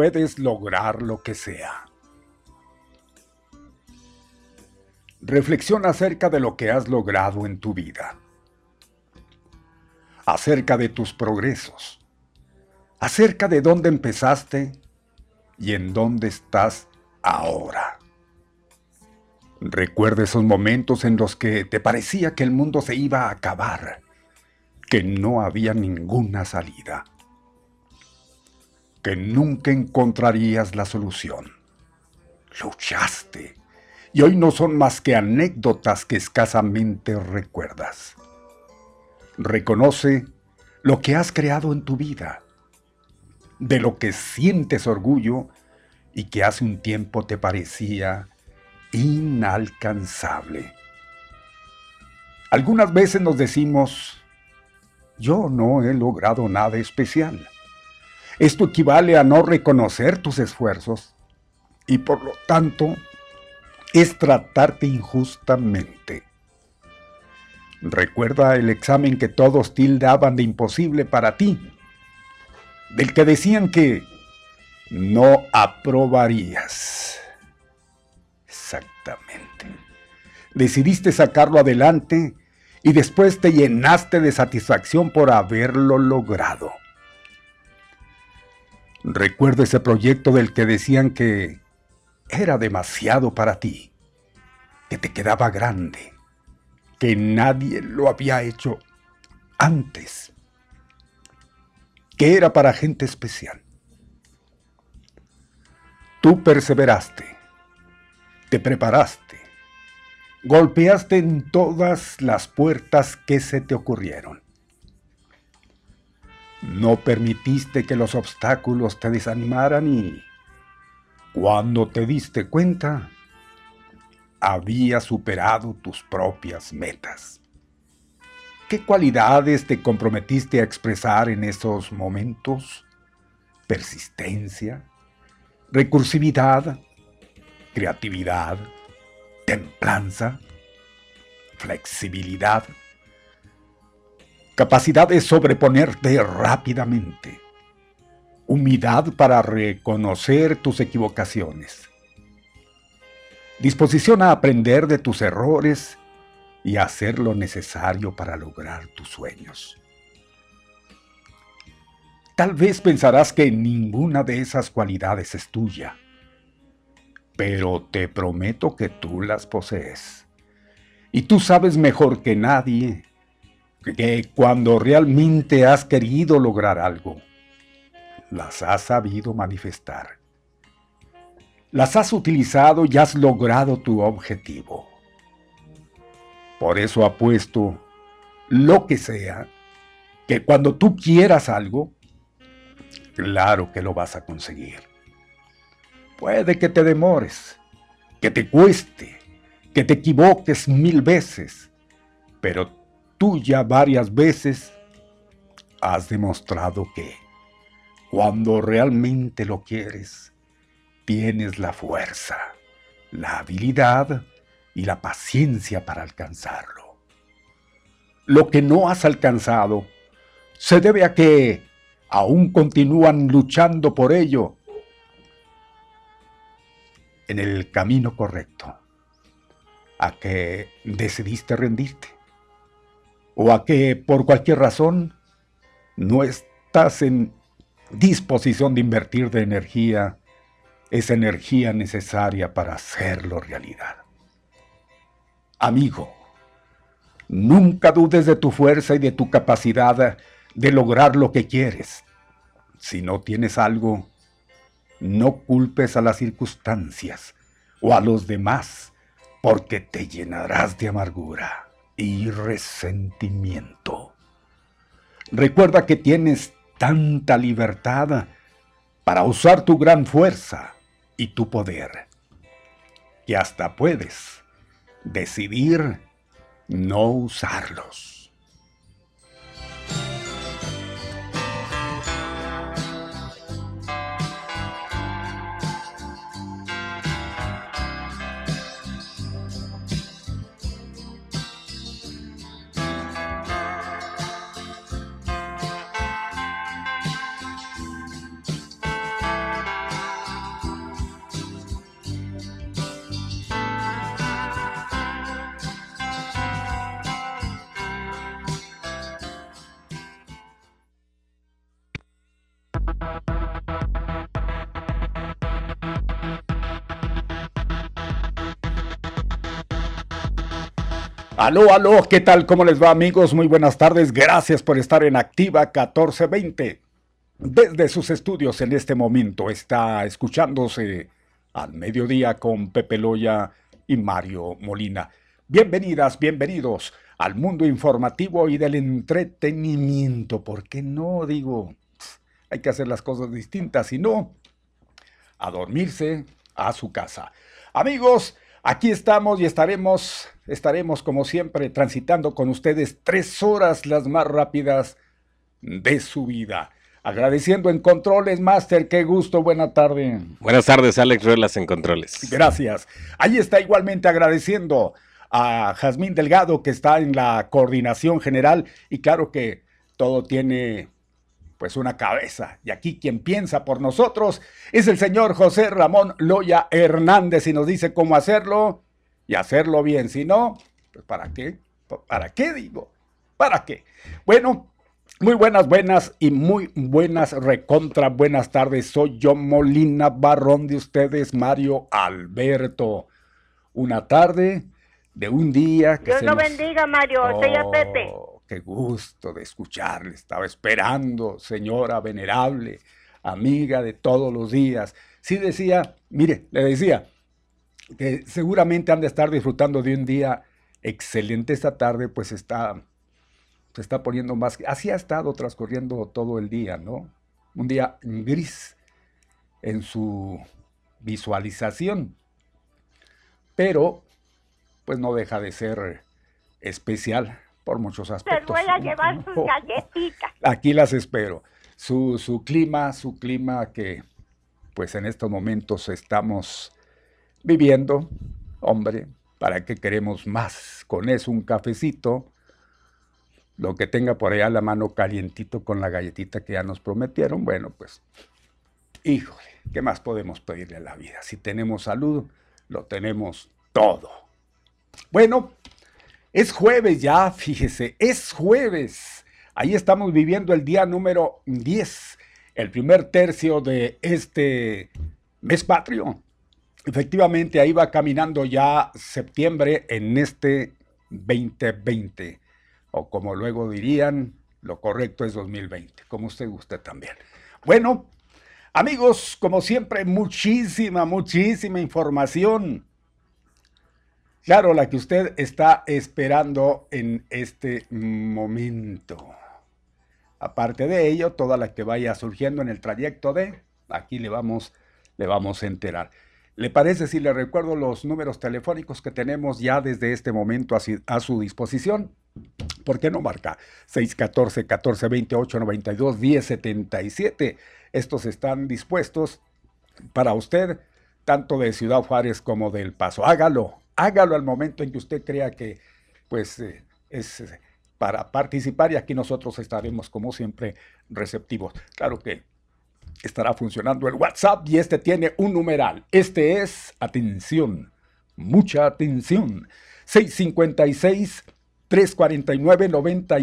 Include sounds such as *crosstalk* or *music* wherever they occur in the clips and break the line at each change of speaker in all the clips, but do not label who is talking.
Puedes lograr lo que sea. Reflexiona acerca de lo que has logrado en tu vida, acerca de tus progresos, acerca de dónde empezaste y en dónde estás ahora. Recuerda esos momentos en los que te parecía que el mundo se iba a acabar, que no había ninguna salida que nunca encontrarías la solución. Luchaste, y hoy no son más que anécdotas que escasamente recuerdas. Reconoce lo que has creado en tu vida, de lo que sientes orgullo y que hace un tiempo te parecía inalcanzable. Algunas veces nos decimos, yo no he logrado nada especial esto equivale a no reconocer tus esfuerzos y por lo tanto es tratarte injustamente. Recuerda el examen que todos tildaban de imposible para ti, del que decían que no aprobarías. Exactamente. Decidiste sacarlo adelante y después te llenaste de satisfacción por haberlo logrado. Recuerdo ese proyecto del que decían que era demasiado para ti, que te quedaba grande, que nadie lo había hecho antes, que era para gente especial. Tú perseveraste, te preparaste, golpeaste en todas las puertas que se te ocurrieron. No permitiste que los obstáculos te desanimaran y cuando te diste cuenta, habías superado tus propias metas. ¿Qué cualidades te comprometiste a expresar en esos momentos? Persistencia, recursividad, creatividad, templanza, flexibilidad, capacidad de sobreponerte rápidamente humildad para reconocer tus equivocaciones, disposición a aprender de tus errores y hacer lo necesario para lograr tus sueños. Tal vez pensarás que ninguna de esas cualidades es tuya, pero te prometo que tú las posees. Y tú sabes mejor que nadie que cuando realmente has querido lograr algo, las has sabido manifestar. Las has utilizado y has logrado tu objetivo. Por eso apuesto, lo que sea, que cuando tú quieras algo, claro que lo vas a conseguir. Puede que te demores, que te cueste, que te equivoques mil veces, pero tú ya varias veces has demostrado que cuando realmente lo quieres, tienes la fuerza, la habilidad y la paciencia para alcanzarlo. Lo que no has alcanzado se debe a que aún continúan luchando por ello en el camino correcto, a que decidiste rendirte o a que por cualquier razón no estás en disposición de invertir de energía, esa energía necesaria para hacerlo realidad. Amigo, nunca dudes de tu fuerza y de tu capacidad de lograr lo que quieres. Si no tienes algo, no culpes a las circunstancias o a los demás, porque te llenarás de amargura y resentimiento. Recuerda que tienes tanta libertad para usar tu gran fuerza y tu poder, que hasta puedes decidir no usarlos. Aló, aló, ¿qué tal? ¿Cómo les va amigos? Muy buenas tardes, gracias por estar en Activa 1420. Desde sus estudios en este momento está escuchándose al mediodía con Pepe Loya y Mario Molina. Bienvenidas, bienvenidos al mundo informativo y del entretenimiento. ¿Por qué no? Digo, hay que hacer las cosas distintas, si no, a dormirse a su casa. Amigos, Aquí estamos y estaremos, estaremos como siempre transitando con ustedes tres horas las más rápidas de su vida. Agradeciendo en Controles Master, qué gusto, buena tarde.
Buenas tardes, Alex Ruelas en Controles.
Gracias. Ahí está igualmente agradeciendo a Jazmín Delgado que está en la coordinación general y claro que todo tiene pues una cabeza. Y aquí quien piensa por nosotros es el señor José Ramón Loya Hernández y nos dice cómo hacerlo y hacerlo bien. Si no, pues ¿para qué? ¿Para qué digo? ¿Para qué? Bueno, Muy buenas, buenas y muy buenas, recontra buenas tardes. Soy yo, Molina Barrón de ustedes, Mario Alberto. Una tarde de un día que
Dios lo bendiga, Mario. Oh, Pepe.
Qué gusto de escucharle. Estaba esperando, señora venerable, amiga de todos los días. Sí decía, mire, le decía que seguramente han de estar disfrutando de un día excelente esta tarde, pues está se está poniendo más... Así ha estado transcurriendo todo el día, ¿no? Un día gris en su visualización, pero pues no deja de ser especial por muchos aspectos.
Te voy a llevar *laughs* sus galletitas.
Aquí las espero. Su, su clima, su clima que pues en estos momentos estamos viviendo, hombre, ¿para qué queremos más? Con eso un cafecito, lo que tenga por allá la mano calientito con la galletita que ya nos prometieron, bueno, pues, híjole, ¿qué más podemos pedirle a la vida? Si tenemos salud, lo tenemos todo. Bueno, es jueves ya, fíjese, es jueves. Ahí estamos viviendo el día número 10, el primer tercio de este mes patrio. Efectivamente, ahí va caminando ya septiembre en este 2020 o como luego dirían, lo correcto es 2020, como usted guste también. Bueno, amigos, como siempre, muchísima, muchísima información. Claro, la que usted está esperando en este momento. Aparte de ello, toda la que vaya surgiendo en el trayecto de, aquí le vamos, le vamos a enterar. ¿Le parece si le recuerdo los números telefónicos que tenemos ya desde este momento a, su disposición? ¿Por qué no marca 614 14 28 92 10 77? Estos están dispuestos para usted, tanto de Ciudad Juárez como del Paso. Hágalo, hágalo al momento en que usted crea que pues eh, es para participar y aquí nosotros estaremos como siempre receptivos. Claro que estará funcionando el WhatsApp y este tiene un numeral. Este es, atención, mucha atención, 656 349 90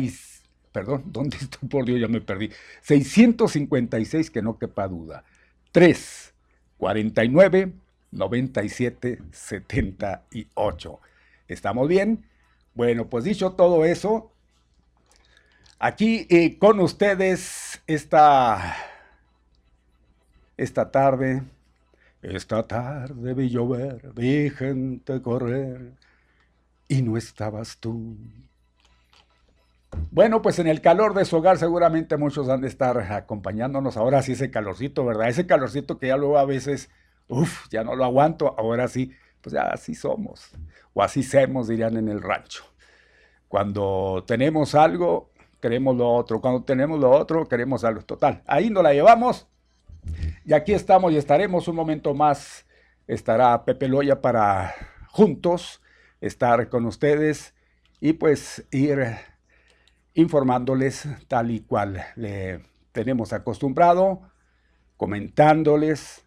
perdón, *laughs* ¿dónde estoy? Por Dios, ya me perdí. 656, que no quepa duda. 349 97 78. ¿Estamos bien? Bueno, pues dicho todo eso, aquí eh, con ustedes esta, esta tarde, esta tarde vi llover, vi gente correr y no estabas tú. Bueno, pues en el calor de su hogar seguramente muchos han de estar acompañándonos. Ahora sí ese calorcito, ¿verdad? Ese calorcito que ya luego a veces, uff, ya no lo aguanto. Ahora sí, pues ya así somos. O así somos, dirían en el rancho. Cuando tenemos algo, queremos lo otro. Cuando tenemos lo otro, queremos algo. Total, ahí nos la llevamos. Y aquí estamos y estaremos un momento más. Estará Pepe Loya para juntos estar con ustedes y pues ir informándoles tal y cual le tenemos acostumbrado, comentándoles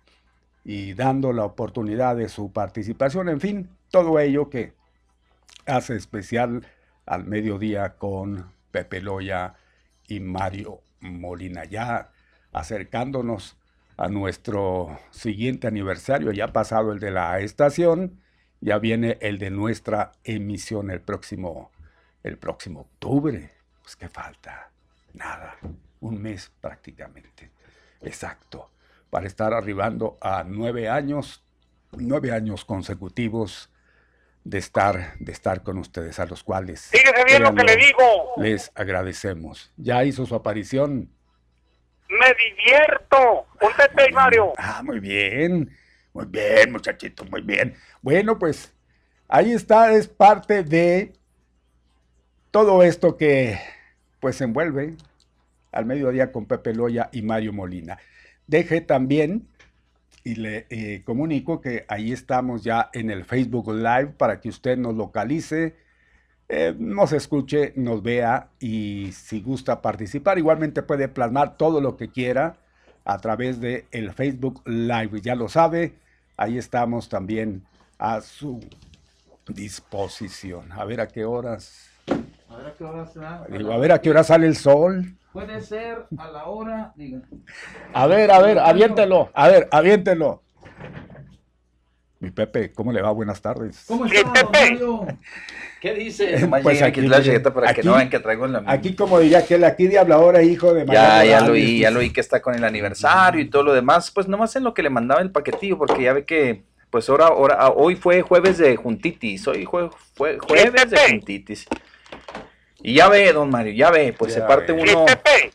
y dando la oportunidad de su participación, en fin, todo ello que hace especial al mediodía con Pepe Loya y Mario Molina, ya acercándonos a nuestro siguiente aniversario, ya pasado el de la estación, ya viene el de nuestra emisión el próximo, el próximo octubre. Pues qué falta, nada, un mes prácticamente, exacto, para estar arribando a nueve años, nueve años consecutivos de estar, de estar con ustedes, a los cuales
Fíjese bien lo que le digo.
Les agradecemos. Ya hizo su aparición.
Me divierto. Un Mario.
Ah, muy bien. Muy bien, muchachito, muy bien. Bueno, pues ahí está, es parte de todo esto que pues envuelve al mediodía con Pepe Loya y Mario Molina. Deje también y le eh, comunico que ahí estamos ya en el Facebook Live para que usted nos localice, eh, nos escuche, nos vea y si gusta participar, igualmente puede plasmar todo lo que quiera a través de el Facebook Live. Ya lo sabe, ahí estamos también a su disposición. A ver a qué horas.
A ver a qué hora.
Digo, a ver a qué hora sale el sol.
Puede ser a la hora, diga.
A ver, a ver, aviéntelo. A ver, aviéntelo. Mi Pepe, ¿cómo le va? Buenas tardes.
¿Cómo está, don
Pepe.
Mario? ¿Qué dice? *laughs*
Pues aquí,
aquí la para que no vean que traigo la
Aquí, como diría aquel, aquí de habladora, hijo de
Ya,
María
ya
Morales,
lo oí, ya lo oí que está con el aniversario y todo lo demás. Pues nomás en lo que le mandaba el paquetillo, porque ya ve que, pues ahora, ahora hoy fue jueves de juntitis, hoy fue, fue jueves de juntitis. Y ya ve, don Mario, ya ve, pues
Ya
se parte
ve.
Uno
Pepe.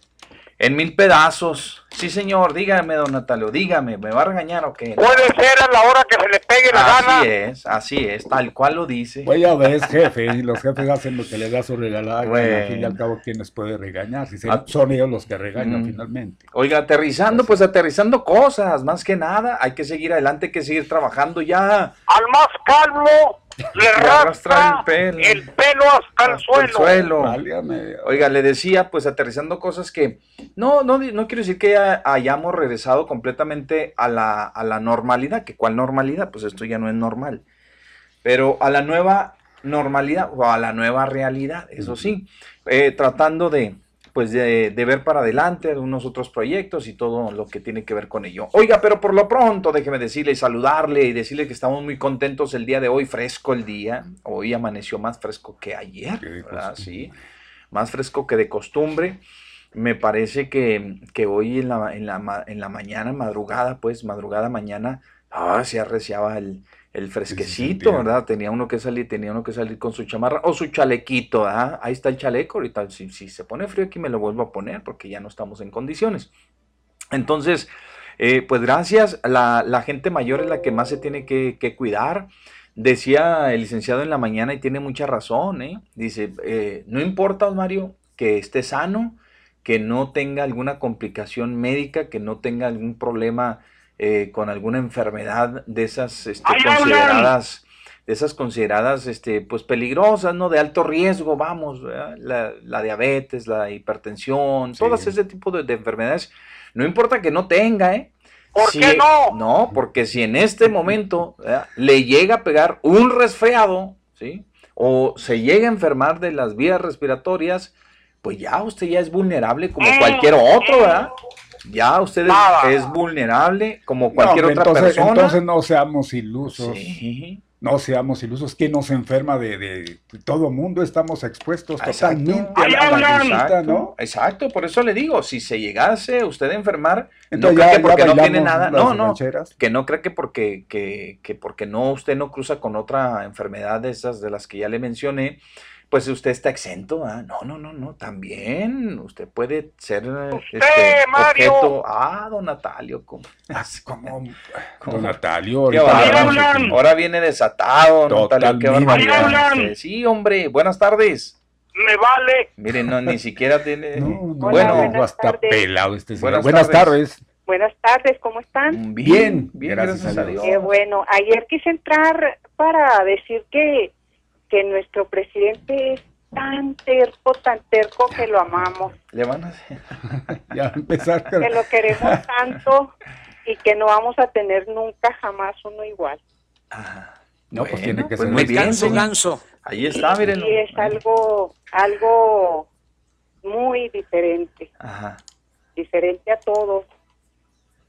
En mil pedazos. Sí, señor, dígame, don Natalio, dígame, ¿me va a regañar o qué?
Puede ser a la hora que se le pegue la gana.
Así es, así es, tal cual lo dice.
Pues ya ves, jefe, y los jefes hacen lo que les da su regalada.
Bueno.
Al fin y al cabo, ¿quién les puede regañar? Si se-
Ah.
son ellos los que regañan
Mm.
finalmente.
Oiga, aterrizando, pues aterrizando cosas, más que nada, hay que seguir adelante, hay que seguir trabajando ya.
Al más calvo le arrastra
el pelo.
el pelo hasta el suelo.
el suelo.
Válgame.
Oiga, le decía, pues aterrizando cosas que no, no, no quiero decir que ya hayamos regresado completamente a la, a la normalidad, que cuál normalidad, pues esto ya no es normal, pero a la nueva normalidad o a la nueva realidad, eso sí, eh, tratando de, pues de, de ver para adelante unos otros proyectos y todo lo que tiene que ver con ello. Oiga, pero por lo pronto déjeme decirle y saludarle y decirle que estamos muy contentos el día de hoy, fresco el día, hoy amaneció más fresco que ayer,
de.
Sí, más fresco que de costumbre. Me parece que, que hoy en la, en, la, en la mañana, madrugada, pues madrugada mañana, ah, se arreciaba el, el fresquecito. ¿verdad? Tenía uno que salir, tenía uno que salir con su chamarra o su chalequito, ¿verdad? Ahí está el chaleco, ahorita si, si se pone frío aquí me lo vuelvo a poner porque ya no estamos en condiciones. Entonces, eh, pues gracias, la, la gente mayor es la que más se tiene que, que cuidar. Decía el licenciado en la mañana y tiene mucha razón, ¿eh? Dice, eh, no importa, Mario, que esté sano, que no tenga alguna complicación médica, que no tenga algún problema eh, con alguna enfermedad de esas este, consideradas, de esas consideradas, este, pues peligrosas, ¿no? De alto riesgo, vamos, la, la diabetes, la hipertensión,
Sí.
todas ese tipo de, de enfermedades. No importa que no tenga, ¿eh?
¿Por
Si-
qué no?
No, porque si en este momento ¿verdad? le llega a pegar un resfriado, ¿sí? O se llega a enfermar de las vías respiratorias, pues ya usted ya es vulnerable como
Mm,
cualquier otro, ¿verdad? Ya usted es,
Nada.
es vulnerable como cualquier otra
entonces,
persona.
entonces no seamos ilusos.
Sí.
No seamos ilusos. ¿Quién nos enferma de, de- todo mundo? Estamos expuestos
Exacto.
totalmente a la
Exacto,
¿no?
exacto, por eso le digo, si se llegase usted a enfermar,
Entonces
no
ya,
cree que porque no tiene nada, no, no,
rancheras.
que no cree que porque, que, que porque no usted no cruza con otra enfermedad de esas de las que ya le mencioné, pues usted está exento, ¿ah? No, no, no, no, también usted puede ser eh,
Usted,
este,
Mario.
objeto. Ah, don Natalio, ¿cómo?
Como *laughs*
¿Cómo?
Don Natalio.
Ahora viene desatado, don Natalio, qué. Este, Sí, hombre, buenas tardes.
Me vale.
Miren, no, ni siquiera tiene.
No, no,
bueno,
no, hasta
tardes.
pelado este señor.
Buenas
Buenas,
tardes.
tardes.
Buenas tardes, ¿cómo están?
Bien,
bien,
gracias
gracias,
a. Dios.
Qué bueno. Ayer quise entrar para decir que, que nuestro presidente es tan terco, tan terco que lo amamos,
Le van a hacer. *laughs*
Ya empezar.
que lo queremos tanto y que no vamos a tener nunca jamás uno igual.
Ajá.
No, pues tiene que
pues
ser
muy bien, señor. Ahí está, miren.
Y es algo, algo muy diferente,
Ajá.
diferente a todos.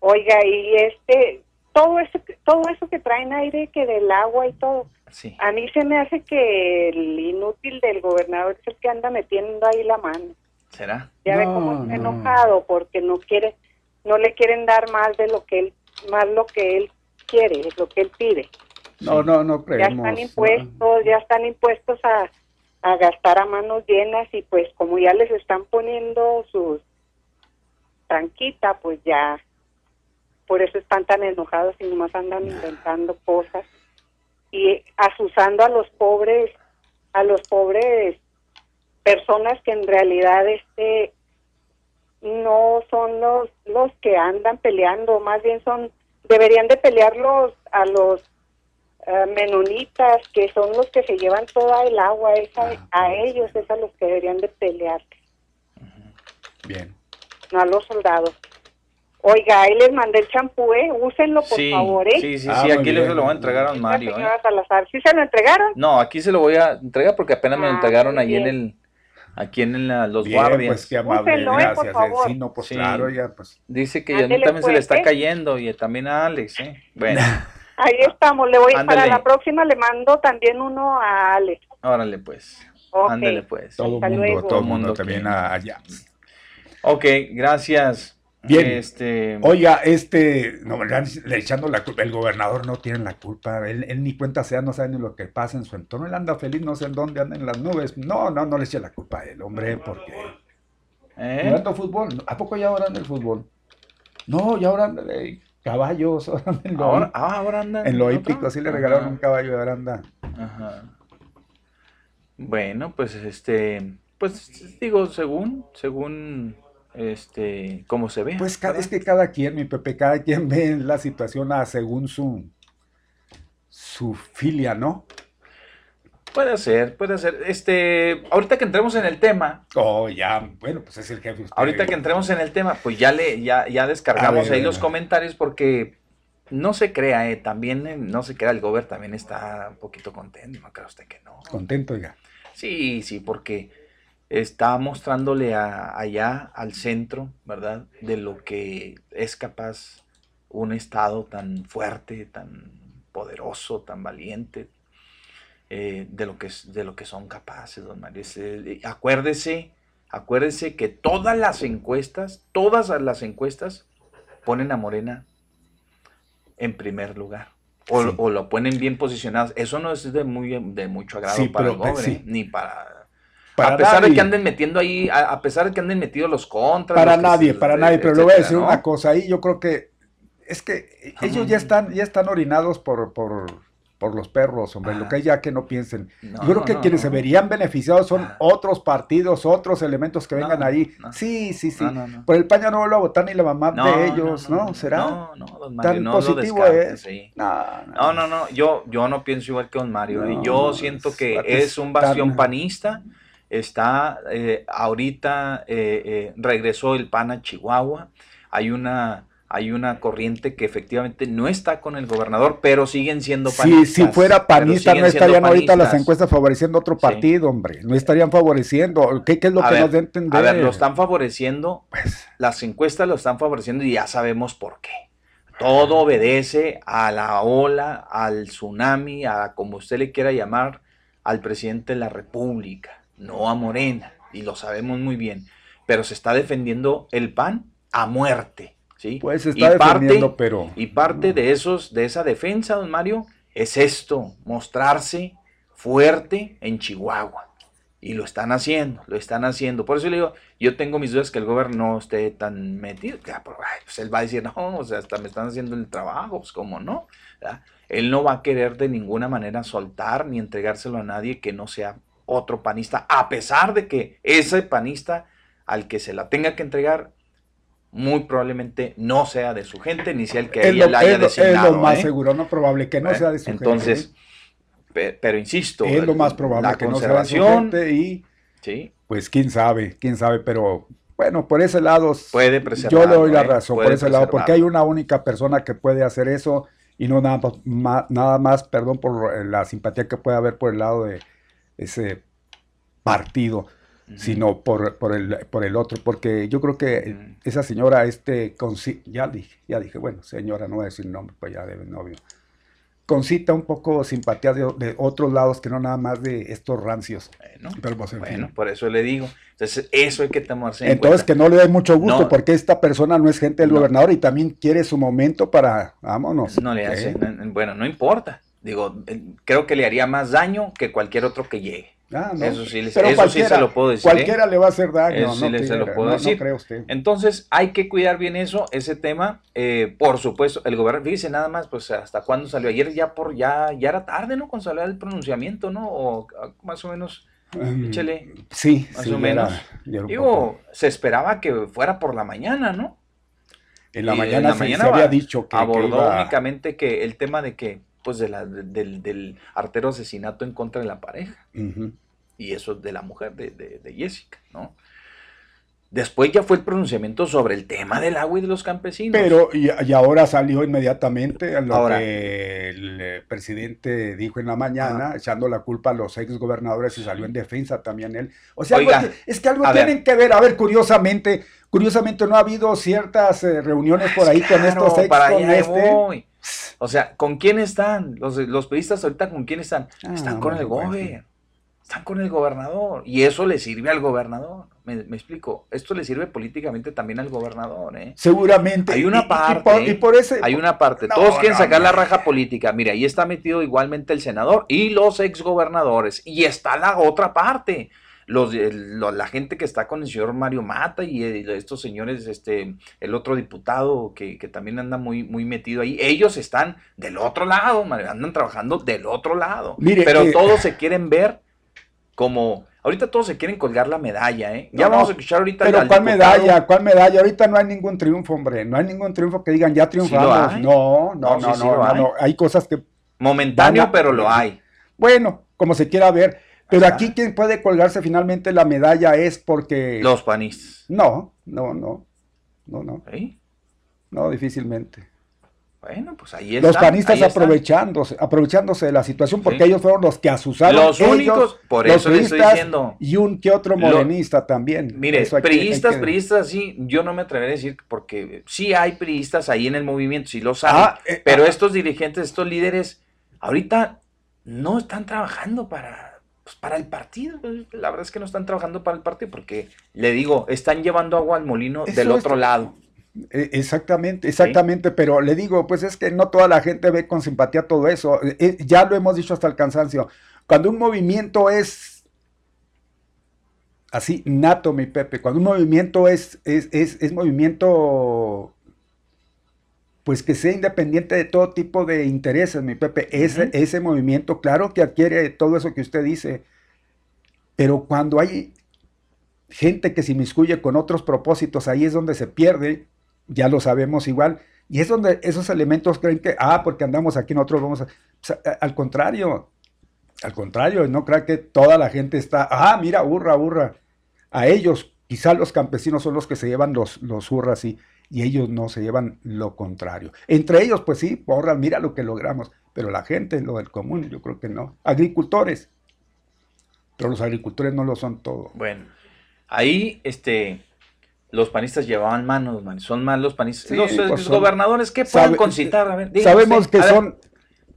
Oiga, y este, todo eso, todo eso que traen aire, que del agua y todo,
Sí.
a mí se me hace que el inútil del gobernador es el que anda metiendo ahí la mano.
¿Será?
Ya ve cómo está
no.
enojado porque no quiere, no le quieren dar más de lo que él, más lo que él quiere, lo que él pide.
No, no, no
Ya
creemos.
están impuestos, ya están impuestos a, a gastar a manos llenas y pues como ya les están poniendo sus tranquita, pues ya por eso están tan enojados y nomás andan inventando cosas y asusando a los pobres, a los pobres personas que en realidad este no son los los que andan peleando, más bien son deberían de pelear los a los eh, menonitas que son los que se llevan toda el agua, esa, a ellos es a los que deberían de pelear,
Bien.
no a los soldados. Oiga, ahí les mandé el champú, ¿eh? Úsenlo, por
sí,
favor, ¿eh?
sí, sí,
Ah,
sí,
muy
aquí le
bien.
se lo voy a entregar a don Mario. ¿eh?
Salazar, ¿sí se lo entregaron?
No, aquí se lo voy a entregar porque apenas me lo
Ah,
entregaron ahí en
bien.
el, Aquí en la- los
Bien,
guardias.
pues qué amable,
Úselo, eh, por
gracias. eh.
favor.
Sí, no, pues
Sí.
claro, ya, pues.
Dice que ya
Ándele,
también se le
pues,
está
¿eh?
cayendo y también a Alex, ¿eh? Bueno, *laughs*
Ahí estamos, le voy para la próxima le mando también uno a Alex.
órale pues. Ándale pues.
Todo el mundo,
luego.
todo el mundo también
que-
a- allá.
Ok, gracias.
Bien.
Este,
Oiga, este, no, le, le echando la culpa, el gobernador no tiene la culpa, él, él ni cuenta sea, no sabe ni lo que pasa en su entorno, él anda feliz, no sé en dónde anda en las nubes, no, no, no le eche la culpa a él, hombre, porque
¿eh?
jugando fútbol, ¿a poco ya ahora anda el fútbol? No, ya ahora anda de caballos, *laughs* ahora en lo,
Ahora, ah, ahora anda
en lo hípico, así le regalaron
Ajá,
un caballo ahora anda.
ajá. Bueno, pues este, pues digo, según, según, este, cómo se ve.
Pues cada, es que cada quien, mi Pepe, cada quien ve la situación a según su, su filia, ¿no?
Puede ser, puede ser. Este, ahorita que entremos en el tema,
Oh, ya, bueno, pues es el jefe. usted.
ahorita que entremos en el tema, pues ya le, ya, ya descargamos
ver,
ahí los comentarios porque no se crea, eh, también eh, no se crea el gober también está un poquito contento, no creo usted que no.
Contento, oiga.
Sí, sí, porque está mostrándole a- allá al centro, ¿verdad? De lo que es capaz un Estado tan fuerte, tan poderoso, tan valiente, eh, de, lo que, de lo que son capaces, don Mario. Eh, acuérdese, acuérdese que todas las encuestas, todas las encuestas ponen a Morena en primer lugar. O,
Sí.
o lo ponen bien posicionados. Eso no es de, muy, de mucho agrado
Sí,
para
pero,
el gobre,
sí.
ni para...
Para
a pesar de que anden metiendo ahí, a, a pesar de que anden metidos los contras.
Para
los
nadie,
se-
para
de-
nadie. Pero le voy a
etcétera,
decir
¿no?
una cosa. Ahí yo creo que es que ellos ya están, ya están orinados por, por, por los perros, hombre. Lo que ya que no piensen.
No,
yo creo que
no,
quienes se verían beneficiados son
Ah.
otros partidos, otros elementos que
No,
vengan ahí.
no.
Sí, sí, sí. Por el paño no vuelvo a votar ni la mamá de ellos, ¿no? ¿Será?
No, no, don Mario,
Tan
no
positivo es.
sí.
No,
No, no, no, yo, yo no pienso igual que don Mario. ¿eh? Yo siento que es un bastión panista. Está eh, ahorita eh, eh, regresó el PAN a Chihuahua. Hay una, hay una corriente que efectivamente no está con el gobernador, pero siguen siendo
Si,
panistas.
si fuera panista, no estarían ahorita las encuestas favoreciendo otro
Sí.
partido, hombre. No estarían favoreciendo. ¿Qué, qué es lo
A
que
ver,
nos da entender?
A ver, lo están favoreciendo
Pues,
las encuestas lo están favoreciendo y ya sabemos por qué. Todo obedece a la ola, al tsunami, a como usted le quiera llamar, al presidente de la República, no a Morena, y lo sabemos muy bien. Pero se está defendiendo el PAN a muerte, ¿sí?
pues se
Y
está
parte-
defendiendo, pero...
Y parte de esos, de esa defensa, don Mario, es esto, mostrarse fuerte en Chihuahua. Y lo están haciendo, lo están haciendo. Por eso le digo, yo tengo mis dudas que el gobierno no esté tan metido. Pero, ay, pues él va a decir, no, o sea, hasta me están haciendo el trabajo, pues cómo no. ¿verdad? Él no va a querer de ninguna manera soltar ni entregárselo a nadie que no sea otro panista, a pesar de que ese panista al que se la tenga que entregar muy probablemente no sea de su gente, ni sea el que ella la haya
es es lo más
¿eh?
seguro, no probable que no
¿Eh?
sea de su gente,
Entonces,
¿eh?
pe- pero insisto,
es lo más probable
la
que no sea de su gente y
sí,
pues quién sabe, quién sabe, pero bueno, por ese lado
puede
yo le doy la
¿eh?
razón, por ese lado, porque hay una única persona que puede hacer eso y no nada más, nada más, perdón por la simpatía que puede haber por el lado de ese partido. Sino por, por, el, por el otro, porque yo creo que esa señora, este, ya dije, ya dije, bueno, señora, no voy a decir nombre, pues ya debe novio, concita un poco simpatía de, de otros lados que no nada más de estos rancios.
Bueno,
Pero pues, en
bueno,
fin.
por eso le digo. Entonces, eso hay que tomarse en
Entonces,
cuenta.
que no le dé mucho gusto,
No.
porque esta persona no es gente del
No.
gobernador y también quiere su momento para, vámonos.
No le hace, no- bueno, no importa. Digo, eh, creo que le haría más daño que cualquier otro que llegue.
Ah, no.
Eso sí, les- eso sí se lo puedo decir. ¿eh?
Cualquiera le va a hacer daño,
Eso sí
no,
le- se lo puedo
no- no
decir.
cree usted.
Entonces, hay que cuidar bien eso, ese tema. Eh, por supuesto, el gobierno, fíjese nada más, pues hasta cuándo salió. Ayer ya por ya, ya era tarde, ¿no? Cuando salió el pronunciamiento, ¿no? O más o menos,
Mm,
échale.
Sí,
más
sí,
o menos.
era-.
Digo, se esperaba que fuera por la mañana, ¿no?
En la
y en
mañana
la
se,
mañana
se había dicho que, que
abordó
iba-
únicamente que el tema de que, pues, de la, de- del, del artero asesinato en contra de la pareja y eso de la mujer de, de- de Jessica, ¿no? Después ya fue el pronunciamiento sobre el tema del agua y de los campesinos.
Pero, y, y ahora salió inmediatamente a lo
Ahora.
que el eh, presidente dijo en la mañana, echando la culpa a los ex gobernadores y salió en defensa también él. O sea, algo
Oiga,
es que algo
ver.
tienen que ver. A ver, curiosamente, curiosamente no ha habido ciertas eh, reuniones por ahí con
Claro,
estos ex,
para
con
allá
este.
voy. O sea, ¿con quién están? Los, los periodistas ahorita, ¿con quién están?
Ah,
están con el gobierno. Están con el gobernador. Y eso le sirve al gobernador. Me, me explico. Esto le sirve políticamente también al gobernador. ¿eh?
Seguramente.
Hay una
y- y
parte,
por- Y, por ese.
Hay una parte.
No,
Todos quieren
no,
sacar la raja política. Mira, ahí está metido igualmente el senador y los exgobernadores. Y está la otra parte. Los, el- lo- la gente que está con el señor Mario Mata y el- estos señores, este, el otro diputado que, que también anda muy, muy metido ahí, ellos están del otro lado, andan trabajando del otro lado.
Mire,
Pero
eh,
todos se quieren ver como, ahorita todos se quieren colgar la medalla, ¿eh? Ya
No,
vamos a escuchar ahorita
Pero
al
¿cuál
diputado.
medalla? ¿Cuál medalla? Ahorita no hay ningún triunfo, hombre. No hay ningún triunfo que digan ya triunfamos. no,
No,
no, no,
sí,
no,
sí
no,
lo hay.
no. Hay cosas que
Momentáneo,
a-
pero lo hay.
Bueno, como se quiera ver. Pero
Ajá.
aquí quien puede colgarse finalmente la medalla es porque...
Los panistas.
No, no, no. No, no,
¿sí?
no, difícilmente.
Bueno, pues ahí
Los
están,
panistas
ahí están.
aprovechándose, aprovechándose de la situación porque
Sí.
ellos fueron los que asusaron.
Los
ellos,
únicos, por
los
eso le estoy
priistas
diciendo.
Y un que otro
Lo-
morenista también.
Mire,
Eso hay
priistas,
que-
priistas, sí, yo no me atreveré a decir porque sí hay priistas ahí en el movimiento, sí los hay,
Ah, eh,
pero
ah,
estos dirigentes, estos líderes, ahorita no están trabajando para, pues, para el partido. La verdad es que no están trabajando para el partido porque, le digo, están llevando agua al molino
Eso
del otro lado.
Eh, Exactamente, exactamente, pero le digo, pues es que no toda la gente ve con simpatía todo eso. Eh, eh, ya lo hemos dicho hasta el cansancio. Cuando un movimiento es así, nato, mi Pepe, cuando un movimiento es, es, es, es movimiento, pues que sea independiente de todo tipo de intereses, mi Pepe, ese, ese movimiento, claro que adquiere todo eso que usted dice, pero cuando hay gente que se inmiscuye con otros propósitos, ahí es donde se pierde, ya lo sabemos igual, y es donde esos elementos creen que, ah, porque andamos aquí nosotros vamos a... al contrario, al contrario, no crean que toda la gente está, ah, mira, hurra, hurra. A ellos, quizá los campesinos son los que se llevan los, los hurras y, y ellos no se llevan lo contrario. Entre ellos, pues sí, porra, mira lo que logramos, pero la gente, lo del común, yo creo que no. Agricultores, pero los agricultores no lo son todo.
Bueno, ahí, este, los panistas llevaban manos, man, son más los panistas.
Sí,
los
pues son-
gobernadores, ¿qué pueden
Sabe-
concitar? A ver,
Sabemos que
A ver,
son,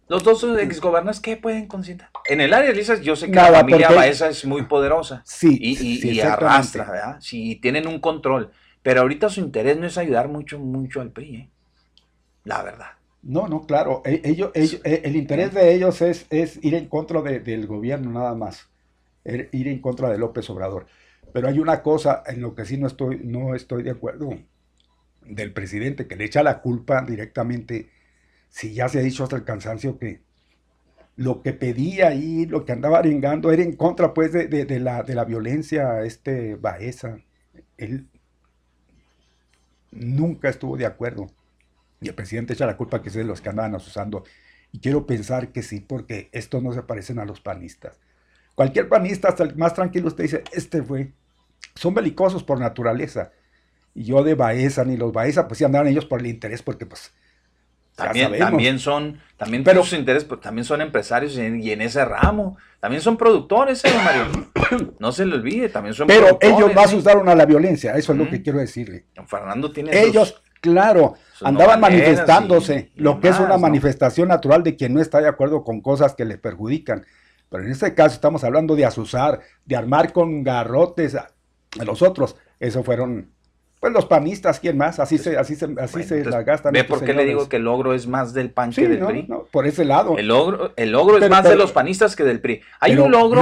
Los dos exgobernadores, ¿qué pueden concitar? En el área de Lisas, yo sé que
Nada,
la familia
porque-
Baeza es muy poderosa
sí,
y, y-
sí,
y arrastra, ¿verdad? Sí, tienen un control. Pero ahorita su interés no es ayudar mucho, mucho al PRI, ¿eh? La verdad.
No, no, claro. e- Ellos, ellos- e- el interés de ellos es, es ir en contra de- del gobierno nada más. Er- Ir en contra de López Obrador. Pero hay una cosa en lo que sí no estoy, no estoy de acuerdo del presidente, que le echa la culpa directamente, si ya se ha dicho hasta el cansancio que lo que pedía ahí, lo que andaba arengando, era en contra pues de, de- de la, de la violencia, este Baeza. Él nunca estuvo de acuerdo. Y el presidente echa la culpa que es de los que andaban asusando. Y quiero pensar que sí, porque estos no se parecen a los panistas. Cualquier panista, hasta el más tranquilo, usted dice, este fue. Son belicosos por naturaleza. Y yo de Baeza, ni los Baeza, pues sí andaban ellos por el interés, porque pues.
También, también son, también
Pero-
pero, sus intereses, pero también son empresarios y en, y en ese ramo. También son productores, ¿eh, Mario? *coughs* No se le olvide, también son
Pero
productores.
ellos más
¿eh?
usaron a la violencia, eso es lo que quiero decirle.
Don Fernando tiene
Ellos, claro, andaban manifestándose,
y- y
lo que es una
¿no?
manifestación natural de quien no está de acuerdo con cosas que le perjudican. Pero en este caso estamos hablando de asusar, de armar con garrotes a, a los otros. Eso fueron, pues los panistas, ¿quién más? Así se, así se, así
Bueno,
se
entonces,
la gastan.
Ve por qué le digo que el logro es más del PAN
Sí,
que del
no,
PRI.
no, por ese lado.
El logro, el logro es
Pero-
más
pero-
de los panistas que del PRI. Hay un logro,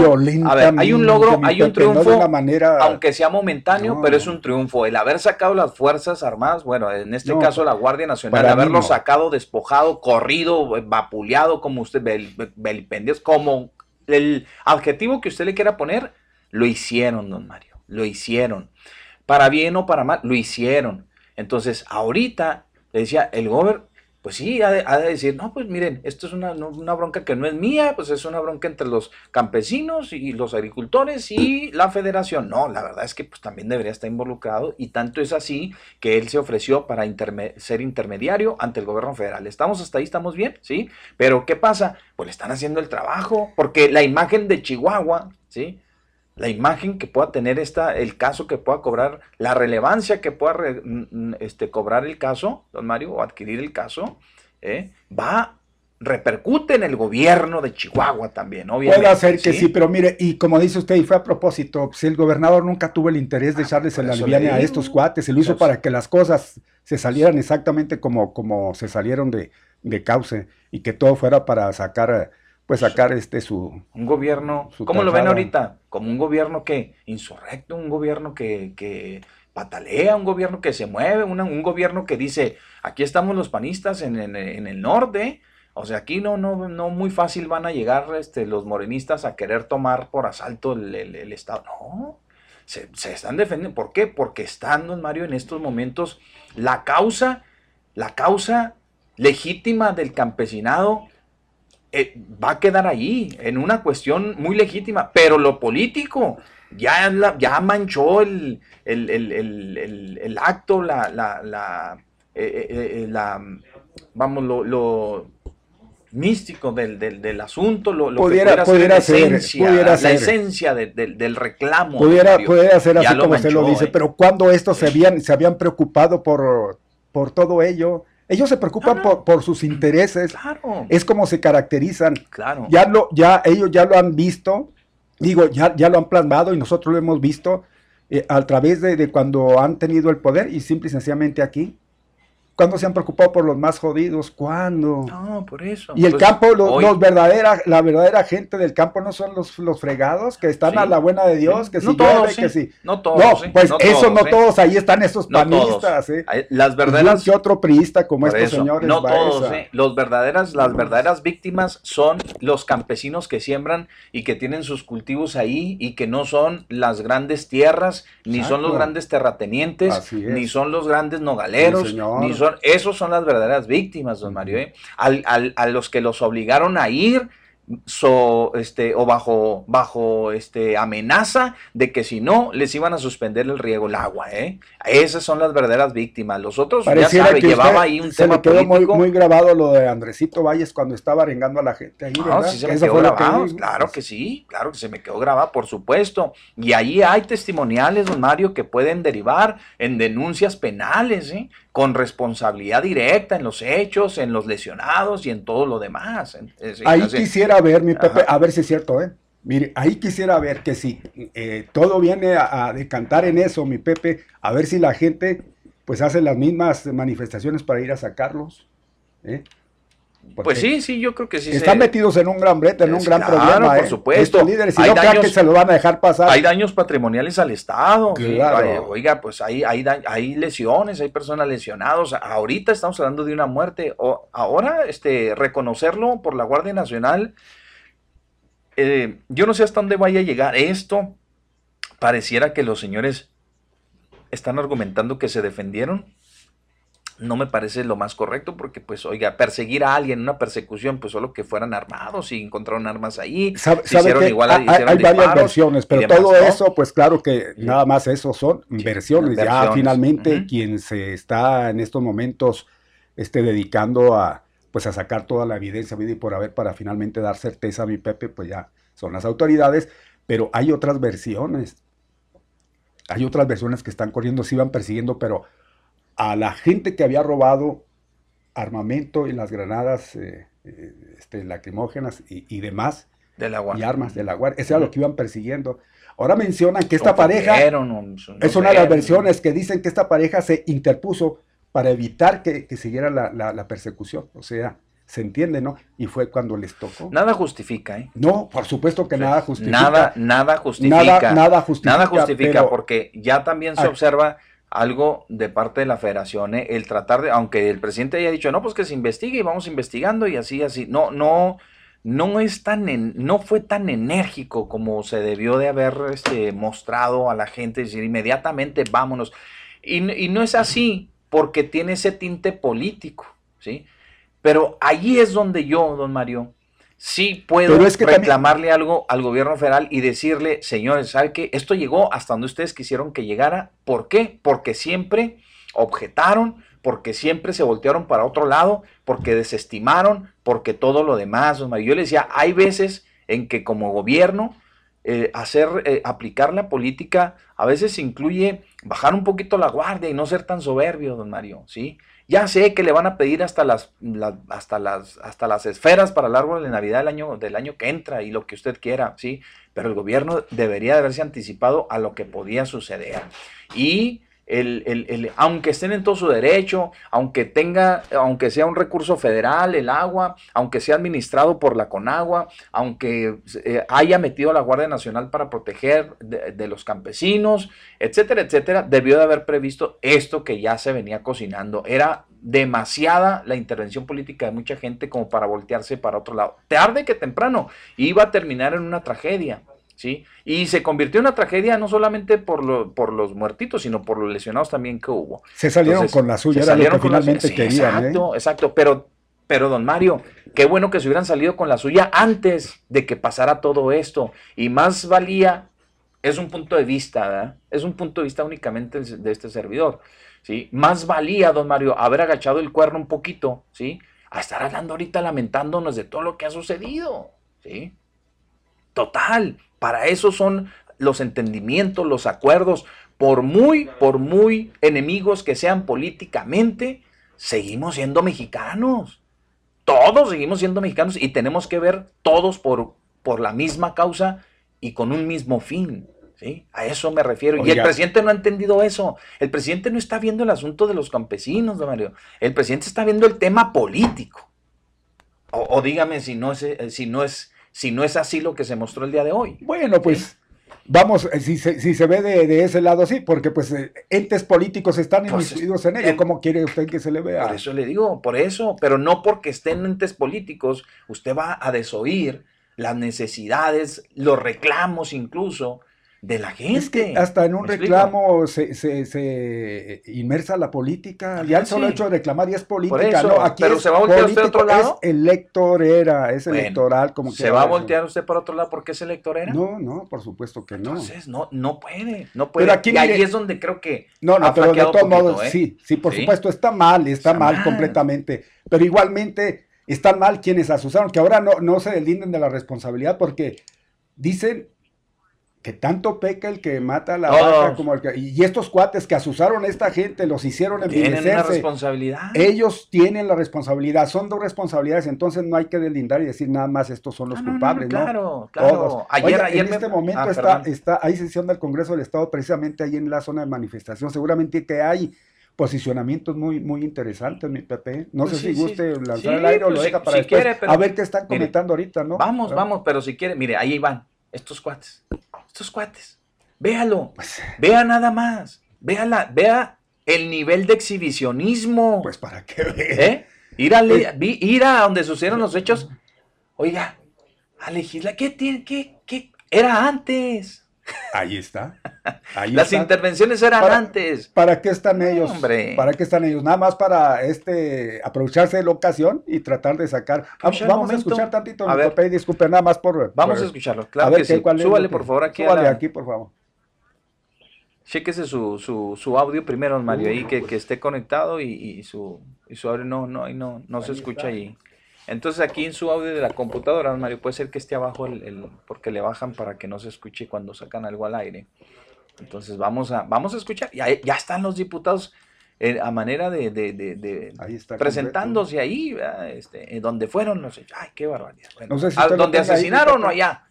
a ver, hay un logro, hay un
Pepe, no de
triunfo,
manera,
aunque sea momentáneo, pero es un triunfo. El haber sacado las Fuerzas Armadas, bueno, en este caso la Guardia Nacional, haberlo sacado, despojado, corrido, vapuleado, como usted, bel, vilipendios, como el adjetivo que usted le quiera poner, lo hicieron, don Mario, lo hicieron. Para bien o para mal, lo hicieron. Entonces, ahorita, le decía, el gobernador, pues sí, ha de, decir, no, pues miren, esto es una, una bronca que no es mía, pues es una bronca entre los campesinos y los agricultores y la federación. No, la verdad es que pues también debería estar involucrado y tanto es así que él se ofreció para ser intermediario ante el gobierno federal. ¿Estamos hasta ahí? ¿Estamos bien? ¿Sí? Pero ¿qué pasa? Pues le están haciendo el trabajo, porque la imagen de Chihuahua, ¿sí? La imagen que pueda tener esta, el caso que pueda cobrar, la relevancia que pueda re- este, cobrar el caso, don Mario, o adquirir el caso, ¿eh? va, repercute en el gobierno de Chihuahua también, obviamente.
Puede ser que sí. pero mire, y como dice usted, y fue a propósito, si el gobernador nunca tuvo el interés de echarles
por
el aliviane a estos cuates, se lo hizo para que las cosas se salieran exactamente como, como se salieron de, de cauce y que todo fuera para sacar, pues sacar este su...
Un gobierno,
Su
¿cómo lo ven ahorita? Como un gobierno que, insurrecto, un gobierno que, que patalea, un gobierno que se mueve, una- un gobierno que dice, aquí estamos los panistas en, en- en el norte, o sea, aquí no, no, no muy fácil van a llegar este, los morenistas a querer tomar por asalto el, el- el Estado. No, se, se están defendiendo. ¿Por qué? Porque están, don Mario, en estos momentos la causa, la causa legítima del campesinado eh, va a quedar ahí, en una cuestión muy legítima, pero lo político ya, la- ya manchó el, el, el- el- el- acto, la, la, la, eh, eh, eh, la- vamos, lo, lo místico del, del, del asunto, lo, lo
Pudiera-
que
pudiera
la
ser,
esencia,
pudiera
la
ser.
esencia de- del- del reclamo.
Pudiera, pudiera ser así como usted lo
manchó,
dice,
eh.
pero cuando estos se habían, se habían preocupado por, por todo ello, ellos se preocupan
No, no.
Por, por sus intereses,
Claro,
es como se caracterizan.
claro.
ya lo, ya ellos ya lo han visto, digo, ya, ya lo han plasmado y nosotros lo hemos visto eh, a través de, de cuando han tenido el poder y simple y sencillamente aquí. ¿Cuándo se han preocupado por los más jodidos? ¿Cuándo?
No, por eso.
Y el
Pues,
campo, lo-
hoy-
los verdadera, la verdadera gente del campo no son los, los fregados que están
Sí.
a la buena de Dios, que
no
si
todos,
llueve,
¿sí?
que si...
No todos.
No,
¿sí?
pues eso no
¿sí?
todos, ahí están esos
No todos.
panistas, ¿eh?
Las
uno
verdaderas
que otro priista como estos
eso,
señores.
No todos, ¿eh? Los verdaderas, las verdaderas víctimas son los campesinos que siembran y que tienen sus cultivos ahí y que no son las grandes tierras, ni son los grandes terratenientes, ni son los grandes nogaleros, ni son, esos son las verdaderas víctimas, don Mario, ¿eh? Al- al- a los que los obligaron a ir so, este, o bajo, bajo este, amenaza de que si no les iban a suspender el riego, el agua, ¿eh? Esas son las verdaderas víctimas. Los otros, ya sabe,
que
llevaba ahí un
se
tema
me quedó muy,
político.
muy grabado lo de Andresito Valles cuando estaba arengando a la gente ahí,
No,
¿verdad?
sí se me
Eso
quedó
fue lo que
grabado,
vi.
claro que sí, claro que se me quedó grabado, por supuesto. Y ahí hay testimoniales, don Mario, que pueden derivar en denuncias penales, ¿eh? Con responsabilidad directa en los hechos, en los lesionados y en todo lo demás.
Ahí
así-
quisiera ver, mi Pepe,
Ajá.
a ver si es cierto, ¿eh? Mire, ahí quisiera ver que si eh, todo viene a, a decantar en eso, mi Pepe, a ver si la gente pues hace las mismas manifestaciones para ir a sacarlos. ¿eh? Porque
Pues sí, sí, yo creo que sí. se-
Están metidos en un gran brete, en un gran
claro,
problema.
por
¿eh?
supuesto.
Estos líderes,
Hay
no
daños-
que se lo van a dejar pasar.
Hay daños patrimoniales al Estado.
Claro.
Oiga, pues hay, hay, hay lesiones, hay personas lesionadas. Ahorita estamos hablando de una muerte. O, ahora, este, reconocerlo por la Guardia Nacional, eh, yo no sé hasta dónde vaya a llegar esto. Pareciera que los señores están argumentando que se defendieron. No me parece lo más correcto porque, pues, oiga, perseguir a alguien, una persecución, pues solo que fueran armados y encontraron armas ahí.
Sabe-
se hicieron
que
igual,
hay,
hicieron
hay varias versiones, pero
demás,
todo
¿no?
eso, pues claro que nada más eso son
Sí,
versiones. Ya finalmente quien se está en estos momentos este, dedicando a pues a sacar toda la evidencia vida y por haber para finalmente dar certeza a mi Pepe, pues ya son las autoridades, pero hay otras versiones. Hay otras versiones que están corriendo, se iban persiguiendo, pero a la gente que había robado armamento y las granadas eh, eh, este, lacrimógenas y, y demás,
agua.
y armas de la guardia. Eso era lo que iban persiguiendo. Ahora mencionan que esta pareja es una de las versiones que dicen que esta pareja se interpuso para evitar que, que siguiera la, la- la persecución. O sea, se entiende, ¿no? Y fue cuando les tocó.
Nada justifica, ¿eh?
No, por supuesto que nada justifica.
Nada, nada justifica.
Nada, nada justifica.
Nada justifica,
pero
porque ya también se
Ay.
observa algo de parte de la federación, ¿eh? el tratar de, aunque el presidente haya dicho, no, pues que se investigue y vamos investigando y así, así, no, no, no es tan, en- no fue tan enérgico como se debió de haber este, mostrado a la gente, decir inmediatamente vámonos. Y, y no es así, porque tiene ese tinte político, ¿sí? Pero allí es donde yo, don Mario, sí puedo
Pero es que también-
reclamarle algo al gobierno federal y decirle, señores, ¿sabe qué? Esto llegó hasta donde ustedes quisieron que llegara. ¿Por qué? Porque siempre objetaron, porque siempre se voltearon para otro lado, porque desestimaron, porque todo lo demás. don Mario. Yo le decía, hay veces en que como gobierno eh, hacer, eh, aplicar la política a veces incluye bajar un poquito la guardia y no ser tan soberbio, don Mario, ¿sí? Ya sé que le van a pedir hasta las, la- hasta las, hasta las esferas para el árbol de Navidad del año, del año que entra y lo que usted quiera, ¿sí? Pero el gobierno debería de haberse anticipado a lo que podía suceder. Y el, el- el- aunque estén en todo su derecho, aunque tenga, aunque sea un recurso federal, el agua, aunque sea administrado por la Conagua, aunque eh, haya metido la Guardia Nacional para proteger de, de los campesinos, etcétera, etcétera, debió de haber previsto esto que ya se venía cocinando. Era demasiada la intervención política de mucha gente como para voltearse para otro lado. Tarde que temprano iba a terminar en una tragedia. ¿Sí? Y se convirtió en una tragedia no solamente por, lo- por los muertitos, sino por los lesionados también que hubo.
Se salieron
Entonces,
con la suya,
se
era lo
salieron
que
con la
finalmente
suya. Sí,
querían. ¿eh?
Exacto, exacto. Pero, pero, don Mario, qué bueno que se hubieran salido con la suya antes de que pasara todo esto. Y más valía, es un punto de vista, ¿verdad? Es un punto de vista únicamente de este servidor. ¿sí? Más valía, don Mario, haber agachado el cuerno un poquito, ¿sí? A estar hablando ahorita lamentándonos de todo lo que ha sucedido, ¿sí? Total, para eso son los entendimientos, los acuerdos. Por muy, por muy enemigos que sean políticamente, seguimos siendo mexicanos. Todos seguimos siendo mexicanos y tenemos que ver todos por, por la misma causa y con un mismo fin. ¿sí? A eso me refiero. Y el presidente no ha entendido eso. El presidente no está viendo el asunto de los campesinos, don Mario. El presidente está viendo el tema político. O, o dígame si no, es, eh, si, no es, si no es así lo que se mostró el día de hoy.
Bueno, pues vamos, eh, si se, si se ve de, de ese lado, sí, porque pues eh, entes políticos están
Pues,
inmiscuidos en ello.
el-
¿Cómo quiere usted que se le vea?
Por eso le digo, por eso, pero no porque estén entes políticos, usted va a desoír las necesidades, los reclamos incluso de la gente.
Es que hasta en un reclamo se, se, se inmersa la política. Ya el solo
sí.
hecho de reclamar ya es política,
eso,
¿no? Aquí
pero
es
¿se va a voltear usted a otro
político,
lado?
Es electorera, es
Bueno,
electoral, como
¿Se
quiera
va a voltear usted para otro lado porque es electorera?
No, no, por supuesto que no.
Entonces, no, no puede, no puede.
Pero aquí,
y ahí es donde creo que
No, no,
ha
pero de todos modos,
¿eh?
sí, sí, por
Sí.
supuesto, está mal, está,
Está
mal,
mal.
completamente. Pero igualmente están mal quienes asusaron, que ahora no, no se deslinden de la responsabilidad porque dicen que tanto peca el que mata a la vaca como el que... Y estos cuates que asusaron a esta gente, los hicieron
tienen una
envilecerse.
responsabilidad.
Ellos tienen la responsabilidad, son dos responsabilidades, entonces no hay que deslindar y decir nada más estos son los
Ah, no, no, no,
culpables, ¿no?
Claro, claro.
Todos.
Ayer, ayer
en
me-
este momento
Ah,
está,
perdón.
está, hay sesión del Congreso del Estado precisamente ahí en la zona de manifestación. Seguramente que hay posicionamientos muy, muy interesantes, mi Pepe. No
Pues
sé
sí,
si
sí.
guste lanzar
Sí,
el aire o
pues
lo
si-
deja para
si
después.
quiere, pero-
a ver qué están
mire,
comentando ahorita, ¿no?
Vamos,
Ah,
vamos, pero si quiere, mire, ahí van, estos cuates, estos cuates, véalo,
Pues,
vea nada más, vea, la, vea el nivel de exhibicionismo,
pues para qué.
¿eh? Ir a, le- vi- ir a donde sucedieron los hechos, oiga, a legislar, ¿qué tiene, qué, qué? Era antes,
Ahí está. Ahí
las
está.
intervenciones eran
Para-
antes,
¿Para qué están ellos?
Hombre.
¿Para qué están ellos? Nada más para este aprovecharse de la ocasión y tratar de sacar. Vamos, vamos a escuchar tantito,
A ver.
Pepe, y disculpe, nada más por.
vamos
por-
a escucharlo,
a
claro
ver
que sí,
cuál es
súbale
que-
por favor aquí a
súbale
la-
aquí, por favor.
Chéquese su, su, su audio primero, Mario, ahí que, que esté conectado y, y su, y su audio no, no, no, no se escucha
está.
ahí. Entonces aquí en su audio de la computadora, Mario, puede ser que esté abajo el, el- porque le bajan para que no se escuche cuando sacan algo al aire. Entonces vamos a, vamos a escuchar. Ya, ya están los diputados eh, a manera de, de- de- de-
Ahí
presentándose ahí, este, en donde fueron los hechos. Ay, qué barbaridad. Bueno,
No sé si
ah,
usted lo
¿Donde
tenga ahí,
asesinaron o allá?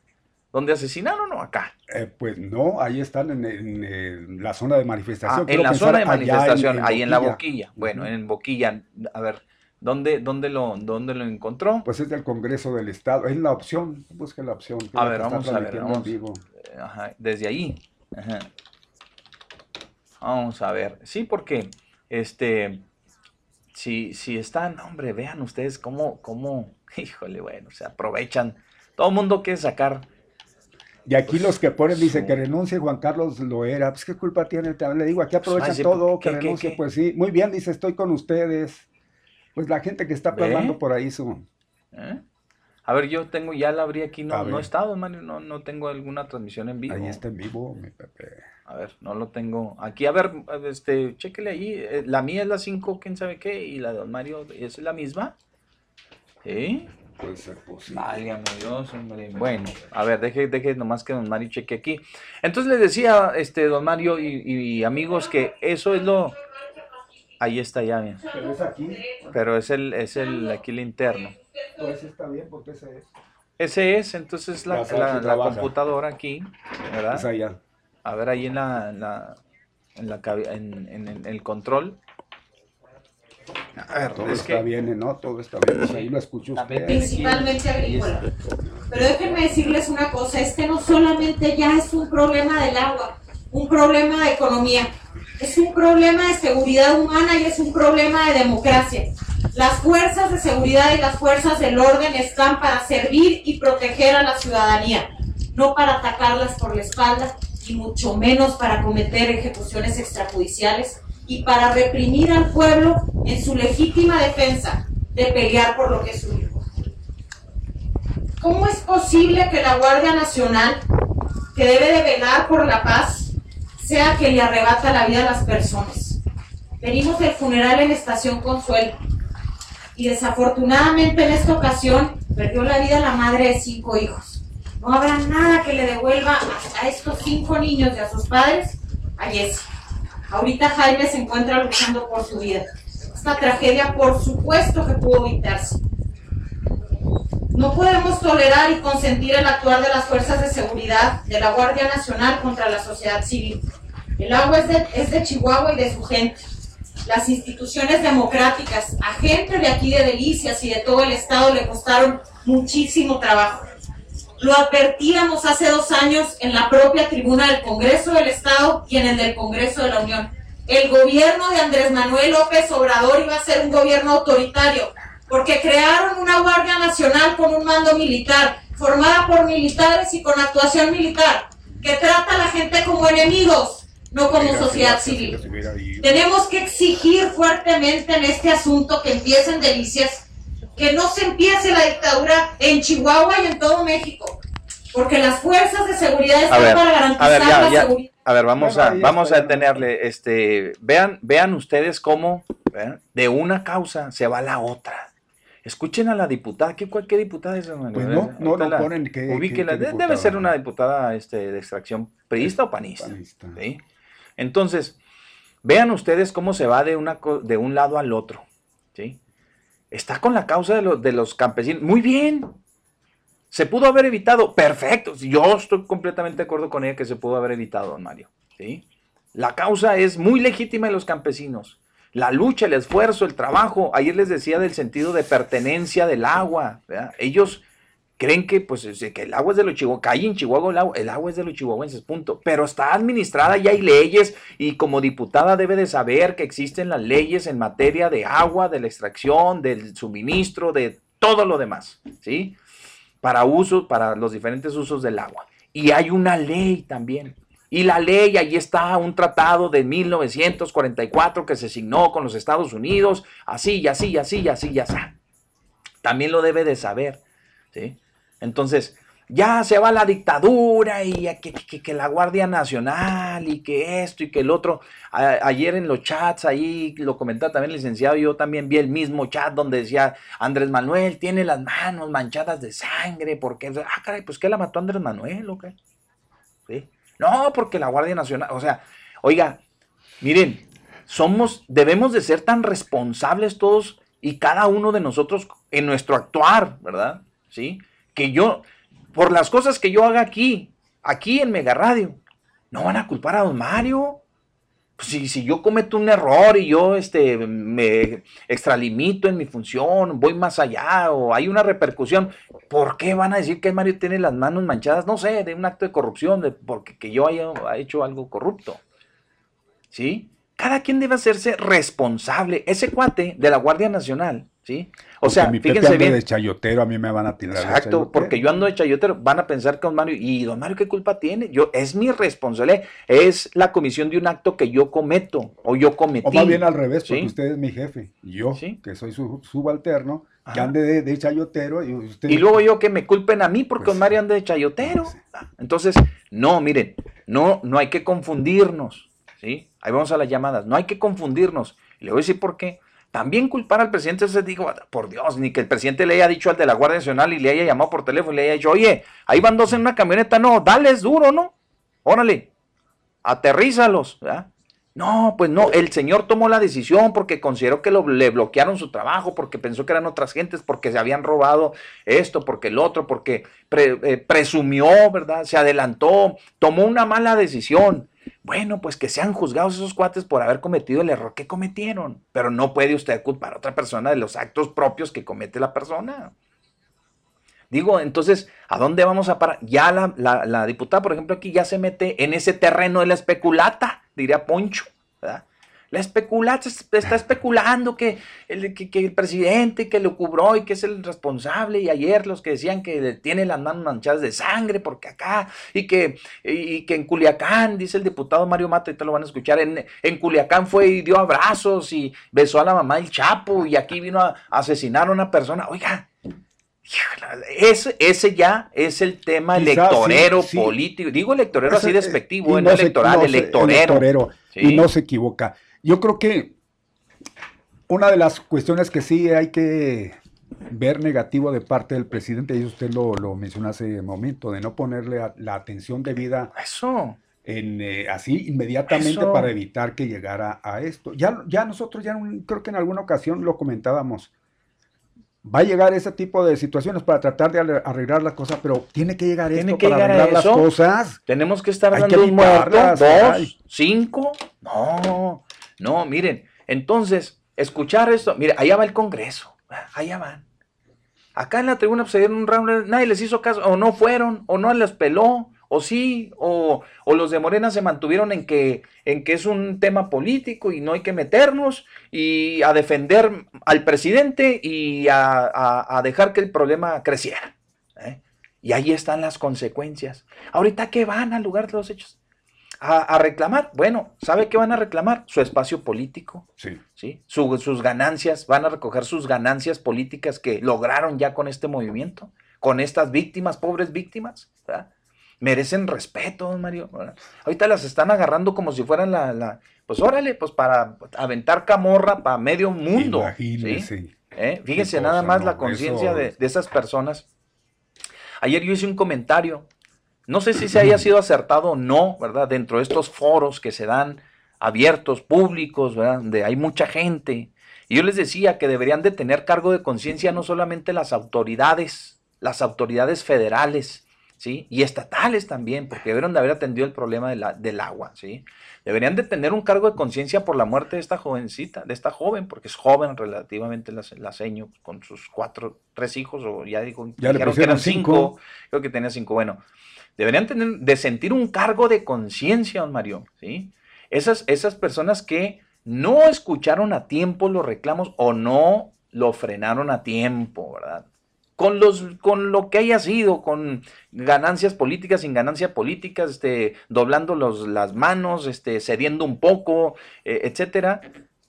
¿Donde asesinaron o acá?
Eh, pues no, ahí están en, en, en la zona de
Ah,
manifestación.
en la zona de manifestación, ahí en la
Boquilla.
Bueno, en boquilla. A ver, ¿dónde, dónde, lo, dónde lo encontró?
Pues es del Congreso del Estado. Es la opción. Busque la opción.
A ver, vamos a ver, vamos.
vivo.
Ajá, desde ahí. Ajá. Vamos a ver. Sí, porque este. Si, si están, hombre, vean ustedes cómo, cómo, *laughs* híjole, bueno, se aprovechan. Todo el mundo quiere sacar.
Y aquí los que ponen, dice
Su-
que renuncie Juan Carlos Loera. Pues qué culpa tiene. Le digo, aquí aprovechan
Ay, sí,
todo.
¿qué,
Que
qué,
renuncie,
qué?
pues sí. Muy bien, dice, estoy con ustedes. Pues la gente que está plasmando por ahí su...
¿Eh? A ver, yo tengo, ya la abrí aquí, no, no he estado, Mario, no, no tengo alguna transmisión en vivo.
Ahí está en vivo, mi Pepe.
A ver, no lo tengo. Aquí, a ver, este, chéquele ahí. eh, La mía es la 5, quién sabe qué, y la de Don Mario es la misma. ¿Sí?
Puede ser posible.
Válgame Dios, hombre. Bueno, a ver, deje, deje nomás que Don Mario cheque aquí. Entonces le decía, este, Don Mario y, y amigos, que eso es lo... Ahí está ya, bien.
Pero es aquí.
Pero es el, es el, aquí el interno.
Pues está bien porque ese es.
Ese es, entonces, la, la- la computadora aquí, ¿verdad?
Es allá.
A ver, ahí en la, en la, en la cabi- en, en- en el control. A ver,
Todo
es
está
que
bien, ¿no? Todo está bien. Pues ahí lo escucho usted.
principalmente agrícola. Pero déjenme decirles una cosa, es que no solamente ya es un problema del agua, un problema de economía, es un problema de seguridad humana y es un problema de democracia. Las fuerzas de seguridad y las fuerzas del orden están para servir y proteger a la ciudadanía, no para atacarlas por la espalda y mucho menos para cometer ejecuciones extrajudiciales y para reprimir al pueblo en su legítima defensa de pelear por lo que es suyo. ¿Cómo es posible que la Guardia Nacional, que debe de velar por la paz, sea que le arrebata la vida a las personas? Venimos del funeral en Estación Consuelo y desafortunadamente en esta ocasión perdió la vida la madre de cinco hijos. No habrá nada que le devuelva a, estos cinco niños y a sus padres a Jesse. Ahorita Jaime se encuentra luchando por su vida. Esta tragedia por supuesto que pudo evitarse. No podemos tolerar y consentir el actuar de las fuerzas de seguridad de la Guardia Nacional contra la sociedad civil. El agua es de, Chihuahua y de su gente. Las instituciones democráticas, a gente de aquí de Delicias y de todo el estado le costaron muchísimo trabajo. Lo advertíamos hace dos años en la propia tribuna del Congreso del Estado y en el del Congreso de la Unión. El gobierno de Andrés Manuel López Obrador iba a ser un gobierno autoritario, porque crearon una Guardia Nacional con un mando militar, formada por militares y con actuación militar, que trata a la gente como enemigos, no como
Mira,
sociedad civil. Tenemos que exigir fuertemente en este asunto que empiecen delicias, que no se empiece la dictadura en Chihuahua y en todo México, porque las fuerzas de seguridad están
ver,
para garantizar
ver, ya,
la
ya.
seguridad.
A ver, vamos a, vamos a detenerle. Este, vean, vean ustedes cómo ¿verdad? de una causa se va a la otra. Escuchen a la diputada. ¿Qué, cuál- qué diputada es?
Pues no, no lo
la-
ponen que-
ubíquela.
que- que
De- Debe ser una diputada este, de extracción priista o panista.
Panista.
¿sí? Entonces, vean ustedes cómo se va de, una, de un lado al otro. ¿sí? Está con la causa de, los- de los campesinos. Muy bien. Se pudo haber evitado. Perfecto. Yo estoy completamente de acuerdo con ella que se pudo haber evitado, don Mario. ¿sí? La causa es muy legítima de los campesinos. La lucha, el esfuerzo, el trabajo. Ayer les decía del sentido de pertenencia del agua. Ellos creen que, pues, es- que el agua es de los chihuahuenses, que hay en Chihuahua el agua, el agua es de los chihuahuenses, punto. Pero está administrada y hay leyes y como diputada debe de saber que existen las leyes en materia de agua, de la extracción, del suministro, de todo lo demás, ¿sí? Para uso, para los diferentes usos del agua. Y hay una ley también. Y la ley, ahí está un tratado de 1944 que se signó con los Estados Unidos, así y así y así y así y así. También lo debe de saber. ¿sí? Entonces, ya se va la dictadura y que, que- que la Guardia Nacional y que esto y que el otro. Ayer en los chats, ahí lo comentaba también el licenciado, yo también vi el mismo chat donde decía Andrés Manuel tiene las manos manchadas de sangre, porque, ah, caray, pues que la mató Andrés Manuel o qué? ¿Sí? No, porque la Guardia Nacional, o sea, oiga, miren, somos, debemos de ser tan responsables todos y cada uno de nosotros en nuestro actuar, ¿verdad? ¿Sí? Que yo, por las cosas que yo haga aquí, aquí en Mega Radio, no van a culpar a don Mario. Pues si, si yo cometo un error y yo este, me extralimito en mi función, voy más allá o hay una repercusión, ¿por qué van a decir que Mario tiene las manos manchadas? No sé, de un acto de corrupción, de, porque que yo haya hecho algo corrupto. ¿Sí? Cada quien debe hacerse responsable. Ese cuate de la Guardia Nacional, ¿sí? O
Porque
sea,
mi
fíjense bien.
de chayotero, a mí me van a tirar de
Exacto,
chayotero.
porque yo ando de chayotero, van a pensar que don Mario, y don Mario, ¿qué culpa tiene? Yo, es mi responsabilidad, es la comisión de un acto que yo cometo, o yo cometí.
O más bien al revés, porque
¿sí?
usted es mi jefe. Yo,
Sí.
que soy su subalterno, que ande de, de chayotero. Y, usted,
Y luego yo que me culpen a mí porque
Pues,
don Mario anda de chayotero. Entonces, no, miren, no, no hay que confundirnos, ¿sí? Ahí vamos a las llamadas, no hay que confundirnos. Y le voy a decir por qué. También culpar al presidente, se digo, por Dios, ni que el presidente le haya dicho al de la Guardia Nacional y le haya llamado por teléfono y le haya dicho, oye, ahí van dos en una camioneta, no, dale, es duro, ¿no? Órale, aterrízalos, ¿verdad? No, pues no, el señor tomó la decisión porque consideró que le bloquearon su trabajo, porque pensó que eran otras gentes, porque se habían robado esto, porque el otro, porque eh, presumió, ¿verdad? Se adelantó, tomó una mala decisión. Bueno, pues que sean juzgados esos cuates por haber cometido el error que cometieron, pero no puede usted culpar a otra persona de los actos propios que comete la persona. Digo, entonces, ¿a dónde vamos a parar? Ya la, la- diputada, por ejemplo, aquí ya se mete en ese terreno de la especulata, diría Poncho, ¿verdad? La está especulando que el, que, que el presidente que lo cubró y que es el responsable, y ayer los que decían que tiene las manos manchadas de sangre, porque acá, y que, y que en Culiacán, dice el diputado Mario Mata, ahorita lo van a escuchar, en, en Culiacán fue y dio abrazos y besó a la mamá del Chapo, y aquí vino a asesinar a una persona. Oiga, Ese, ese ya es el tema
Quizás
electorero
sí, sí.
político. Digo electorero así
Ese, eh,
despectivo, no
se-
electoral,
no
electorero.
electorero,
Sí.
Y no se equivoca. Yo creo que una de las cuestiones que sí hay que ver negativo de parte del presidente, y usted lo, lo mencionó hace un momento, de no ponerle a- la atención debida
Eso.
en, eh, así inmediatamente
Eso.
para evitar que llegara a esto. Ya, ya nosotros, ya un- creo que en alguna ocasión lo comentábamos, va a llegar ese tipo de situaciones para tratar de arreglar las cosas, pero tiene que llegar
Tiene
esto
que
para
llegar a
arreglar las cosas.
Tenemos que estar
Hay
dando
que
un muerto, dos, cinco. No, no, miren. Entonces, escuchar esto, mire, allá va el Congreso, allá van. Acá en la tribuna pues, se dieron un round, nadie les hizo caso, o no fueron, o no les peló, o sí, o, o los de Morena se mantuvieron en que, en que es un tema político y no hay que meternos y a defender al presidente y a, a- dejar que el problema creciera. ¿eh? Y ahí están las consecuencias. Ahorita, ¿qué van al lugar de los hechos? A, a reclamar. Bueno, ¿sabe qué van a reclamar? Su espacio político.
Sí.
¿sí? Su- sus ganancias, van a recoger sus ganancias políticas que lograron ya con este movimiento, con estas víctimas, pobres víctimas, ¿verdad? Merecen respeto, don Mario. ¿verdad? Ahorita las están agarrando como si fueran la, la- pues órale, pues para aventar camorra para medio mundo. ¿sí?
Imagínese.
¿Eh? Fíjense nada más
¿no?
la conciencia
Eso-
de, de esas personas. Ayer yo hice un comentario, no sé si se haya sido acertado o no, ¿verdad? Dentro de estos foros que se dan abiertos, públicos, ¿verdad? Donde hay mucha gente. Y yo les decía que deberían de tener cargo de conciencia no solamente las autoridades, las autoridades federales, ¿sí? Y estatales también, porque debieron de haber atendido el problema de la- del agua, ¿sí? Deberían de tener un cargo de conciencia por la muerte de esta jovencita, de esta joven, porque es joven relativamente la, la seño, con sus cuatro, tres hijos, o ya dijo,
Ya le
dijeron que eran cinco,
cinco.
creo que tenía cinco, bueno. Deberían tener, de sentir un cargo de conciencia, don Mario, ¿sí? Esas, esas personas que no escucharon a tiempo los reclamos o no lo frenaron a tiempo, ¿verdad? Con, los, con lo que haya sido, con ganancias políticas, sin ganancias políticas, este, doblando los, las manos, este, cediendo un poco, eh, etcétera,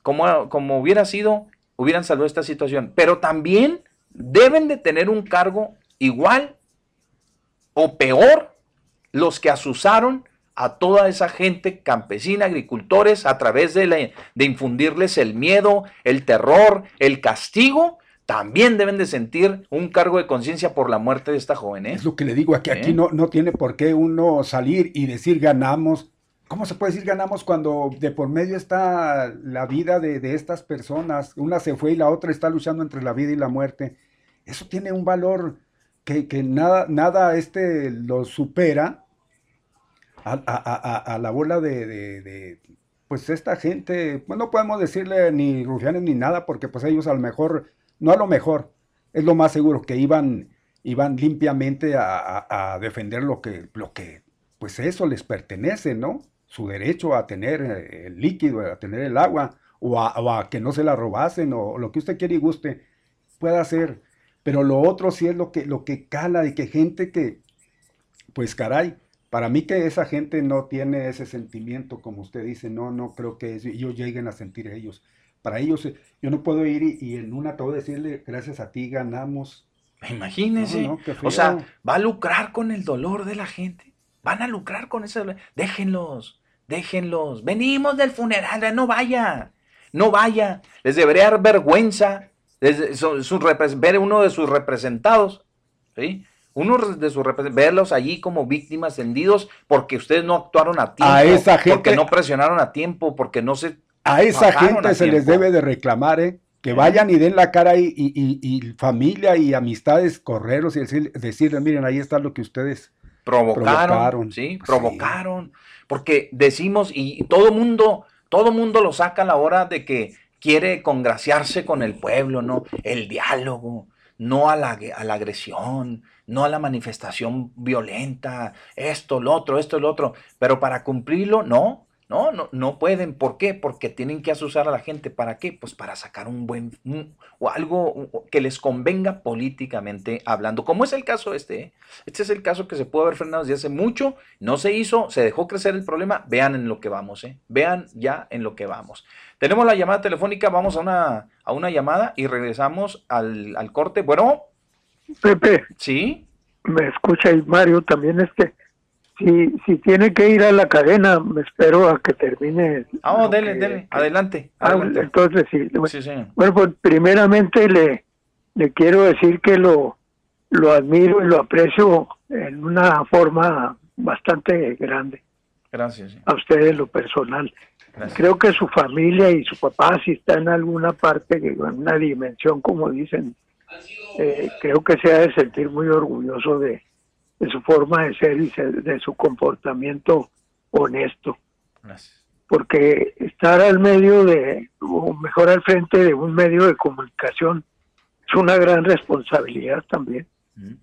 como, como hubiera sido, hubieran salvado esta situación. Pero también deben de tener un cargo igual o peor los que asusaron a toda esa gente campesina, agricultores, a través de, la- de infundirles el miedo, el terror, el castigo, también deben de sentir un cargo de conciencia por la muerte de esta joven. ¿eh?
Es lo que le digo, que aquí
¿Eh?
no, no tiene por qué uno salir y decir ganamos. ¿Cómo se puede decir ganamos cuando de por medio está la vida de, de estas personas? Una se fue y la otra está luchando entre la vida y la muerte. Eso tiene un valor que, nada, nada este lo supera a, la bola de, de- pues esta gente, pues no podemos decirle ni rufianes ni nada, porque pues ellos a lo mejor, no a lo mejor, es lo más seguro que iban, iban limpiamente a, defender lo que, lo que, pues eso les pertenece, ¿no? Su derecho a tener eh, el líquido, a tener el agua, o a, o a que no se la robasen, o lo que usted quiere y guste. pueda ser. Pero lo otro sí es lo que, lo que cala y que gente que, pues caray, para mí que esa gente no tiene ese sentimiento, como usted dice, no, no creo que ellos lleguen a sentir ellos. Para ellos, eh, yo no puedo ir y, y en una todo decirle, gracias a ti ganamos.
Imagínense.
No, no, qué
o sea, va a lucrar con el dolor de la gente. Van a lucrar con ese dolor. Déjenlos, déjenlos. Venimos del funeral, no vaya. No vaya. Les debería dar vergüenza repres- ver uno de sus representados. ¿sí? Uno de sus verlos allí como víctimas hendidos porque ustedes no actuaron a tiempo.
A esa
Porque
gente-
no presionaron a tiempo, porque no se
A esa gente
a
se les debe de reclamar, ¿eh? Que vayan y den la cara y, y- y- y familia y amistades, correros y decir- decirles, miren, ahí está lo que ustedes...
provocaron,
Provocaron.
sí, provocaron, porque decimos y, y todo mundo, todo mundo lo saca a la hora de que quiere congraciarse con el pueblo, ¿no? El diálogo, no a la, a la agresión, no a la manifestación violenta, esto, lo otro, esto, lo otro, pero para cumplirlo, no. No, no, no pueden. ¿Por qué? Porque tienen que asusar a la gente. ¿Para qué? Pues para sacar un buen un- o algo que les convenga políticamente hablando. Como es el caso este. ¿eh? Este es el caso que se pudo haber frenado desde hace mucho. No se hizo, se dejó crecer el problema. Vean en lo que vamos, ¿eh? Vean ya en lo que vamos. Tenemos la llamada telefónica, vamos a una, a una llamada y regresamos al, al corte. Bueno,
Pepe,
sí,
me escucha y Mario también es que si, si tiene que ir a la cadena, me espero a que termine.
ah,
lo
dele,
que-
dele, adelante.
Ah,
adelante.
entonces sí.
Sí, señor.
Bueno, pues primeramente le, le quiero decir que lo, lo admiro y lo aprecio en una forma bastante grande
Gracias.
a usted en lo personal.
Gracias.
Creo que su familia y su papá, si está en alguna parte, en una dimensión, como dicen, eh, creo que se ha de sentir muy orgulloso de, de su forma de ser y de su comportamiento honesto.
Gracias.
Porque estar al medio de, o mejor al frente de un medio de comunicación, es una gran responsabilidad también.
Mm.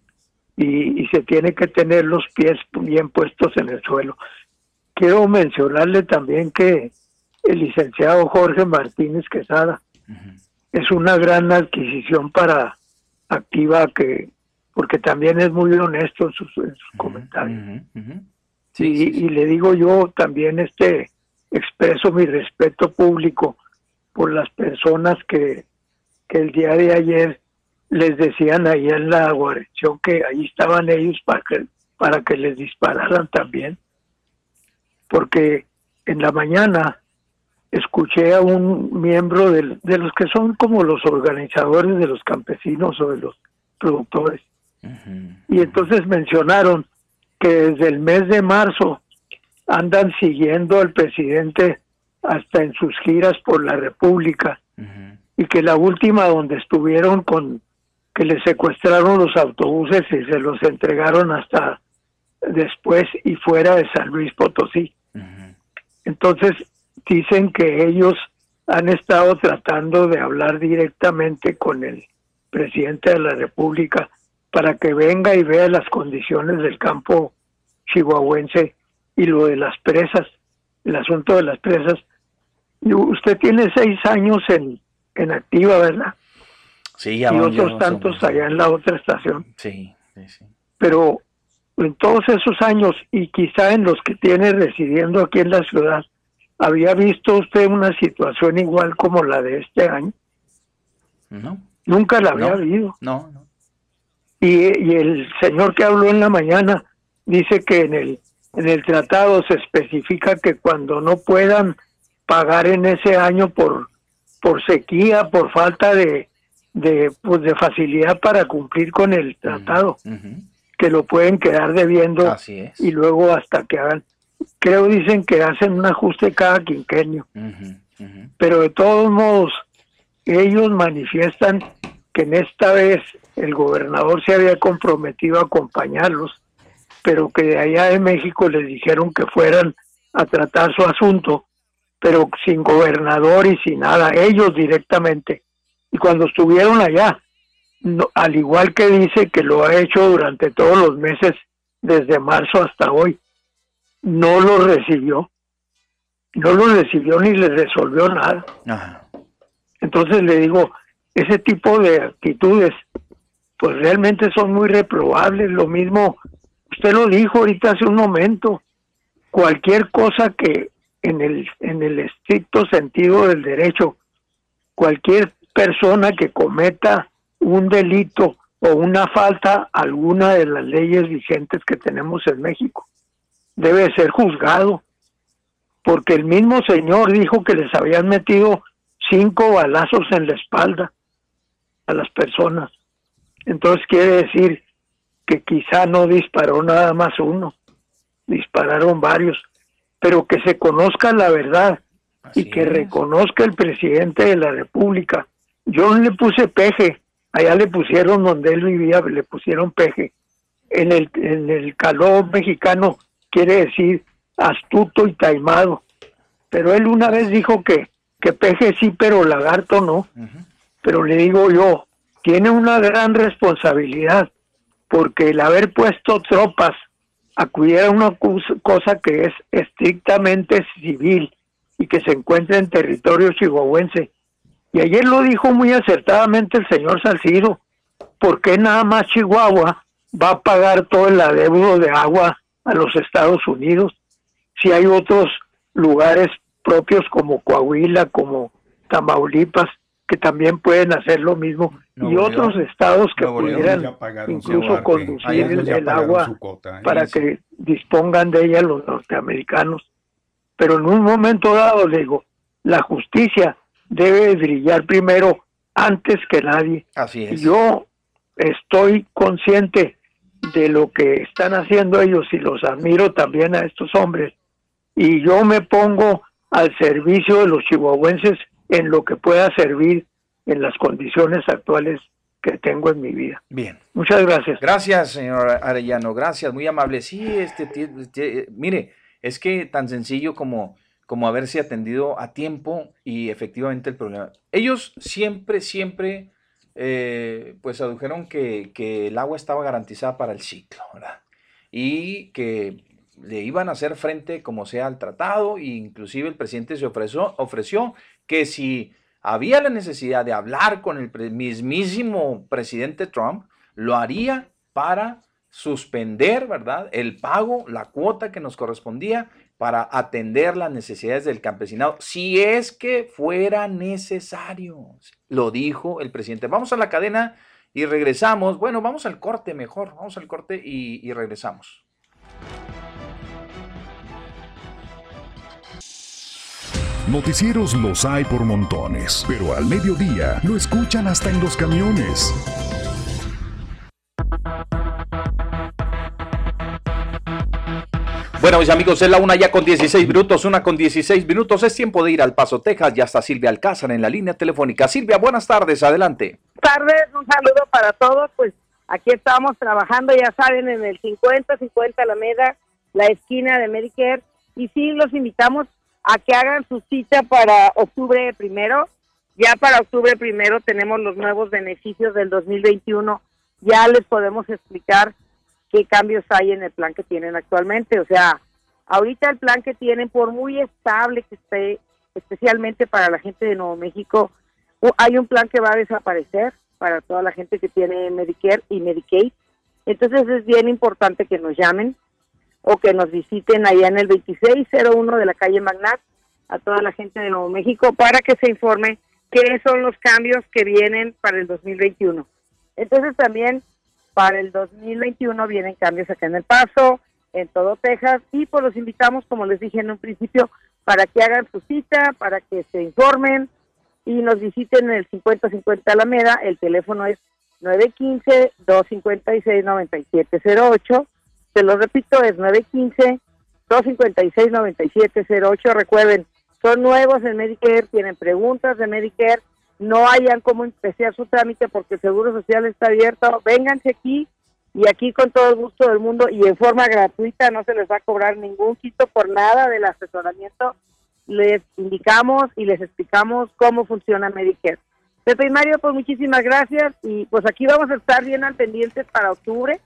Y, y se tiene que tener los pies bien puestos en el suelo. Quiero mencionarle también que el licenciado Jorge Martínez Quesada es una gran adquisición para Activa que porque también es muy honesto en sus, en sus comentarios. Y,
Sí, sí, sí.
y le digo yo también este expreso mi respeto público por las personas que, que el día de ayer les decían ahí en la guarnición que ahí estaban ellos para que, para que les dispararan también. Porque en la mañana escuché a un miembro del- de los que son como los organizadores de los campesinos o de los productores. Y entonces mencionaron que desde el mes de marzo andan siguiendo al presidente hasta en sus giras por la República. Y que la última donde estuvieron con que le secuestraron los autobuses y se los entregaron hasta después y fuera de San Luis Potosí. Entonces dicen que ellos han estado tratando de hablar directamente con el presidente de la República para que venga y vea las condiciones del campo chihuahuense y lo de las presas, el asunto de las presas. Usted tiene seis años en, en activa, ¿verdad?
Sí, ya
y otros tantos allá en la otra estación.
Sí, sí, sí.
Pero en todos esos años y quizá en los que tiene residiendo aquí en la ciudad, ¿había visto usted una situación igual como la de este año?
No,
Nunca la había
No.
habido.
no, no.
Y, y el señor que habló en la mañana dice que en el, en el tratado se especifica que cuando no puedan pagar en ese año por, por sequía, por falta de, de, pues de facilidad para cumplir con el tratado, que lo pueden quedar debiendo
Así es.
y luego hasta que hagan, creo dicen que hacen un ajuste cada quinquenio, pero de todos modos ellos manifiestan que en esta vez el gobernador se había comprometido a acompañarlos, pero que de allá de México les dijeron que fueran a tratar su asunto, pero sin gobernador y sin nada, ellos directamente. Y cuando estuvieron allá, no- al igual que dice que lo ha hecho durante todos los meses, desde marzo hasta hoy, no lo recibió. No lo recibió ni le resolvió nada.
Ajá.
Entonces le digo, ese tipo de actitudes, pues realmente son muy reprobables. Lo mismo, usted lo dijo ahorita hace un momento, cualquier cosa que en el, en el estricto sentido del derecho, cualquier persona que cometa un delito o una falta alguna de las leyes vigentes que tenemos en México, debe ser juzgado, porque el mismo señor dijo que les habían metido cinco balazos en la espalda a las personas. Entonces quiere decir que quizá no disparó nada más uno, dispararon varios, pero que se conozca la verdad y que reconozca el presidente de la República. Yo no le puse peje, allá le pusieron donde él vivía, le pusieron peje. En el, en el calor mexicano quiere decir astuto y taimado. Pero él una vez dijo que, que peje sí, pero lagarto no. Pero le digo yo, tiene una gran responsabilidad, porque el haber puesto tropas a una cosa que es estrictamente civil y que se encuentra en territorio chihuahuense. Y ayer lo dijo muy acertadamente el señor Salcido, ¿por qué nada más Chihuahua va a pagar todo el adeudo de agua a los Estados Unidos si hay otros lugares propios como Coahuila, como Tamaulipas, que también pueden hacer lo mismo y otros estados que pudieran incluso conducir el, agua para que dispongan de ella los norteamericanos. Pero en un momento dado, le digo, la justicia debe brillar primero antes que nadie.
Así es.
Yo estoy consciente de lo que están haciendo ellos y los admiro también a estos hombres. Y yo me pongo al servicio de los chihuahuenses en lo que pueda servir en las condiciones actuales que tengo en mi vida.
Bien.
Muchas gracias.
Gracias, señor Arellano. Gracias, muy amable. Sí, este, mire, es que tan sencillo como, como haberse atendido a tiempo y efectivamente el problema. Ellos siempre, siempre, eh, pues adujeron que, que, el agua estaba garantizada para el ciclo, ¿verdad? Y que le iban a hacer frente como sea al tratado, e inclusive el presidente se ofreció, ofreció que si había la necesidad de hablar con el mismísimo presidente Trump, lo haría para suspender, ¿verdad? El pago, la cuota que nos correspondía para atender las necesidades del campesinado, si es que fuera necesario. Lo dijo el presidente. Vamos a la cadena y regresamos. Bueno, vamos al corte mejor. Vamos al corte y, y regresamos.
Noticieros los hay por montones, pero al mediodía lo escuchan hasta en los camiones.
Bueno, mis amigos, es la una ya con 16 minutos, una con 16 minutos. Es tiempo de ir al Paso, Texas. Ya está Silvia Alcázar en la línea telefónica. Silvia, buenas tardes, adelante.
Buenas tardes, un saludo para todos. Pues aquí estamos trabajando, ya saben, en el 50-50 Alameda, la esquina de Medicare. Y sí, los invitamos a que hagan su cita para octubre primero. Ya para octubre primero tenemos los nuevos beneficios del 2021. Ya les podemos explicar qué cambios hay en el plan que tienen actualmente. O sea, ahorita el plan que tienen, por muy estable que esté, especialmente para la gente de Nuevo México, hay un plan que va a desaparecer para toda la gente que tiene Medicare y Medicaid. Entonces es bien importante que nos llamen o que nos visiten allá en el 2601 de la calle Magnat a toda la gente de Nuevo México para que se informe qué son los cambios que vienen para el 2021. Entonces también para el 2021 vienen cambios acá en El Paso, en todo Texas y pues los invitamos, como les dije en un principio, para que hagan su cita, para que se informen y nos visiten en el 5050 Alameda. El teléfono es 915-256-9708 se lo repito, es 915-256-9708. Recuerden, son nuevos en Medicare, tienen preguntas de Medicare, no hayan cómo empezar su trámite porque el Seguro Social está abierto. Vénganse aquí y aquí con todo el gusto del mundo y en forma gratuita, no se les va a cobrar ningún quito por nada del asesoramiento. Les indicamos y les explicamos cómo funciona Medicare. Pepe y Mario, pues muchísimas gracias y pues aquí vamos a estar bien al pendientes para octubre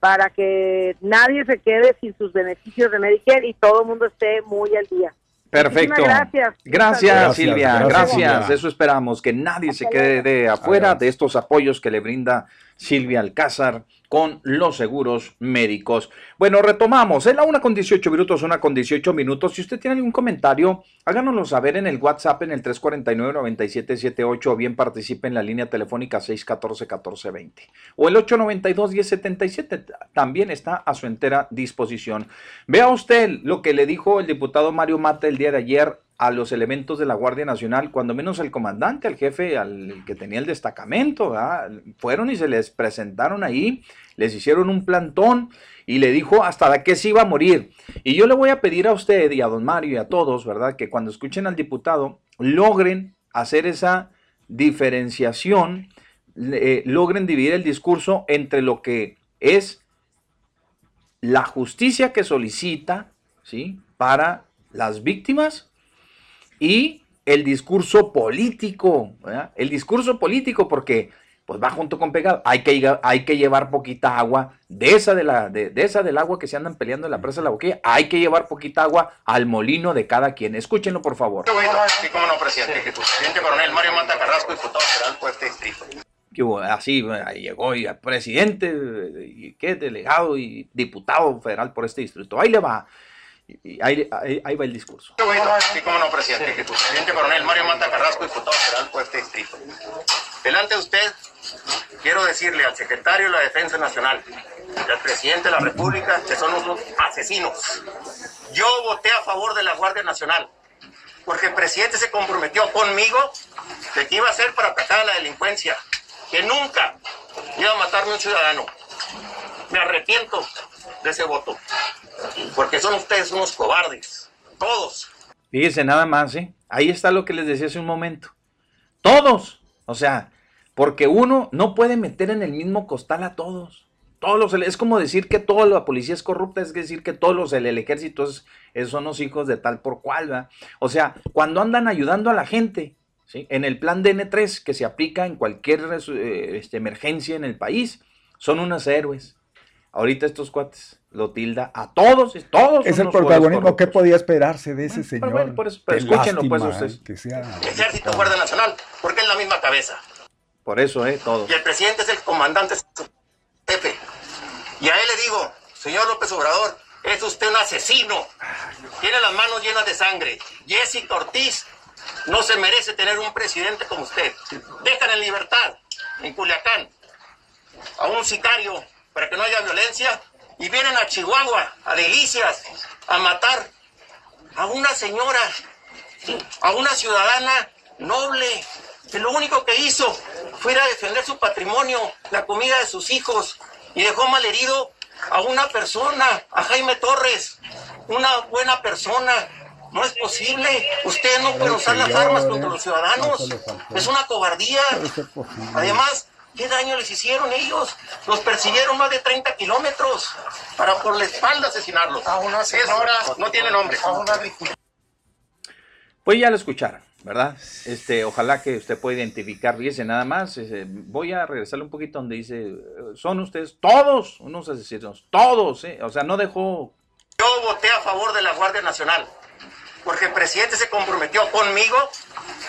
para que nadie se quede sin sus beneficios de Medicare y todo el mundo esté muy al día.
Perfecto.
Gracias.
Gracias,
Gracias,
Silvia.
gracias.
Eso esperamos, que nadie se quede de afuera
Adiós.
de estos apoyos que le brinda Silvia Alcázar con los seguros médicos. Bueno, retomamos. Es la una con 18 minutos, una con 18 minutos. Si usted tiene algún comentario, háganoslo saber en el WhatsApp en el 349-9778 o bien participe en la línea telefónica 614-1420 o el 892-1077. También está a su entera disposición. Vea usted lo que le dijo el diputado Mario Mata el día de ayer a los elementos de la Guardia Nacional, cuando menos al comandante, al jefe, al que tenía el destacamento, ¿verdad? fueron y se les presentaron ahí, les hicieron un plantón y le dijo hasta de qué se iba a morir. Y yo le voy a pedir a usted y a don Mario y a todos, ¿verdad? Que cuando escuchen al diputado logren hacer esa diferenciación, eh, logren dividir el discurso entre lo que es la justicia que solicita, ¿sí? Para las víctimas y el discurso político, ¿verdad? El discurso político porque pues va junto con pegado. Hay que, hay que llevar poquita agua de esa, de, la, de, de esa del agua que se andan peleando en la presa de la boquilla. Hay que llevar poquita agua al molino de cada quien. Escúchenlo, por favor.
Sí, cómo no, presidente. Presidente coronel Mario Mata Carrasco, diputado federal por este distrito.
que hubo, así ahí llegó y presidente, y qué delegado y diputado federal por este distrito. Ahí le va, y- ahí, va el discurso.
Sí, cómo no, presidente. Presidente coronel Mario Mata Carrasco, diputado federal por este distrito. Delante de usted, quiero decirle al secretario de la Defensa Nacional y al presidente de la República que son unos asesinos. Yo voté a favor de la Guardia Nacional porque el presidente se comprometió conmigo de que iba a hacer para atacar a la delincuencia, que nunca iba a matarme un ciudadano. Me arrepiento ese voto, porque son ustedes unos cobardes, todos.
Fíjese nada más, ¿eh? Ahí está lo que les decía hace un momento. Todos, o sea, porque uno no puede meter en el mismo costal a todos. Todos es como decir que toda la policía es corrupta, es decir que todos los el, el ejército es- son los hijos de tal por cual, ¿verdad? O sea, cuando andan ayudando a la gente, ¿sí? En el plan DN3 que se aplica en cualquier eh, este, emergencia en el país, son unos héroes. Ahorita estos cuates lo tilda a todos, todos.
Es el protagonismo que podía esperarse de ese
Bueno,
señor.
bueno, por eso, pero escúchenlo, pues, ustedes.
que sea-
Ejército, Guardia Nacional, porque es la misma cabeza.
Por eso, ¿eh? Todos.
Y el presidente es el comandante jefe. Y a él le digo, señor López Obrador, es usted un asesino. Tiene las manos llenas de sangre. Jessica Ortiz no se merece tener un presidente como usted. Dejan en libertad, en Culiacán, a un sicario para que no haya violencia y vienen a Chihuahua, a Delicias, a matar a una señora, a una ciudadana noble, que lo único que hizo fue ir a defender su patrimonio, la comida de sus hijos, y dejó malherido a una persona, a Jaime Torres, una buena persona. No es posible. Ustedes no pueden usar las armas contra los ciudadanos. Es una cobardía. Además, ¿qué daño les hicieron ellos? Los persiguieron más de 30 kilómetros para por la espalda asesinarlos. A una señora, no tiene nombre. A una
Pues ya lo escucharon, ¿verdad? Este, ojalá que usted pueda identificar, fíjese nada más. este, voy a regresarle un poquito donde dice, eh, son ustedes todos unos asesinos, todos, ¿eh? O sea, no dejó
Yo voté a favor de la Guardia Nacional porque el presidente se comprometió conmigo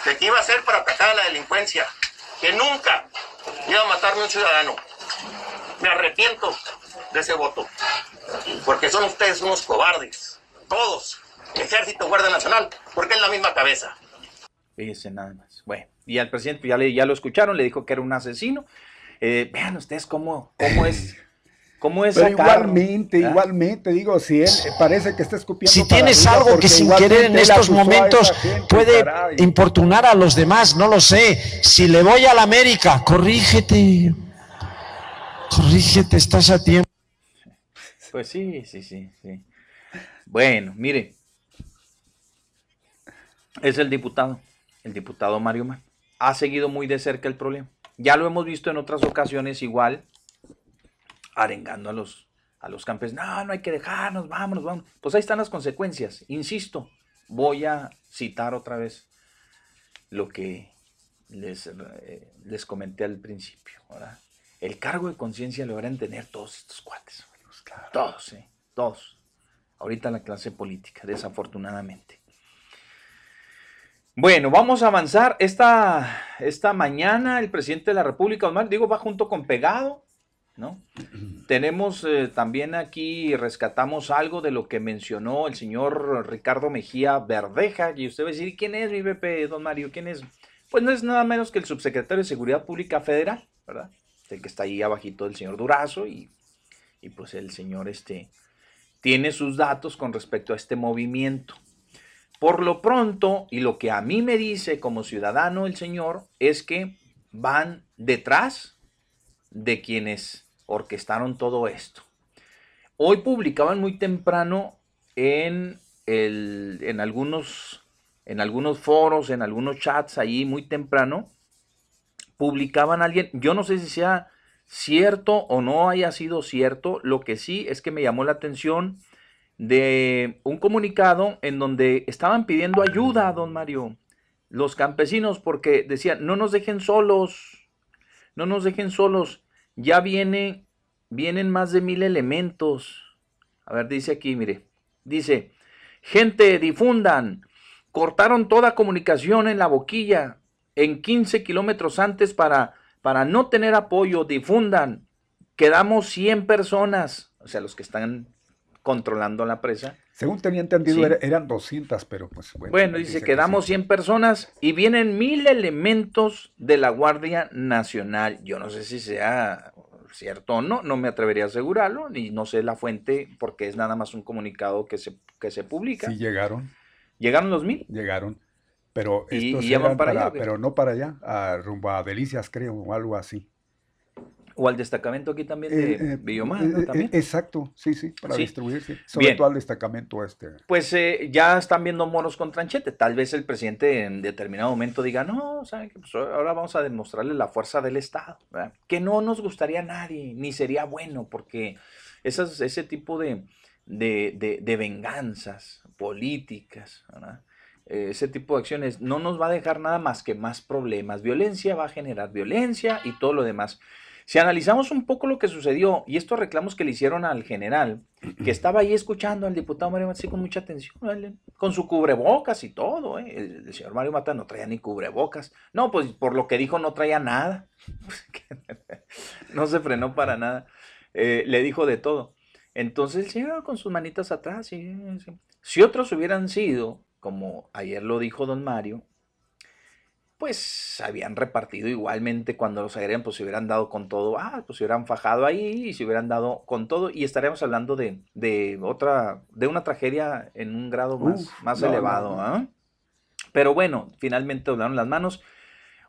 de que iba a hacer para atacar a la delincuencia, que nunca iba a matarme un ciudadano. Me arrepiento de ese voto, porque son ustedes unos cobardes, todos, Ejército, Guardia Nacional, porque es la misma cabeza.
Fíjese nada más. Bueno, y al presidente ya, le, ya lo escucharon, le dijo que era un asesino. Eh, vean ustedes cómo, cómo es. ¿Cómo es
Pero igualmente,
¿Ah?
igualmente, digo, si él parece que está escupiendo.
Si tienes algo que sin querer en estos momentos
gente,
puede
caray.
importunar a los demás, no lo sé. Si le voy a la América, corrígete. Corrígete, estás a tiempo.
Pues sí, sí, sí, sí. Bueno, mire. Es el diputado, el diputado Mario Man. Ha seguido muy de cerca el problema. Ya lo hemos visto en otras ocasiones igual, arengando a los, a los campesinos. No, no hay que dejarnos, vámonos, vamos. Pues ahí están las consecuencias. Insisto, voy a citar otra vez lo que les, eh, les comenté al principio. ¿verdad? El cargo de conciencia lo deberán tener todos estos cuates. Todos, ¿eh? Todos. Ahorita la clase política, desafortunadamente. Bueno, vamos a avanzar. Esta, esta mañana el presidente de la República, Omar, digo, va junto con Pegado, Tenemos eh, también aquí, rescatamos algo de lo que mencionó el señor Ricardo Mejía Verdeja, y usted va a decir, ¿quién es mi BP, don Mario? ¿Quién es? Pues no es nada menos que el subsecretario de Seguridad Pública Federal, ¿verdad? El que está ahí abajito del señor Durazo y, y pues el señor este tiene sus datos con respecto a este movimiento. Por lo pronto, y lo que a mí me dice como ciudadano el señor, es que van detrás de quienes orquestaron todo esto. Hoy publicaban muy temprano en, el, en, algunos, en algunos foros, en algunos chats ahí muy temprano, publicaban a alguien, yo no sé si sea cierto o no haya sido cierto, lo que sí es que me llamó la atención de un comunicado en donde estaban pidiendo ayuda don Mario, los campesinos, porque decían, no nos dejen solos, no nos dejen solos, ya viene, vienen más de mil elementos. A ver, dice aquí, mire, dice, gente, difundan, cortaron toda comunicación en la boquilla en 15 kilómetros antes para, para no tener apoyo, difundan, quedamos 100 personas, o sea, los que están controlando la presa.
Según tenía entendido,
Sí.
eran 200, pero pues bueno.
Bueno, dice que damos 100 personas y vienen mil elementos de la Guardia Nacional. Yo no sé si sea cierto o no, no me atrevería a asegurarlo, ni no sé la fuente porque es nada más un comunicado que se, que se publica.
Sí llegaron,
¿Llegaron los mil?
llegaron. Pero
¿Y-
estos
y para allá
pero no para allá, a rumbo a Delicias, creo, o algo así.
O al destacamento aquí también de
Eh, eh,
Villomar, ¿no?
eh, eh,
También.
Exacto, sí, sí, para
Sí.
distribuirse. Sobre
Bien.
todo al destacamento este.
Pues eh, ya están viendo monos con tranchete. Tal vez el presidente en determinado momento diga, no, ¿saben qué? Pues ahora vamos a demostrarle la fuerza del Estado. ¿verdad? Que no nos gustaría a nadie, ni sería bueno, porque esas, ese tipo de, de, de- de venganzas políticas, ¿verdad? Eh, ese tipo de acciones no nos va a dejar nada más que más problemas. Violencia va a generar violencia y todo lo demás. Si analizamos un poco lo que sucedió y estos reclamos que le hicieron al general, que *clears throat* estaba ahí escuchando al diputado Mario Mata sí, con mucha atención, con su cubrebocas y todo, ¿eh? el, el señor Mario Mata no traía ni cubrebocas. No, pues por lo que dijo no traía nada. *laughs* no se frenó para nada. Eh, le dijo de todo. Entonces el señor con sus manitas atrás. sí, sí. Si otros hubieran sido, como ayer lo dijo don Mario, pues habían repartido igualmente cuando los agregan, pues se hubieran dado con todo, ah, pues se hubieran fajado ahí y se hubieran dado con todo y estaríamos hablando de, de otra, de una tragedia en un grado más,
Uf,
más
no,
elevado,
no.
¿ah? Pero bueno, finalmente doblaron las manos.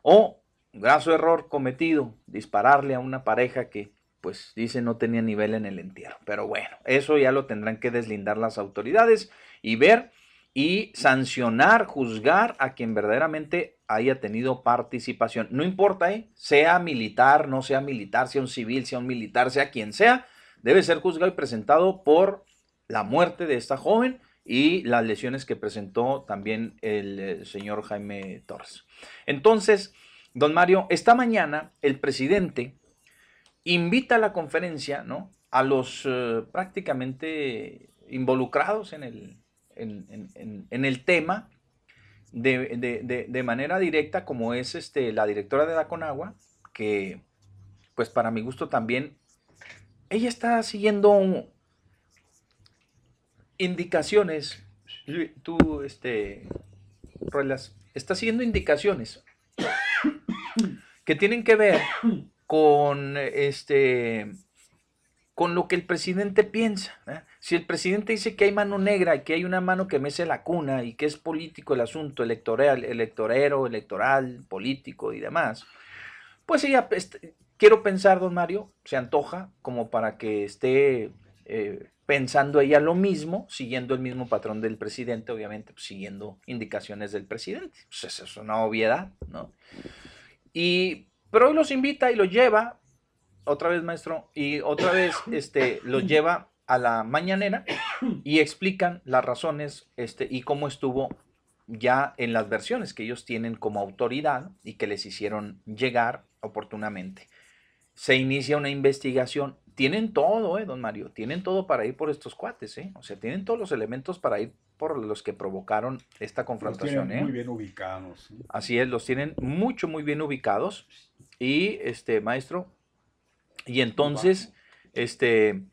O, graso error cometido, dispararle a una pareja que, pues, dice no tenía nivel en el entierro. Pero bueno, eso ya lo tendrán que deslindar las autoridades y ver y sancionar, juzgar a quien verdaderamente haya tenido participación. No importa, ¿eh? sea militar, no sea militar, sea un civil, sea un militar, sea quien sea, debe ser juzgado y presentado por la muerte de esta joven y las lesiones que presentó también el eh, señor Jaime Torres. Entonces, don Mario, esta mañana el presidente invita a la conferencia, ¿no? A los eh, prácticamente involucrados en el, en, el tema de, de- de- de manera directa, como es este, la directora de la Conagua, que, pues para mi gusto también, ella está siguiendo indicaciones, tú, este, Ruelas, está siguiendo indicaciones *coughs* que tienen que ver con este con lo que el presidente piensa. ¿eh? Si el presidente dice que hay mano negra que hay una mano que mece la cuna y que es político el asunto, electoral, electorero, electoral, político y demás, pues ella, este, quiero pensar, don Mario, se antoja como para que esté eh, pensando ella lo mismo, siguiendo el mismo patrón del presidente, obviamente, pues, siguiendo indicaciones del presidente. Pues eso es una obviedad, ¿no? Y, pero hoy los invita y los lleva, otra vez maestro, y otra vez este, los lleva a la mañanera y explican las razones este, y cómo estuvo ya en las versiones que ellos tienen como autoridad y que les hicieron llegar oportunamente. Se inicia una investigación. tienen todo, ¿eh, don Mario? Tienen todo para ir por estos cuates, ¿eh? O sea, tienen todos los elementos para ir por los que provocaron esta
Los
confrontación,
tienen
¿eh?
muy bien ubicados. ¿sí?
Así es, los tienen mucho, muy bien ubicados. Y, este, maestro, y entonces, este,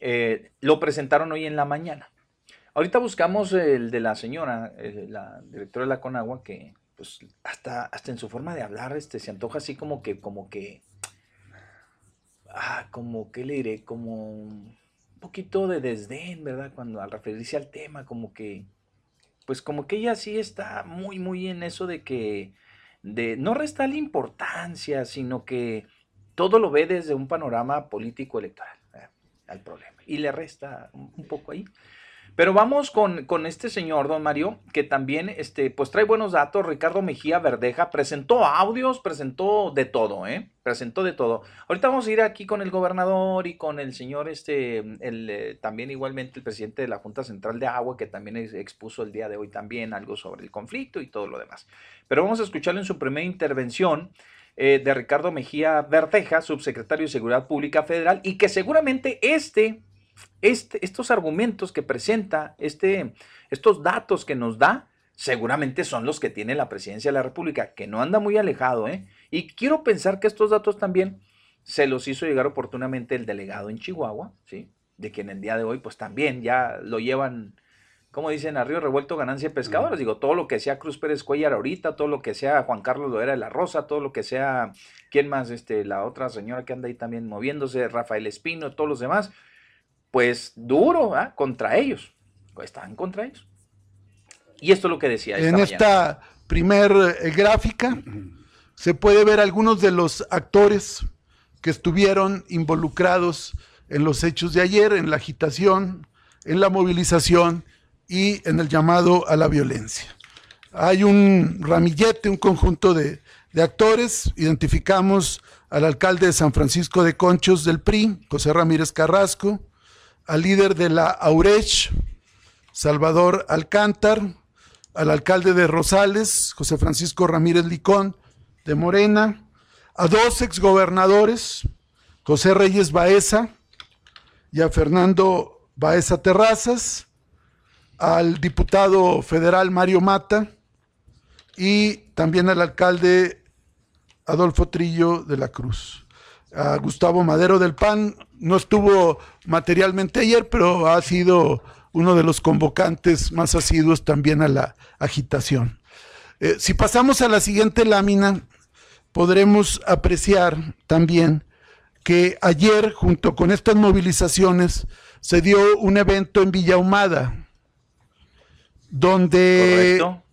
eh, lo presentaron hoy en la mañana. Ahorita buscamos el de la señora, eh, la directora de la Conagua, que pues hasta, hasta en su forma de hablar, este, se antoja así como que, como que, ah, como, ¿qué le diré? Como un poquito de desdén, ¿verdad? Cuando al referirse al tema, como que, pues como que ella sí está muy, muy en eso de que, de no resta la importancia, sino que todo lo ve desde un panorama político electoral. Al problema. Y le resta un, poco ahí. Pero vamos con, con este señor, don Mario, que también este, pues trae buenos datos. Ricardo Mejía Verdeja presentó audios, presentó de todo, ¿eh? Presentó de todo. Ahorita vamos a ir aquí con el gobernador y con el señor, este, el, eh, también igualmente el presidente de la Junta Central de Agua, que también ex- expuso el día de hoy también algo sobre el conflicto y todo lo demás. Pero vamos a escucharlo en su primera intervención eh, de Ricardo Mejía Verdeja, subsecretario de Seguridad Pública Federal, y que seguramente este este, estos argumentos que presenta, este, estos datos que nos da, seguramente son los que tiene la presidencia de la República, que no anda muy alejado, ¿eh? Y quiero pensar que estos datos también se los hizo llegar oportunamente el delegado en Chihuahua, ¿sí? De quien el día de hoy, pues también ya lo llevan, como dicen, a río revuelto ganancia de pescadores. Digo, todo lo que sea Cruz Pérez Cuellar ahorita, todo lo que sea Juan Carlos Loera de la Rosa, todo lo que sea, ¿quién más? Este, la otra señora que anda ahí también moviéndose, Rafael Espino, todos los demás pues duro ¿ah? contra ellos. Pues estaban contra ellos. Y esto es lo que decía.
En
mañana.
esta primer eh, gráfica se puede ver algunos de los actores que estuvieron involucrados en los hechos de ayer, en la agitación, en la movilización y en el llamado a la violencia. Hay un ramillete, un conjunto de, de actores. Identificamos al alcalde de San Francisco de Conchos del PRI, José Ramírez Carrasco, al líder de la AURECH, Salvador Alcántar, al alcalde de Rosales, José Francisco Ramírez Licón, de Morena, a dos exgobernadores, José Reyes Baeza y a Fernando Baeza Terrazas, al diputado federal Mario Mata y también al alcalde Adolfo Trillo de la Cruz. A Gustavo Madero del PAN no estuvo materialmente ayer, pero ha sido uno de los convocantes más asiduos también a la agitación. Eh, si pasamos a la siguiente lámina, podremos apreciar también que ayer, junto con estas movilizaciones, se dio un evento en Villa Humada, donde
Correcto,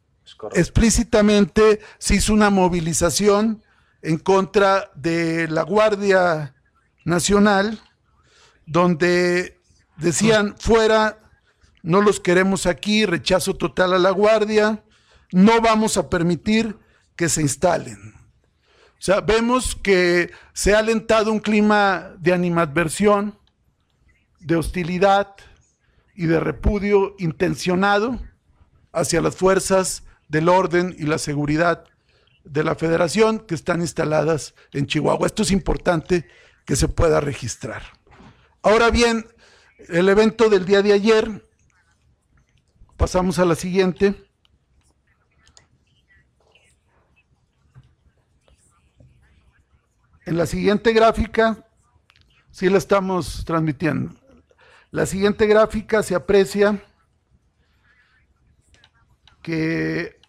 explícitamente se hizo una movilización en contra de la Guardia Nacional, donde decían fuera, no los queremos aquí, rechazo total a la Guardia, no vamos a permitir que se instalen. O sea, vemos que se ha alentado un clima de animadversión, de hostilidad y de repudio intencionado hacia las fuerzas del orden y la seguridad de la federación que están instaladas en Chihuahua. Esto es importante que se pueda registrar. Ahora bien, el evento del día de ayer, pasamos a la siguiente. En la siguiente gráfica, sí la estamos transmitiendo. La siguiente gráfica se aprecia que,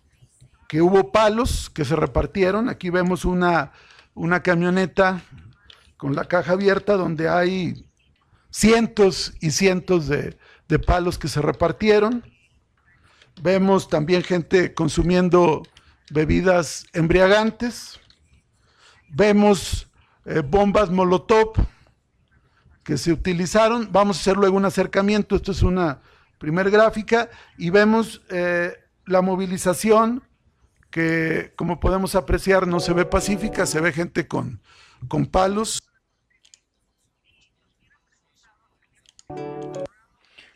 que hubo palos que se repartieron. Aquí vemos una, una camioneta con la caja abierta donde hay cientos y cientos de, de palos que se repartieron. Vemos también gente consumiendo bebidas embriagantes. Vemos eh, bombas Molotov que se utilizaron. Vamos a hacer luego un acercamiento. Esto es una primer gráfica y vemos eh, la movilización que, como podemos apreciar, no se ve pacífica, se ve gente con, con palos.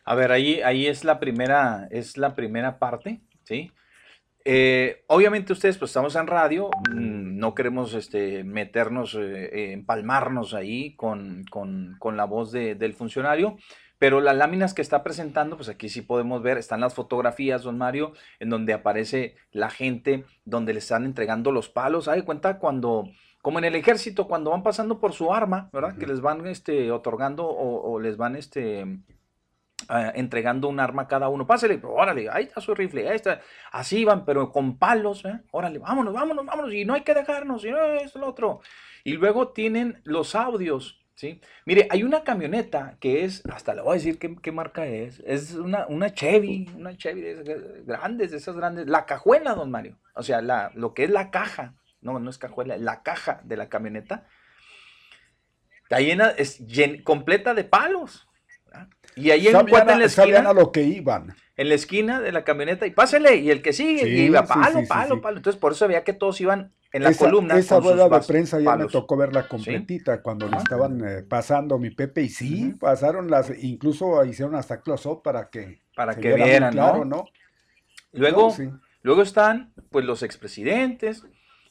A ver, ahí, ahí es la primera, es la primera parte, ¿sí? eh, obviamente ustedes, pues estamos en radio, mm, no queremos este, meternos, eh, empalmarnos ahí con, con- con la voz de- del funcionario, pero las láminas que está presentando, pues aquí sí podemos ver, están las fotografías, don Mario, en donde aparece la gente, donde le están entregando los palos. Hay cuenta cuando, como en el ejército, cuando van pasando por su arma, ¿verdad? Que les van este, otorgando o, o les van este, ah, entregando un arma a cada uno. Pásale, pero órale, ahí está su rifle, ahí está. Así van, pero con palos, ¿eh? Órale, vámonos, vámonos, vámonos, y no hay que dejarnos, y no es lo otro. Y luego tienen los audios, ¿sí? Mire, hay una camioneta que es, hasta le voy a decir qué, qué marca es, es una, una Chevy, una Chevy de esas grandes, de esas grandes, la cajuela, don Mario, o sea, la, lo que es la caja, no, no es cajuela, la caja de la camioneta, está llena, es llen- completa de palos. ¿verdad? Y ahí
Sabían
encuentran en la esquina,
a lo que iban.
en la esquina de la camioneta, y pásele, y el que sigue,
Sí,
y iba palo,
sí, sí,
palo, palo. Entonces, por eso veía que todos iban en la
esa,
columna.
Esa rueda de prensa ya me tocó verla completita cuando le estaban eh, pasando mi Pepe y sí, pasaron las, incluso hicieron hasta close-up para que
Para
se
que
viera
vieran,
claro,
¿no?
¿no?
Luego,
No, sí.
luego están, pues, los expresidentes,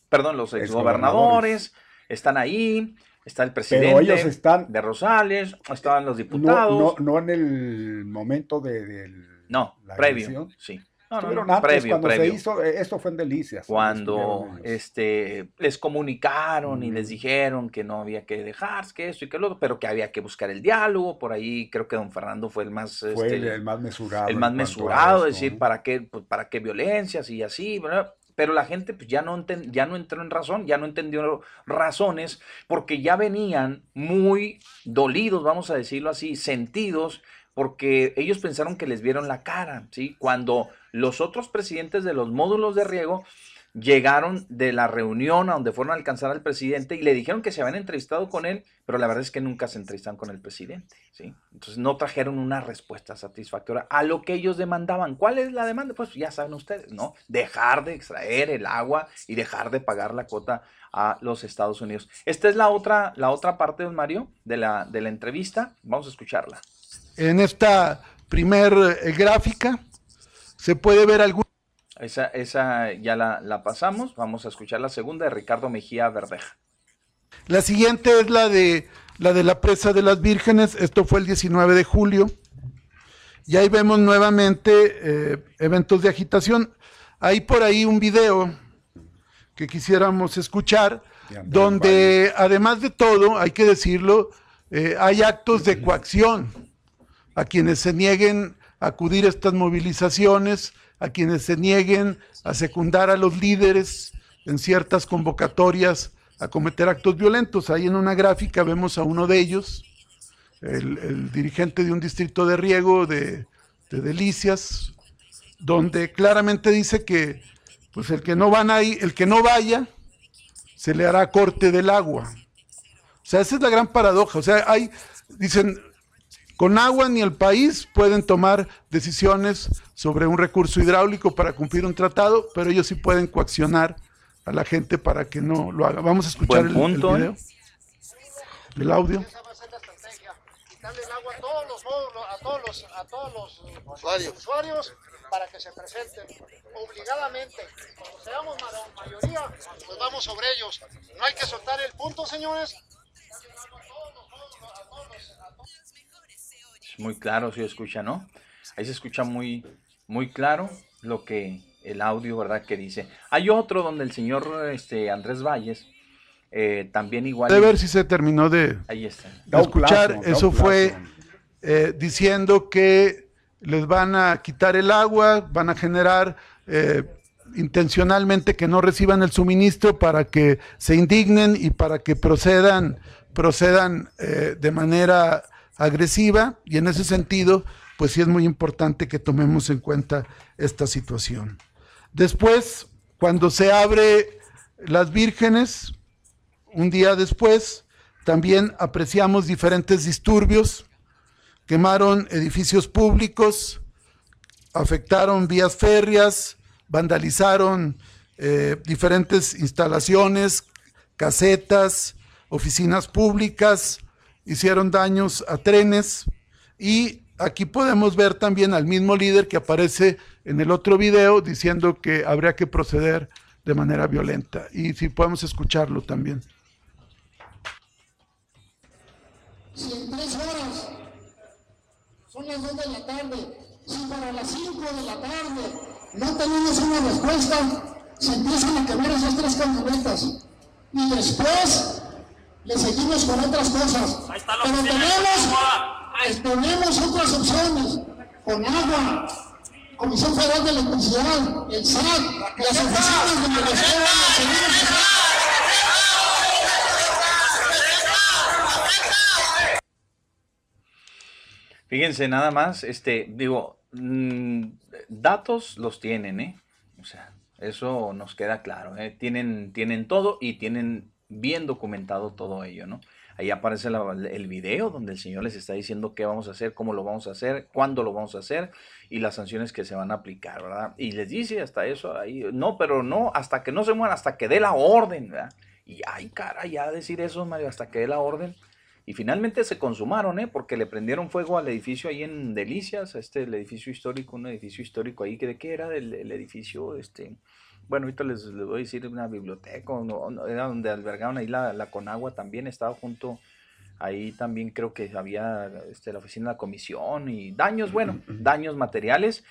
perdón, los exgobernadores, están ahí, está el presidente
ellos están-
de Rosales, estaban los diputados.
no, no en el momento de, del-
No,
la
previo, sí. No, no,
Estuvieron
no,
antes,
previo,
cuando
previo.
se hizo, eh, esto fue en Delicias.
Cuando este, les comunicaron y
Mm.
les dijeron que no había que dejarse, que esto y que lo otro, pero que había que buscar el diálogo. Por ahí creo que don Fernando fue el más,
Fue
este,
el, el más mesurado.
el más mesurado,
esto,
decir. ¿para qué, pues, para qué violencias y así? ¿verdad? Pero la gente pues, ya, no enten- ya no entró en razón, ya no entendió razones, porque ya venían muy dolidos, vamos a decirlo así, sentidos, porque ellos pensaron que les vieron la cara, ¿sí? Cuando los otros presidentes de los módulos de riego llegaron de la reunión a donde fueron a alcanzar al presidente y le dijeron que se habían entrevistado con él, pero la verdad es que nunca se entrevistaron con el presidente, ¿sí? Entonces no trajeron una respuesta satisfactoria a lo que ellos demandaban. ¿Cuál es la demanda? Pues ya saben ustedes, ¿no? Dejar de extraer el agua y dejar de pagar la cuota a los Estados Unidos. Esta es la otra, la otra parte, don Mario, de la, de la entrevista. Vamos a escucharla.
En esta primer eh, gráfica se puede ver algún
Esa, esa ya la, la pasamos. Vamos a escuchar la segunda de Ricardo Mejía Verdeja.
La siguiente es la de la de la presa de las vírgenes. Esto fue el 19 de julio. Y ahí vemos nuevamente eh, eventos de agitación. Hay por ahí un video que quisiéramos escuchar, donde además de todo, hay que decirlo, eh, hay actos de coacción a quienes se nieguen acudir a estas movilizaciones, a quienes se nieguen a secundar a los líderes en ciertas convocatorias a cometer actos violentos. Ahí en una gráfica vemos a uno de ellos, el, dirigente de un distrito de riego de, de Delicias, donde claramente dice que pues el que no van ahí, el que no vaya, se le hará corte del agua. O sea, esa es la gran paradoja. O sea, hay, dicen, con agua ni el país pueden tomar decisiones sobre un recurso hidráulico para cumplir un tratado, pero ellos sí pueden coaccionar a la gente para que no lo haga. Vamos a escuchar el,
punto,
el
¿eh?
video, el audio.
el agua a todos los a todos los, a todos los usuarios. para que se presenten obligadamente. Cuando seamos ma- mayoría, pues vamos sobre ellos. No hay que soltar el punto, señores.
Muy claro, si escucha, ¿no? Ahí se escucha muy, muy claro lo que el audio, ¿verdad? Que dice. Hay otro donde el señor este, Andrés Valles eh, también igual.
De ver si se terminó de,
Ahí está.
de escuchar. Eso fue eh, diciendo que les van a quitar el agua, van a generar eh, intencionalmente que no reciban el suministro para que se indignen y para que procedan, procedan eh, de manera agresiva. Y en ese sentido, pues sí es muy importante que tomemos en cuenta esta situación. Después, cuando se abre las vírgenes, un día después, también apreciamos diferentes disturbios, quemaron edificios públicos, afectaron vías férreas, vandalizaron eh, diferentes instalaciones, casetas, oficinas públicas, hicieron daños a trenes y aquí podemos ver también al mismo líder que aparece en el otro video diciendo que habría que proceder de manera violenta. Y si podemos escucharlo también.
Si en tres horas son las 2 de la tarde, si para las 5 de la tarde no tenemos una respuesta, se empiezan a quemar esas tres camionetas. Y después le seguimos con otras cosas. Pero tenemos, tenemos otras opciones, con agua, Comisión Federal de Electricidad, el SAT, las oficinas de seguimos
Fíjense nada más, este, digo, mm, datos los tienen, ¿eh? O sea, eso nos queda claro, ¿eh? Tienen, tienen todo y tienen bien documentado todo ello, ¿no? Ahí aparece el video donde el Señor les está diciendo qué vamos a hacer, cómo lo vamos a hacer, cuándo lo vamos a hacer y las sanciones que se van a aplicar, ¿verdad? Y les dice hasta eso ahí, no, pero no, hasta que no se mueran, hasta que dé la orden, ¿verdad? Y ay, cara, ya decir eso, Mario, hasta que dé la orden. Y finalmente se consumaron, ¿eh? Porque le prendieron fuego al edificio ahí en Delicias, este, el edificio histórico, un edificio histórico ahí, que ¿de qué era el, el edificio? Este, bueno, ahorita les, les voy a decir una biblioteca, o no, no, era donde albergaban ahí la, la Conagua también, estaba junto, ahí también creo que había este, la oficina de la comisión y daños, bueno, daños materiales,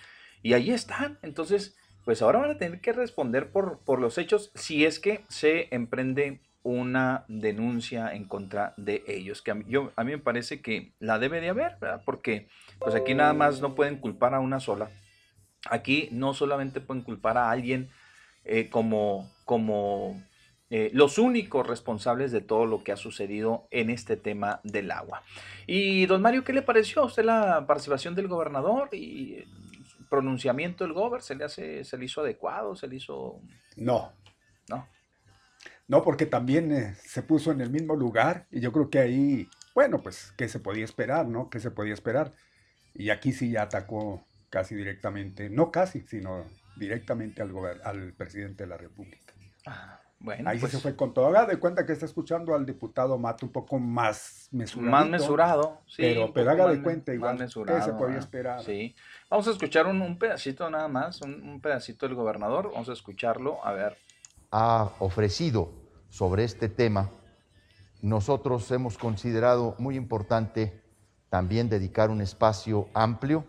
y ahí están. Entonces, pues ahora van a tener que responder por, por los hechos si es que se emprende una denuncia en contra de ellos, que a mí, yo, a mí me parece que la debe de haber, ¿verdad? Porque pues aquí nada más no pueden culpar a una sola. Aquí no solamente pueden culpar a alguien eh, como, como eh, los únicos responsables de todo lo que ha sucedido en este tema del agua. Y don Mario, ¿qué le pareció a usted la participación del gobernador y el pronunciamiento del gobernador? ¿Se le, hace, ¿Se le hizo adecuado? ¿Se le hizo...?
No.
No.
No, porque también eh, se puso en el mismo lugar y yo creo que ahí, bueno, pues, ¿qué se podía esperar, no? ¿Qué se podía esperar? Y aquí sí ya atacó casi directamente, no casi, sino directamente al, al presidente de la República.
Bueno,
Ahí
pues,
se fue con todo. Haga de cuenta que está escuchando al diputado Mato un poco más mesurado.
Más mesurado, sí.
Pero, pero haga
más
de cuenta
más
igual. ¿Qué
mesurado,
se podía
ah,
esperar?
Sí. Vamos a escuchar un, un pedacito nada más, un, un pedacito del gobernador. Vamos a escucharlo, a ver.
ha ofrecido sobre este tema, nosotros hemos considerado muy importante también dedicar un espacio amplio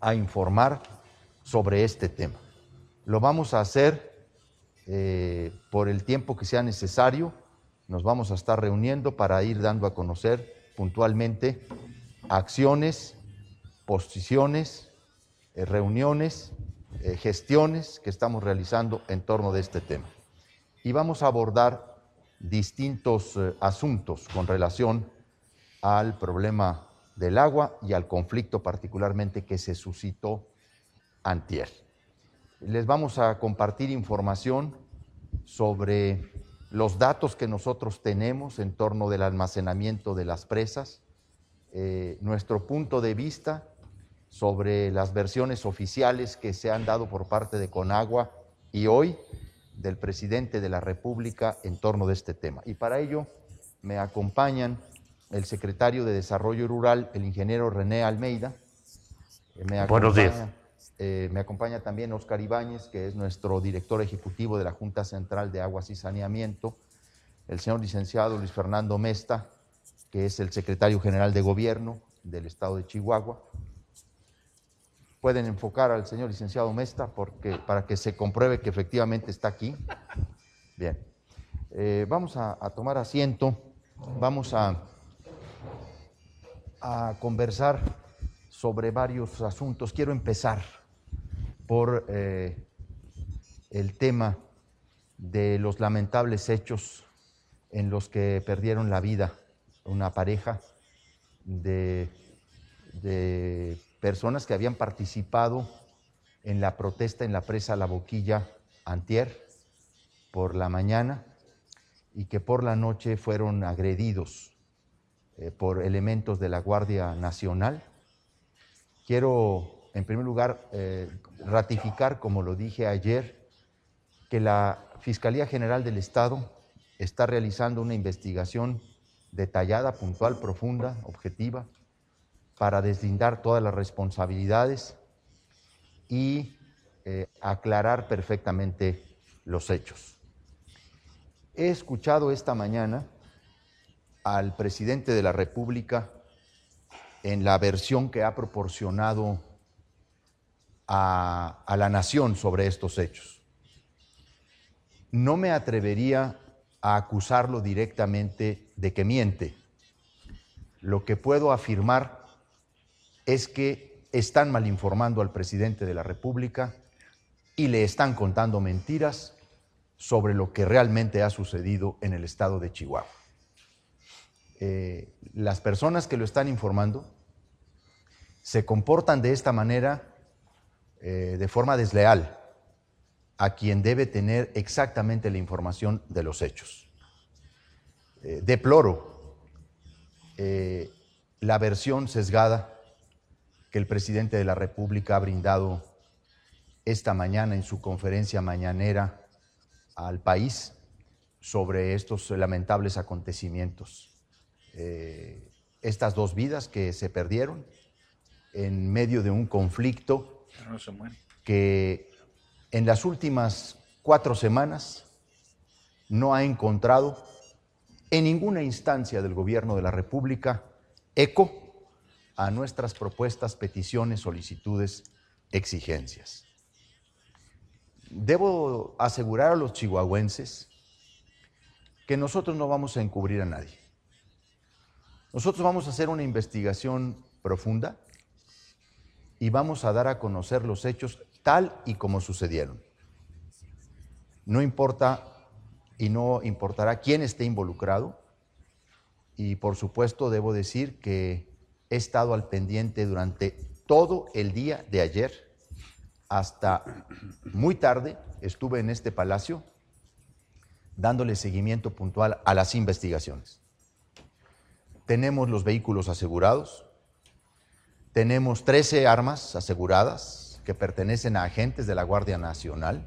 a informar sobre este tema. Lo vamos a hacer eh, por el tiempo que sea necesario. Nos vamos a estar reuniendo para ir dando a conocer puntualmente acciones, posiciones, eh, reuniones, eh, gestiones que estamos realizando en torno de este tema. Y vamos a abordar distintos asuntos con relación al problema del agua y al conflicto particularmente que se suscitó antier. Les vamos a compartir información sobre los datos que nosotros tenemos en torno del almacenamiento de las presas, eh, nuestro punto de vista sobre las versiones oficiales que se han dado por parte de Conagua y hoy del presidente de la República en torno de este tema. Y para ello me acompañan el secretario de Desarrollo Rural, el ingeniero René Almeida. Me
Buenos días.
Eh, me acompaña también Oscar Ibáñez, que es nuestro director ejecutivo de la Junta Central de Aguas y Saneamiento, el señor licenciado Luis Fernando Mesta, que es el secretario general de Gobierno del Estado de Chihuahua. Pueden enfocar al señor licenciado Mesta porque, para que se compruebe que efectivamente está aquí. Bien. Eh, vamos a, tomar asiento, vamos a conversar sobre varios asuntos. Quiero empezar por eh, el tema de los lamentables hechos en los que perdieron la vida una pareja de, de personas que habían participado en la protesta en la presa La Boquilla antier por la mañana y que por la noche fueron agredidos eh, por elementos de la Guardia Nacional. Quiero, en primer lugar, eh, ratificar, como lo dije ayer, que la Fiscalía General del Estado está realizando una investigación detallada, puntual, profunda, objetiva, para deslindar todas las responsabilidades y eh, aclarar perfectamente los hechos. He escuchado esta mañana al presidente de la República en la versión que ha proporcionado a, la nación sobre estos hechos. No me atrevería a acusarlo directamente de que miente. Lo que puedo afirmar es que están mal informando al presidente de la República y le están contando mentiras sobre lo que realmente ha sucedido en el estado de Chihuahua. Eh, las personas que lo están informando se comportan de esta manera eh, de forma desleal a quien debe tener exactamente la información de los hechos. Eh, deploro la versión sesgada que el presidente de la República ha brindado esta mañana en su conferencia mañanera al país sobre estos lamentables acontecimientos. Eh, estas dos vidas que se perdieron en medio de un conflicto que en las últimas cuatro semanas no ha encontrado en ninguna instancia del gobierno de la República eco a nuestras propuestas, peticiones, solicitudes, exigencias. Debo asegurar a los chihuahuenses que nosotros no vamos a encubrir a nadie. Nosotros vamos a hacer una investigación profunda y vamos a dar a conocer los hechos tal y como sucedieron. No importa y no importará quién esté involucrado. Y por supuesto debo decir que he estado al pendiente durante todo el día de ayer hasta muy tarde. Estuve en este palacio dándole seguimiento puntual a las investigaciones. Tenemos los vehículos asegurados, tenemos 13 armas aseguradas que pertenecen a agentes de la Guardia Nacional,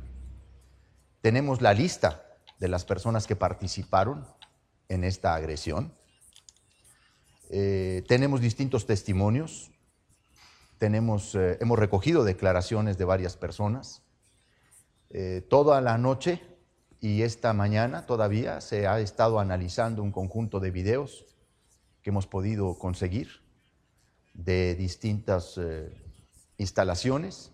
tenemos la lista de las personas que participaron en esta agresión. Eh, tenemos distintos testimonios, tenemos, eh, hemos recogido declaraciones de varias personas. Eh, toda la noche y esta mañana todavía se ha estado analizando un conjunto de videos que hemos podido conseguir de distintas instalaciones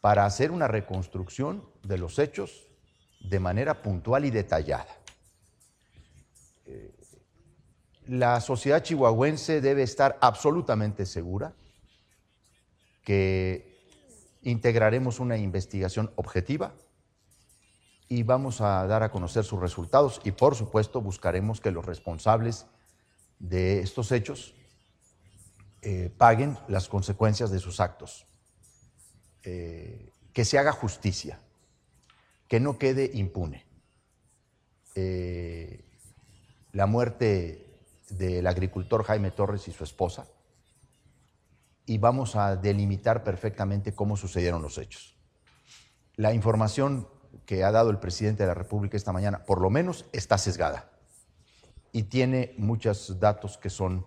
para hacer una reconstrucción de los hechos de manera puntual y detallada. Eh, la sociedad chihuahuense debe estar absolutamente segura que integraremos una investigación objetiva y vamos a dar a conocer sus resultados y por supuesto buscaremos que los responsables de estos hechos eh, paguen las consecuencias de sus actos, eh, que se haga justicia que no quede impune. Eh, la muerte del agricultor Jaime Torres y su esposa, y vamos a delimitar perfectamente cómo sucedieron los hechos. La información que ha dado el presidente de la República esta mañana, por lo menos, está sesgada y tiene muchos datos que son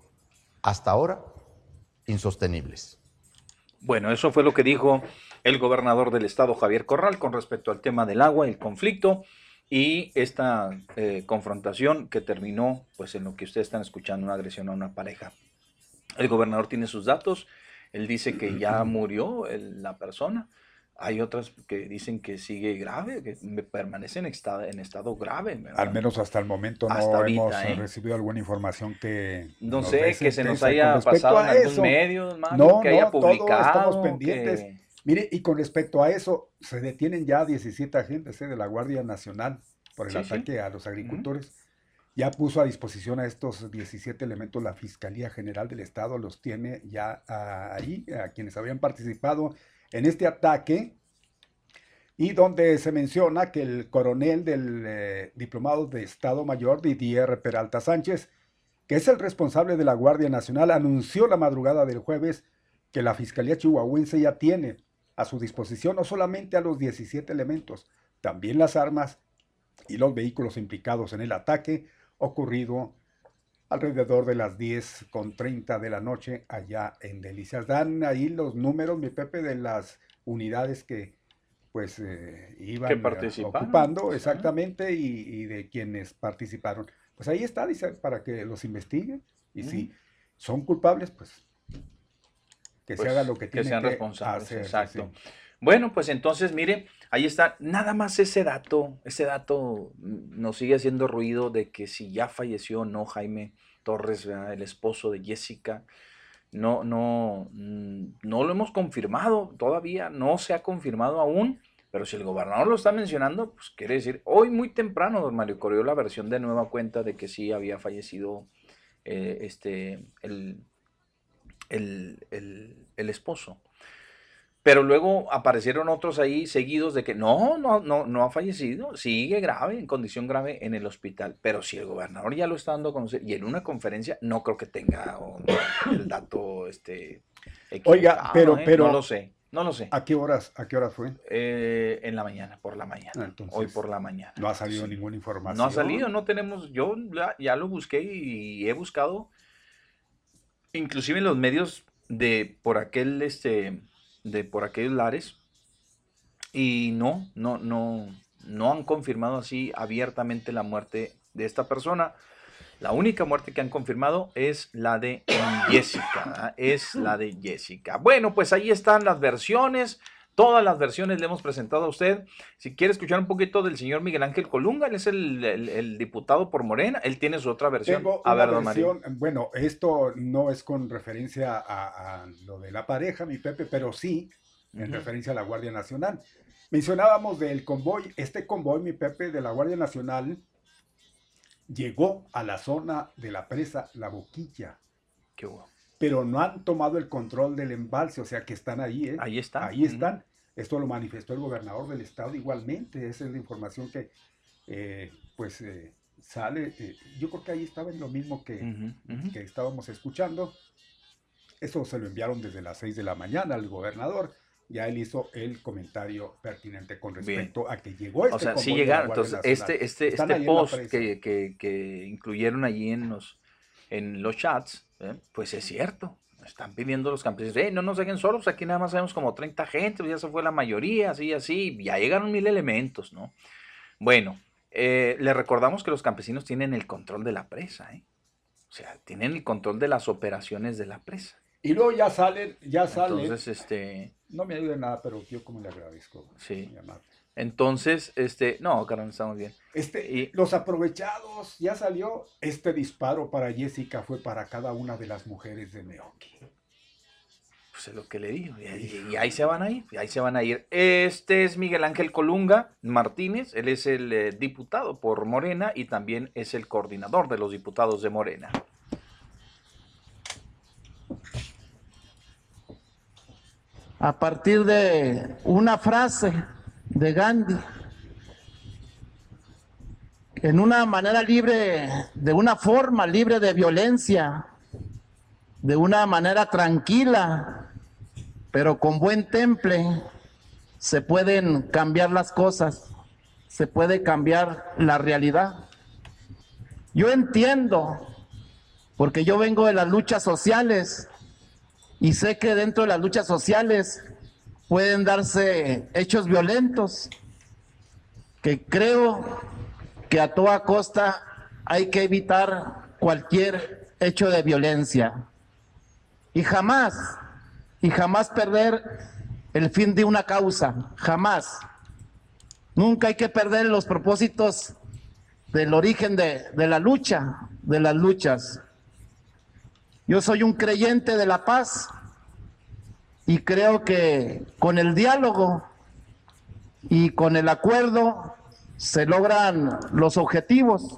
hasta ahora insostenibles.
Bueno, eso fue lo que dijo el gobernador del estado, Javier Corral, con respecto al tema del agua, el conflicto y esta eh, confrontación que terminó pues en lo que ustedes están escuchando, una agresión a una pareja. El gobernador tiene sus datos, él dice que ya murió la persona, hay otras que dicen que sigue grave, que permanece en estado, en estado grave.
Al menos hasta el momento no hemos ¿eh? recibido alguna información que...
No sé, que se nos haya pasado en algún medio,
no, que haya publicado. estamos pendientes. Mire, y con respecto a eso, se detienen ya 17 agentes ¿eh? de la Guardia Nacional por el ataque a los agricultores. Ya puso a disposición a estos 17 elementos la Fiscalía General del Estado, los tiene ya ahí, a quienes habían participado en este ataque y donde se menciona que el coronel del eh, Diplomado de Estado Mayor, Didier Peralta Sánchez, que es el responsable de la Guardia Nacional, anunció la madrugada del jueves que la Fiscalía Chihuahuense ya tiene a su disposición no solamente a los 17 elementos, también las armas y los vehículos implicados en el ataque ocurrido alrededor de las 10 con 30 de la noche allá en Delicias. Dan ahí los números, mi Pepe, de las unidades que pues eh, iban
Que
eh, ocupando exactamente y, y de quienes participaron. Pues ahí está, dice, para que los investiguen y si son culpables, pues que se
Pues,
haga lo que
que
tiene
sean
que
responsables,
hacer,
exacto.
sí.
Bueno, pues entonces, mire, ahí está, nada más ese dato, ese dato nos sigue haciendo ruido de que si ya falleció o no Jaime Torres, el esposo de Jessica, no, no, mm, no lo hemos confirmado todavía, no se ha confirmado aún, pero si el gobernador lo está mencionando, pues quiere decir, hoy muy temprano, don Mario corrió la versión de nueva cuenta de que sí había fallecido eh, este, el, el- el esposo. Pero luego aparecieron otros ahí seguidos de que no, no, no, no ha fallecido, sigue grave, en condición grave en el hospital. Pero si el gobernador ya lo está dando a conocer y en una conferencia, no creo que tenga un- el dato este
Oiga, pero,
¿eh?
pero
no lo sé, no lo sé.
¿A qué horas, a qué horas fue?
Eh, en la mañana, por la mañana.
Ah, entonces,
Hoy por la mañana.
No ha salido ninguna información.
No ha salido, no tenemos, yo ya, ya lo busqué y he buscado, inclusive en los medios de por aquel, este, de por aquellos lares, y no, no, no, no han confirmado así abiertamente la muerte de esta persona. La única muerte que han confirmado es la de Jessica, es la de Jessica. Bueno, pues ahí están las versiones. Todas las versiones le hemos presentado a usted. Si quiere escuchar un poquito del señor Miguel Ángel Colunga, él es el, el- el diputado por Morena, él tiene su otra versión.
Tengo
a ver, don
versión, bueno, esto no es con referencia a, a lo de la pareja, mi Pepe, pero sí en referencia a la Guardia Nacional. Mencionábamos del convoy, este convoy, mi Pepe, de la Guardia Nacional llegó a la zona de la presa La Boquilla.
Qué bueno.
Pero no han tomado el control del embalse, o sea que están ahí, ¿eh?
Ahí están.
Ahí están. Esto lo manifestó el gobernador del estado igualmente. Esa es la información que, eh, pues, eh, sale. eh, yo creo que ahí estaba en lo mismo que, estábamos escuchando. Eso se lo enviaron desde las 6 de la mañana al gobernador. Ya él hizo el comentario pertinente con respecto a que llegó este
O sea, sí llegaron. Entonces, este, este,
Están
este
en
post que- que incluyeron allí en los, en los chats, ¿eh? pues es cierto. Están pidiendo los campesinos, "Ey, no nos dejen solos, aquí nada más sabemos como 30 gente, ya se fue la mayoría, así, así, ya llegaron mil elementos, ¿no? Bueno, eh, le recordamos que los campesinos tienen el control de la presa, ¿eh? O sea, tienen el control de las operaciones de la presa.
Y luego ya salen, ya salen.
Entonces, este,
no me ayuda en nada, pero yo como le agradezco.
sí.
llamar.
Entonces, este, no, carnal, estamos bien.
Este, los aprovechados, ya salió. Este disparo para Jessica fue para cada una de las mujeres de Meoki.
Pues es lo que le digo. Y, ahí- y ahí se van a ir. Y ahí se van a ir. Este es Miguel Ángel Colunga Martínez. Él es el eh, diputado por Morena y también es el coordinador de los diputados de Morena.
a partir de una frase de Gandhi, en una manera libre, de una forma libre de violencia, de una manera tranquila, pero con buen temple, se pueden cambiar las cosas, se puede cambiar la realidad. Yo entiendo, porque yo vengo de las luchas sociales, y sé que dentro de las luchas sociales pueden darse hechos violentos, que creo que a toda costa hay que evitar cualquier hecho de violencia. Y jamás, y jamás perder el fin de una causa, jamás. Nunca hay que perder los propósitos del origen de, de la lucha, de las luchas. Yo soy un creyente de la paz y creo que con el diálogo y con el acuerdo se logran los objetivos.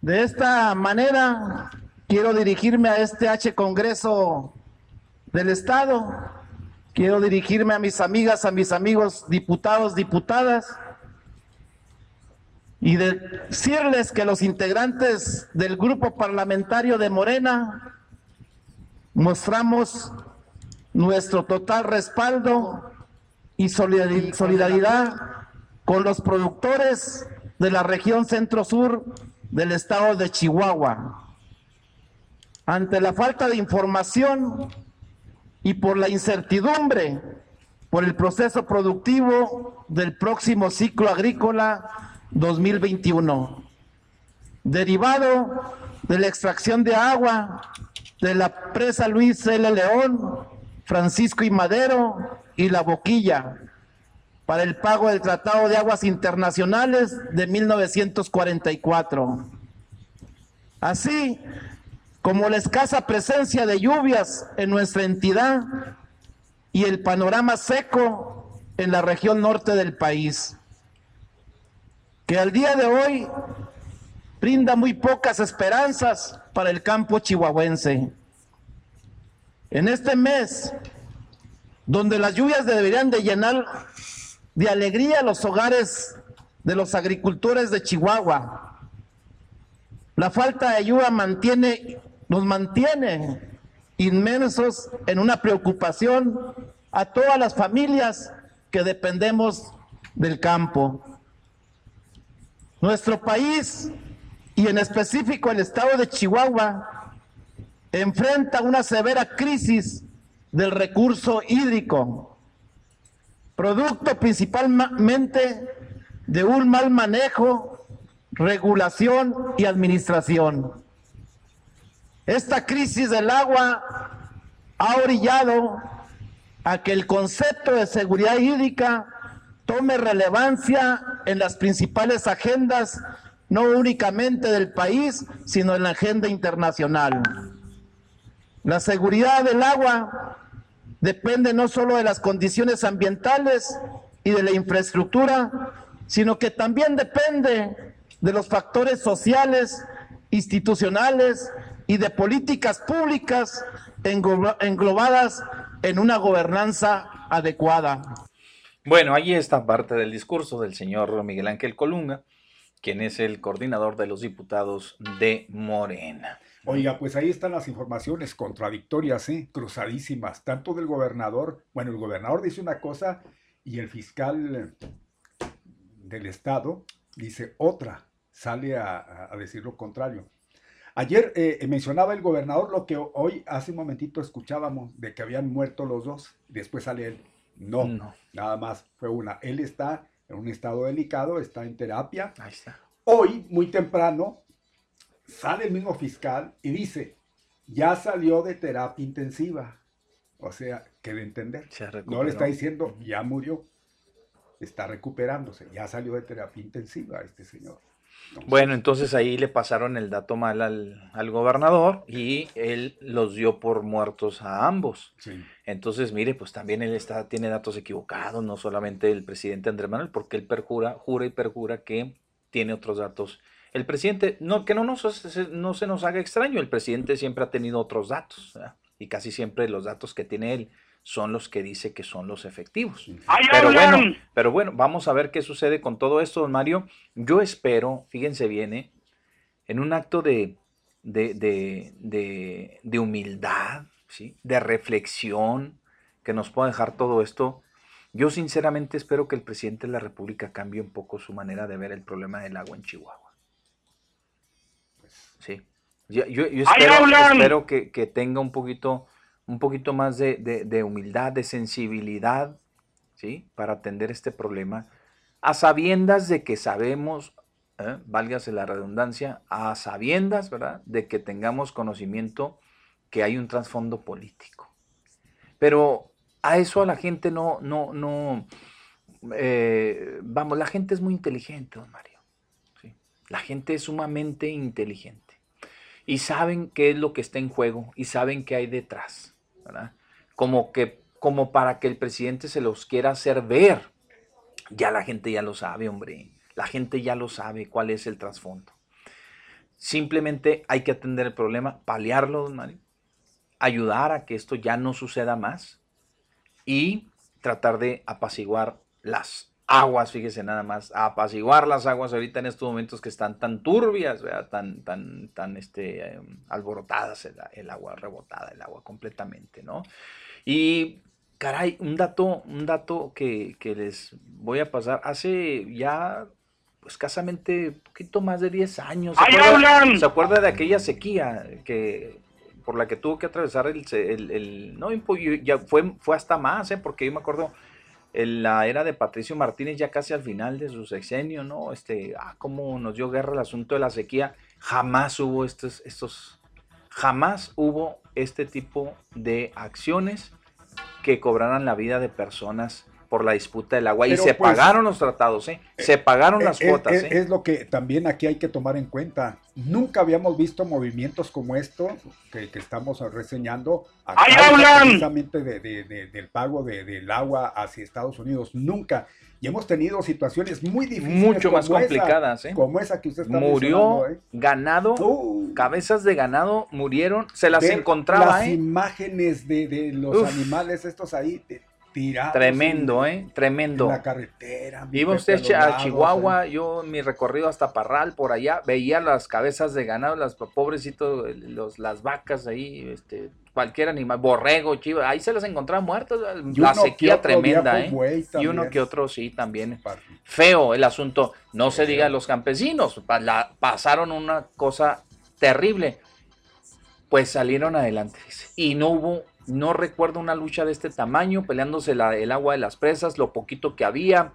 De esta manera quiero dirigirme a este H Congreso del Estado, quiero dirigirme a mis amigas, a mis amigos diputados, diputadas, y decirles que los integrantes del grupo parlamentario de Morena mostramos nuestro total respaldo y solidaridad con los productores de la región centro-sur del estado de Chihuahua. Ante la falta de información y por la incertidumbre por el proceso productivo del próximo ciclo agrícola 2021, derivado de la extracción de agua de la presa Luis L. León, Francisco y Madero y La Boquilla para el pago del Tratado de Aguas Internacionales de 1944. Así como la escasa presencia de lluvias en nuestra entidad y el panorama seco en la región norte del país, que al día de hoy brinda muy pocas esperanzas para el campo chihuahuense. En este mes, donde las lluvias deberían de llenar de alegría los hogares de los agricultores de Chihuahua, la falta de lluvia mantiene, nos mantiene inmensos en una preocupación a todas las familias que dependemos del campo. Nuestro país y en específico el estado de Chihuahua enfrenta una severa crisis del recurso hídrico, producto principalmente de un mal manejo, regulación y administración. Esta crisis del agua ha orillado a que el concepto de seguridad hídrica tome relevancia en las principales agendas, no únicamente del país, sino en la agenda internacional. La seguridad del agua depende no solo de las condiciones ambientales y de la infraestructura, sino que también depende de los factores sociales, institucionales y de políticas públicas englobadas en una gobernanza adecuada.
Bueno, ahí está parte del discurso del señor Miguel Ángel Colunga, quien es el coordinador de los diputados de Morena.
Oiga, pues ahí están las informaciones contradictorias, ¿eh? cruzadísimas, tanto del gobernador, bueno, el gobernador dice una cosa y el fiscal del estado dice otra, sale a, a decir lo contrario. Ayer eh, mencionaba el gobernador lo que hoy hace un momentito escuchábamos de que habían muerto los dos. Después sale él. No, no, nada más fue una. Él está en un estado delicado, está en terapia.
Ahí está.
Hoy, muy temprano, sale el mismo fiscal y dice, ya salió de terapia intensiva. O sea, que de entender. no le está diciendo, ya murió. Está recuperándose. Ya salió de terapia intensiva este señor.
Bueno, entonces ahí le pasaron el dato mal al, gobernador y él los dio por muertos a ambos. Entonces, mire, pues también él está, tiene datos equivocados, no solamente el presidente Andrés Manuel, porque él perjura, jura y perjura que tiene otros datos. El presidente, no, que no, nos, no se nos haga extraño, el presidente siempre ha tenido otros datos, y casi siempre los datos que tiene él son los que dice que son los efectivos. Pero bueno, pero bueno, vamos a ver qué sucede con todo esto, don Mario. Yo espero, fíjense bien, ¿eh? en un acto de, de, de, humildad, ¿sí? de reflexión que nos pueda dejar todo esto. Yo sinceramente espero que el presidente de la República cambie un poco su manera de ver el problema del agua en Chihuahua. Sí. Yo, espero, que, que tenga un poquito un poquito más de, humildad, de sensibilidad, ¿sí? Para atender este problema, a sabiendas de que sabemos, ¿eh? válgase la redundancia, a sabiendas, ¿verdad? De que tengamos conocimiento que hay un trasfondo político. Pero a eso a la gente no, no, no, eh, vamos, la gente es muy inteligente, don Mario. ¿sí? La gente es sumamente inteligente. Y saben qué es lo que está en juego y saben qué hay detrás. Como que, como para que el presidente se los quiera hacer ver. Ya la gente ya lo sabe, hombre. La gente ya lo sabe cuál es el trasfondo. Simplemente hay que atender el problema, paliarlo, Mario, ayudar a que esto ya no suceda más y tratar de apaciguar las aguas, fíjese nada más, apaciguar las aguas ahorita en estos momentos que están tan turbias, tan, tan, tan este, em, alborotadas el, agua, rebotada el agua completamente, ¿no? Y caray, un dato, un dato que, les voy a pasar, hace ya escasamente, poquito más de 10 años.
¡Ahí
acuerda! ¿Se acuerda de aquella sequía que por la que tuvo que atravesar el, se- el- el- no, impo- ya fue, fue hasta más, ¿eh? porque yo me acuerdo en la era de Patricio Martínez ya casi al final de su sexenio, ¿no? Este, ah, cómo nos dio guerra el asunto de la sequía. Jamás hubo estos, estos, jamás hubo este tipo de acciones que cobraran la vida de personas por la disputa del agua. y se
pues,
pagaron los tratados, ¿eh? Se pagaron las
Es-
cuotas,
es,
¿eh?
es lo que también aquí hay que tomar en cuenta. Nunca habíamos visto movimientos como esto que, que estamos reseñando a
¡Ahí
causa
hablan!
precisamente de- de- de- del pago de- del agua hacia Estados Unidos. Nunca. Y hemos tenido situaciones muy difíciles.
Mucho más
esa,
complicadas, ¿eh?
Como esa que usted está
Murió
¿eh?
ganado, cabezas de ganado murieron, se las encontraba,
Las
¿eh?
imágenes de, de los
Uf.
animales estos ahí de- tirados.
Tremendo,
en-
¿eh? Tremendo.
En la carretera.
Iba usted
a lados,
Chihuahua, yo en mi recorrido hasta Parral, por allá, veía las cabezas de ganado, las pobrecitos, los, las vacas ahí, este, cualquier animal, borrego, chivo, ahí se las encontraba muertas, la sequía tremenda, ¿eh? Y uno que otro sí también. Feo el asunto, no se diga los campesinos, la- pasaron una cosa terrible, pues salieron adelante, y no hubo, no recuerdo una lucha de este tamaño, peleándose la- el agua de las presas, lo poquito que había,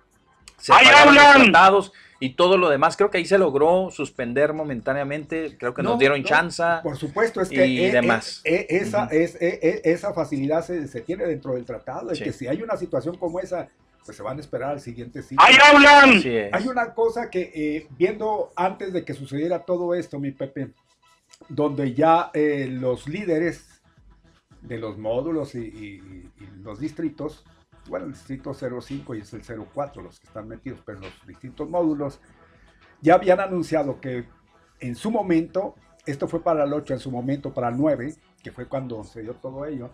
se
¡Ahí
pagaron los
hablan!
tratados y todo lo demás. Creo que ahí se logró suspender momentáneamente. Creo que
No,
nos dieron
no,
chance.
Por supuesto, es que
y
eh,
demás.
eh, esa, es, eh, esa facilidad se, se tiene dentro del tratado, de
Sí.
que si hay una situación como esa, pues se van a esperar al siguiente ciclo.
¡Ahí hablan!
Es.
Hay una cosa que, eh, viendo antes de que sucediera todo esto, mi Pepe, donde ya eh, los líderes de los módulos y, los distritos, bueno, el distrito 05 y es el 04 los que están metidos, pero los distintos módulos ya habían anunciado que en su momento, esto fue para el 8, en su momento para el 9, que fue cuando se dio todo ello,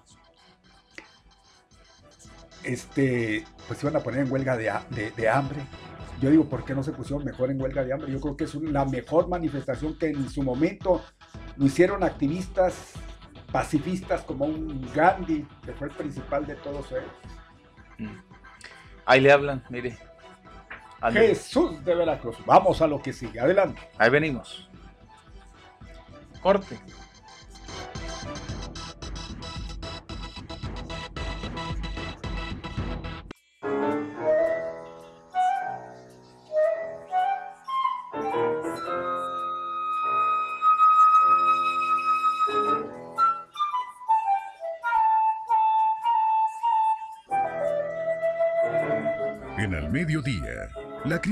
este, pues iban a poner en huelga de, de- de hambre. Yo digo, ¿por qué no se pusieron mejor en huelga de hambre? Yo creo que es la mejor manifestación que en su momento lo hicieron activistas pacifistas como un Gandhi, que fue el principal de todos ellos.
Ahí le hablan, mire.
Jesús de Veracruz. Vamos a lo que sigue. Adelante.
Ahí venimos. Corte.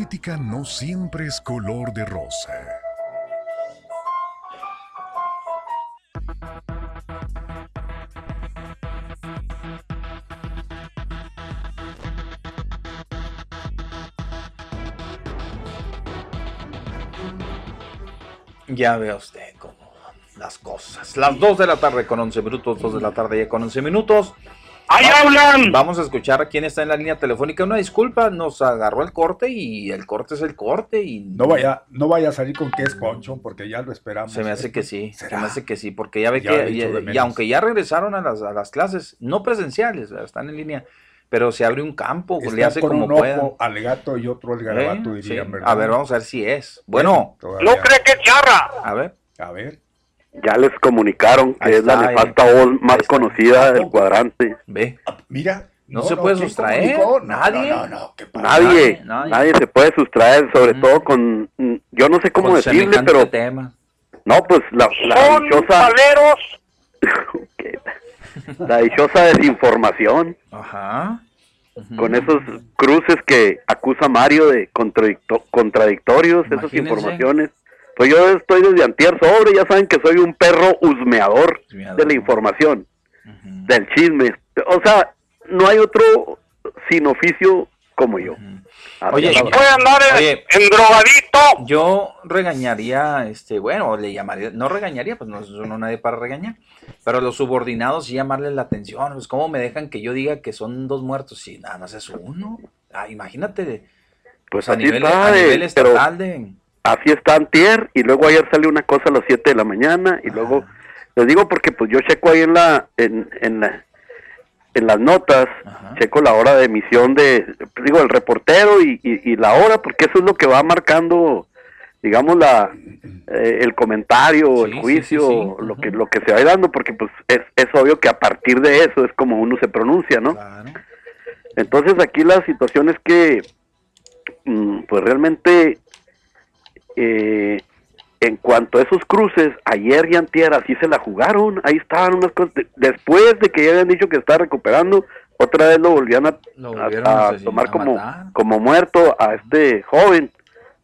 La crítica no siempre es color de rosa.
Ya vea usted cómo las cosas. Las 2 de la tarde con 11 minutos, 2 de la tarde ya con 11 minutos.
¡Ahí hablan!
Vamos a escuchar a quién está en la línea telefónica. Una disculpa, nos agarró el corte y el corte es el corte y
No vaya, no vaya a salir con que es Poncho, porque ya lo esperamos.
Se me hace que sí, se me hace que sí, porque ya ve
Ya
que, y, aunque ya regresaron a las, a las clases, no presenciales, ¿verdad? están en línea, pero se abre un campo, le hace
con
como
un
pueda.
ojo al gato y otro al garabato,
¿Eh?
dirían,
Sí.
¿verdad?
A ver, vamos a ver si es. Bueno.
¿No cree que es charra?
a ver.
A ver.
Ya les comunicaron que
Ahí
es la
está,
nefasta
ahí.
OL más conocida del cuadrante.
Ve.
Mira.
No se puede
¿quién
sustraer,
comunicó? No,
nadie.
No, no, no, ¿qué pasa?
Nadie,
nadie.
nadie se puede sustraer, sobre todo con, mm, yo no sé cómo
Con
decirle,
semejante
pero
tema.
no, pues la, la
Son
dichosa,
paleros. *laughs*
la dichosa desinformación,
Ajá.
con esos cruces que acusa Mario de contradicto- contradictorios, esas
Imagínense.
informaciones. Pues yo estoy desde antier sobre, ya saben que soy un perro husmeador de la información, del chisme. O sea, no hay otro sin oficio como yo.
Oye,
es la
y
verdad.
Puede andar en,
Oye.
en drogadito.
Yo regañaría, este, bueno, le llamaría, no regañaría, pues no es uno nadie para regañar, pero a los subordinados sí llamarles la atención, pues cómo me dejan que yo diga que son dos muertos si nada más es uno. Ah, imagínate,
Pues
a
así
nivel,
está,
a
eh,
nivel
pero
estatal de...
así está antier, y luego ayer salió una cosa a las 7 de la mañana, y luego, les digo porque pues yo checo ahí en la, en, en la, en las notas, checo la hora de emisión de, digo, el reportero y, y- y la hora, porque eso es lo que va marcando, digamos, la eh, el comentario, el juicio, lo que lo que se va dando, porque pues es, es obvio que a partir de eso es como uno se pronuncia, ¿no? Entonces aquí la situación es que, mm, pues realmente, eh, en cuanto a esos cruces, ayer y antier así se la jugaron, ahí estaban unas cosas, de- después de que ya habían dicho que estaba recuperando, otra vez lo volvían a,
Lo
tomar
a
como, como muerto a este joven.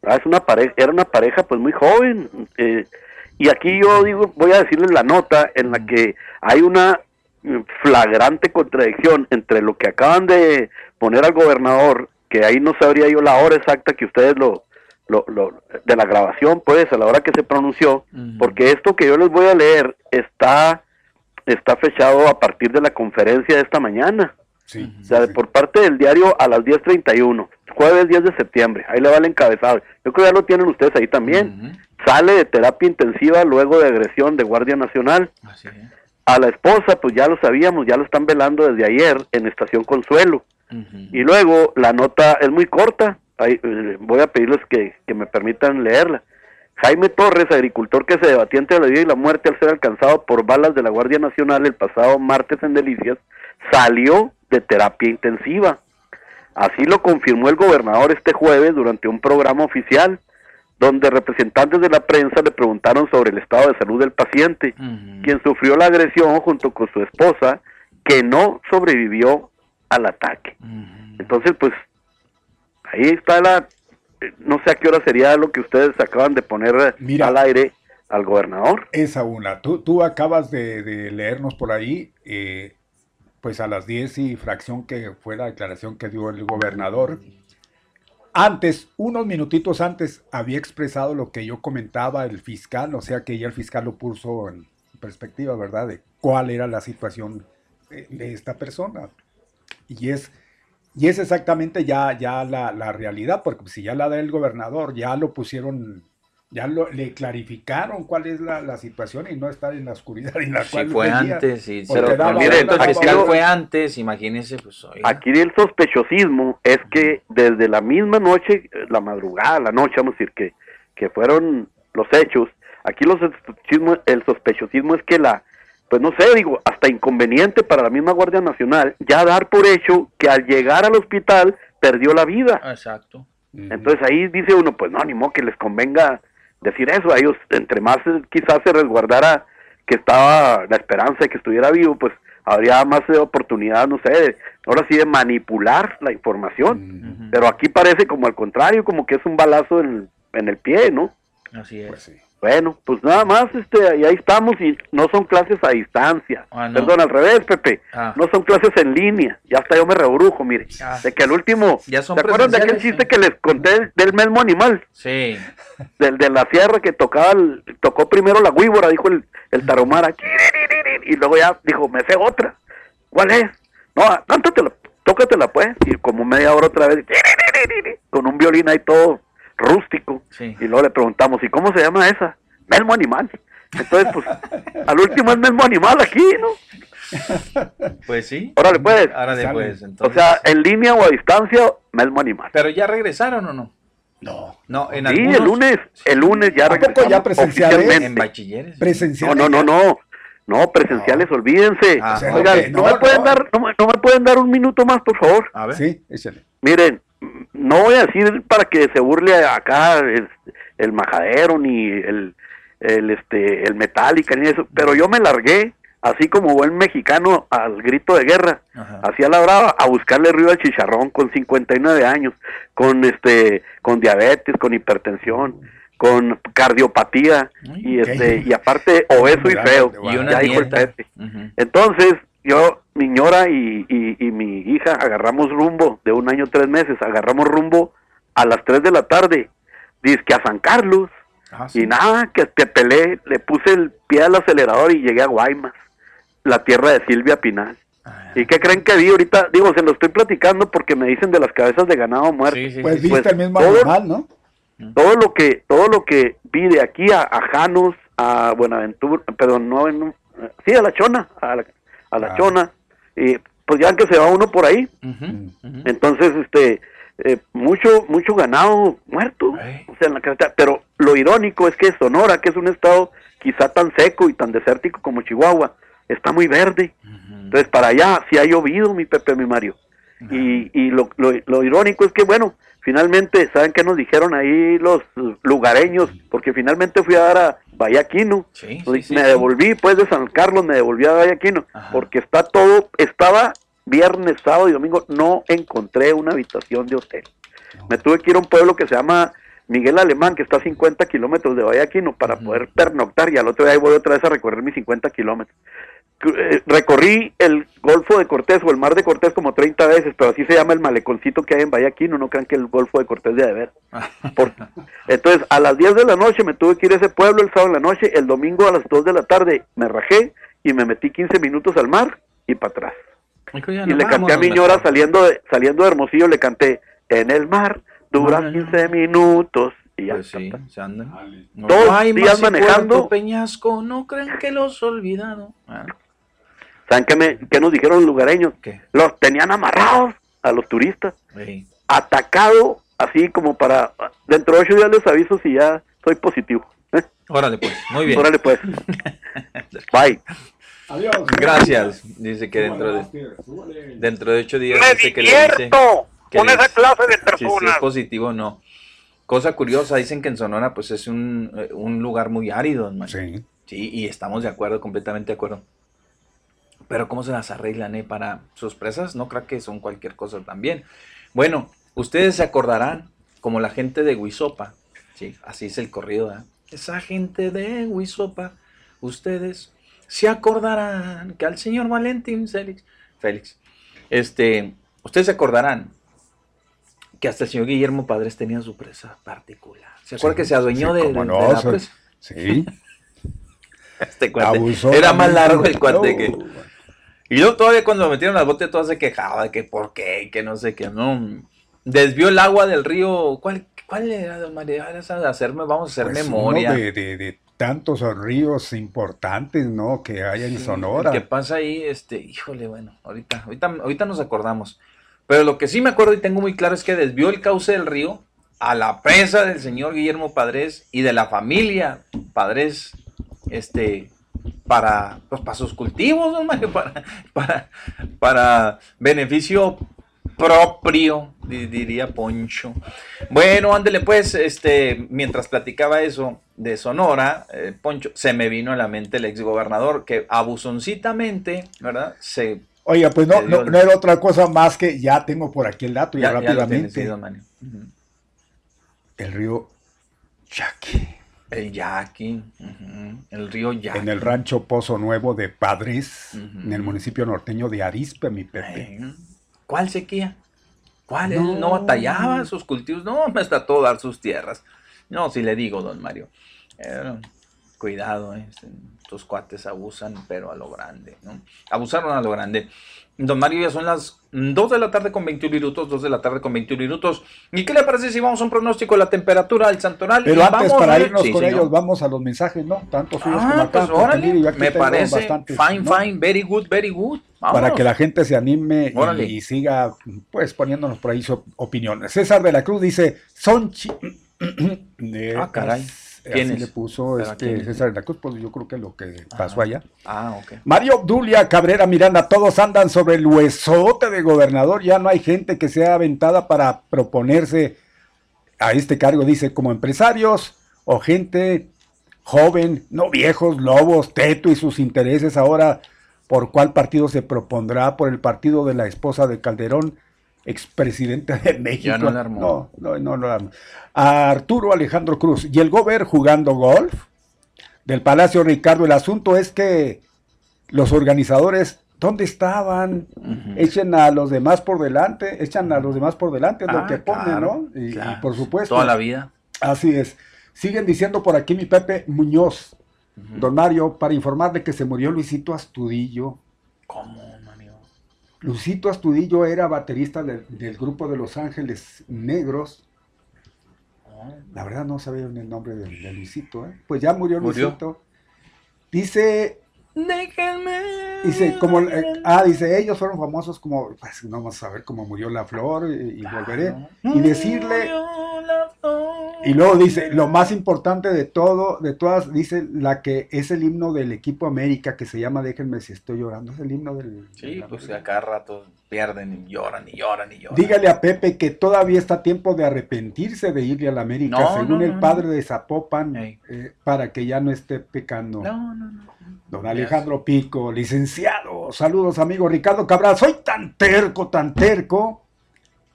Ah, Es una pareja, era una pareja pues muy joven. eh, y aquí yo digo, voy a decirles la nota en la que hay una flagrante contradicción entre lo que acaban de poner al gobernador, que ahí no sabría yo la hora exacta que ustedes lo, lo, lo- de la grabación, pues, a la hora que se pronunció, porque esto que yo les voy a leer está, está fechado a partir de la conferencia de esta mañana. O sea, por parte del diario a las 10.31, jueves 10 de septiembre, ahí le va el encabezado. Yo creo que ya lo tienen ustedes ahí también. Sale de terapia intensiva luego de agresión de Guardia Nacional. A la esposa, pues ya lo sabíamos, ya lo están velando desde ayer en Estación Consuelo. Y luego la nota es muy corta, ahí, eh, voy a pedirles que, que me permitan leerla. Jaime Torres, agricultor que se debatía entre la vida y la muerte al ser alcanzado por balas de la Guardia Nacional el pasado martes en Delicias, salió de terapia intensiva. Así lo confirmó el gobernador este jueves durante un programa oficial, donde representantes de la prensa le preguntaron sobre el estado de salud del paciente, quien sufrió la agresión junto con su esposa, que no sobrevivió al ataque. Entonces, pues, ahí está la... eh, No sé a qué hora sería lo que ustedes acaban de poner eh, al aire al gobernador.
Esa una. Tú, tú acabas de, de leernos por ahí, eh, pues a las 10 y fracción que fue la declaración que dio el gobernador. Antes, unos minutitos antes, había expresado lo que yo comentaba el fiscal, o sea que ya el fiscal lo puso en perspectiva, ¿verdad? De cuál era la situación de, de esta persona. Y es, y es exactamente ya, ya la, la realidad, porque si ya la del gobernador, ya lo pusieron, ya lo, le clarificaron cuál es la, la situación y no estar en la oscuridad en la
Si
cual
fue antes, sí,
porque
pero
daba
miren,
una-
el
aquí
fiscal
lo-
fue antes, imagínense, pues oiga.
Aquí el sospechosismo es que desde la misma noche, la madrugada, la noche, vamos a decir que, que fueron los hechos, aquí los el sospechosismo es que la, pues no sé, digo, hasta inconveniente para la misma Guardia Nacional ya dar por hecho que al llegar al hospital perdió la vida.
Exacto.
Entonces ahí dice uno, pues no, ni modo que les convenga decir eso, a ellos entre más eh, quizás se resguardara que estaba la esperanza de que estuviera vivo, pues habría más eh, oportunidad, no sé, de- ahora sí de manipular la información. Pero aquí parece como al contrario, como que es un balazo en, en el pie, ¿no?
Así es.
Bueno, pues nada más, este, y ahí estamos y no son clases a distancia.
Ah, no.
Perdón, al revés, Pepe.
Ah.
No son clases en línea. Ya hasta yo me rebrujo, mire.
Ah.
De que al último, ¿se acuerdan de aquel chiste que les conté del, mismo animal?
Sí.
Del de la sierra que tocaba, el- tocó primero la víbora, dijo el, el taromara, y luego ya dijo, me sé otra. ¿Cuál es? No, cántatela, tócatela pues. Y como media hora otra vez, con un violín ahí todo rústico. Y luego le preguntamos, ¿y cómo se llama esa? Melmo Animal. Entonces, pues, *laughs* al último es Melmo Animal aquí, ¿no?
Pues sí.
Órale, pues.
Órale, pues,
O
entonces.
sea, en línea o a distancia, Melmo Animal.
Pero ya regresaron o no?
No.
No, en
Sí,
algunos.
el lunes, el lunes ya regresamos
ya presenciales?
En bachilleres.
Presenciales.
No, no, no, no. No, presenciales, olvídense.
Ah,
Oigan, no,
no,
me pueden dar, no, me- no me pueden dar un minuto más, por favor.
A ver.
Sí, échale.
Miren, no voy a decir para que se burle acá el, el majadero ni el, el este el metálica ni eso, pero yo me largué así como buen mexicano al grito de guerra, hacia la brava a buscarle río al chicharrón con 59 años, con este con diabetes, con hipertensión, con cardiopatía y este y aparte obeso y feo.
Y una
Ya dijo el. Pepe. Entonces, yo, mi ñora y, y, y mi hija agarramos rumbo de un año, tres meses, agarramos rumbo a las tres de la tarde, que a San Carlos. Y nada, que te peleé, le puse el pie al acelerador y llegué a Guaymas, la tierra de Silvia Pinal. ¿Y qué creen que vi ahorita? Digo, se lo estoy platicando porque me dicen de las cabezas de ganado muerto.
Pues viste el mismo
todo-
animal, ¿no?
todo lo que todo lo que vi de aquí a, a Janos a Buenaventura perdón no en- sí a la Chona a la, a la
Ah.
Chona y pues ya que se va uno por ahí. Entonces, este, eh, mucho, mucho ganado muerto, o sea, en la carretera. Pero lo irónico es que Sonora, que es un estado quizá tan seco y tan desértico como Chihuahua, está muy verde. Entonces, para allá sí ha llovido, mi Pepe, mi Mario. Y, y lo, lo, lo irónico es que, bueno, finalmente, ¿saben qué nos dijeron ahí los lugareños? Porque finalmente fui a dar a Vallaquino. me devolví, pues, de San Carlos, me devolví a Vallaquino. Porque está todo, estaba viernes, sábado y domingo, no encontré una habitación de hotel. Me tuve que ir a un pueblo que se llama Miguel Alemán, que está a 50 kilómetros de Vallaquino, para poder pernoctar. Y al otro día voy otra vez a recorrer mis 50 kilómetros. Eh, recorrí el Golfo de Cortés o el Mar de Cortés como 30 veces, pero así se llama el maleconcito que hay en Vallaquino, no crean que el Golfo de Cortés de ver. *laughs* entonces, a las 10 de la noche me tuve que ir a ese pueblo el sábado en la noche, el domingo a las 2 de la tarde me rajé y me metí 15 minutos al mar y para atrás. Y le canté a mi ñora saliendo de, saliendo de Hermosillo, le canté en el mar, dura 15 minutos. Y ya
Pues sí, se andan.
Dos
Ay,
días manejando.
Puerto Peñasco, no creen que los olvidado. Ah,
¿Saben qué, me, qué nos dijeron los lugareños? Los tenían amarrados a los turistas.
sí.
Atacado, así como para... Dentro de ocho días les aviso si ya soy positivo. ¿eh? *laughs*
Órale pues, muy bien.
Órale pues. *laughs* Bye.
Adiós.
Gracias. Dice que dentro de dentro de ocho días
Me
dice que le dice que
con
les-
esa clase de *laughs*
si- Si, es
personas.
positivo o no. Cosa curiosa, dicen que en Sonora pues es un, eh, un lugar muy árido, hermano.
Sí.
Sí, y estamos de acuerdo, completamente de acuerdo. Pero ¿cómo se las arreglan eh, para sus presas? No creo que son cualquier cosa también. Bueno, ustedes se acordarán, como la gente de Huizopa, sí, así es el corrido, ¿eh? Esa gente de Huizopa, ustedes se acordarán que al señor Valentín Félix, Félix, este, ustedes se acordarán que hasta el señor Guillermo Padres tenía su presa particular. ¿Se acuerda
Sí,
que se adueñó
sí,
de,
cómo
de-
no,
de la presa?
Sí. *laughs*
Este cuate.
Abusó
Era más largo el cuate
No.
que. Y yo todavía cuando me metieron las botas todo se quejaba que por qué, que no sé qué, no. Desvió el agua del río. ¿Cuál, cuál era, don de hacerme, vamos a hacer
Pues
memoria.
uno de, de- de tantos ríos importantes, ¿no? Que hay en Sonora.
¿Qué pasa ahí? Este, híjole, bueno, ahorita, ahorita, ahorita nos acordamos. Pero lo que sí me acuerdo y tengo muy claro es que desvió el cauce del río a la presa del señor Guillermo Padres y de la familia Padres, este, para, pues, para sus cultivos, don Mario, *laughs* para, para, para beneficio propio, di- diría Poncho. Bueno, ándele pues, este, mientras platicaba eso de Sonora, eh, Poncho, se me vino a la mente el exgobernador que abusoncitamente, ¿verdad? Se
Oiga, pues no, no,
el-
no era otra cosa más que ya tengo por aquí el dato y
Ya- ya lo tiene,
rápidamente.
sí, don Mario. Ujú.
el río
El Yaqui, el río Yaqui.
en el rancho Pozo Nuevo de Padres, en el municipio norteño de Arispe, mi Pepe.
¿Cuál sequía? ¿Cuál?
No.
No batallaba sus cultivos. No, me está todo dar sus tierras. No, si le digo, don Mario. eh, cuidado, eh, tus cuates abusan, pero a lo grande, ¿no? Abusaron a lo grande. Don Mario, ya son las 2 de la tarde con 21 minutos, 2 de la tarde con 21 minutos. ¿Y qué le parece si vamos a un pronóstico de la temperatura del Santoral?
Pero
Y
antes,
vamos
para irnos
Sí,
con
señor.
ellos, vamos a los mensajes, ¿no? Tanto suyos como
Ah,
acá.
pues órale,
aquí
me parece
bastantes,
fine,
¿no?
fine, very good, very good.
Para que la gente se anime y- y, siga, pues, poniéndonos por ahí su opiniones. César de la Cruz dice, son *clears throat*
Ah, caray.
Es-
¿Quién
así le puso
¿Pero
este? César de la Cruz, pues yo creo que lo que pasó allá.
Ah, ok.
Mario Obdulia, Cabrera Miranda, todos andan sobre el huesote de gobernador. Ya no hay gente que sea aventada para proponerse a este cargo, dice, como empresarios o gente joven, no viejos, lobos, teto y sus intereses. Ahora, ¿por cuál partido se propondrá? ¿Por el partido de la esposa de Calderón, expresidente de México?
Ya no la armó.
No, no, no, no. A Arturo Alejandro Cruz. ¿Y el gober jugando golf? Del Palacio Ricardo. El asunto es que los organizadores, ¿dónde estaban? Echen a los demás por delante, echan a los demás por delante, es lo
Ah,
que ponen,
claro,
¿no? Y, por supuesto.
Toda la vida.
Así es. Siguen diciendo por aquí mi Pepe Muñoz, don Mario, para informarle que se murió Luisito Astudillo.
¿Cómo,
Luisito Astudillo era baterista del, del grupo de Los Ángeles Negros. La verdad no sabía ni el nombre de, de Luisito, ¿eh? Pues ya murió
¿Murió?
Luisito. Dice
Déjenme.
Dice, como, eh, ah, dice, ellos fueron famosos como, pues no vamos a ver cómo murió la flor y, y volveré. Y decirle, y luego dice, lo más importante de todo, de todas, dice la que es el himno del equipo América que se llama Déjenme si estoy llorando, es el himno del...
Sí, pues a cada rato pierden y lloran y lloran y lloran.
Dígale a Pepe que todavía está tiempo de arrepentirse de irle a la América,
No,
según
no,
el
no,
padre de Zapopan, eh, para que ya no esté pecando.
No, no, no.
Don Alejandro Pico, licenciado, saludos amigo Ricardo Cabral, soy tan terco, tan terco,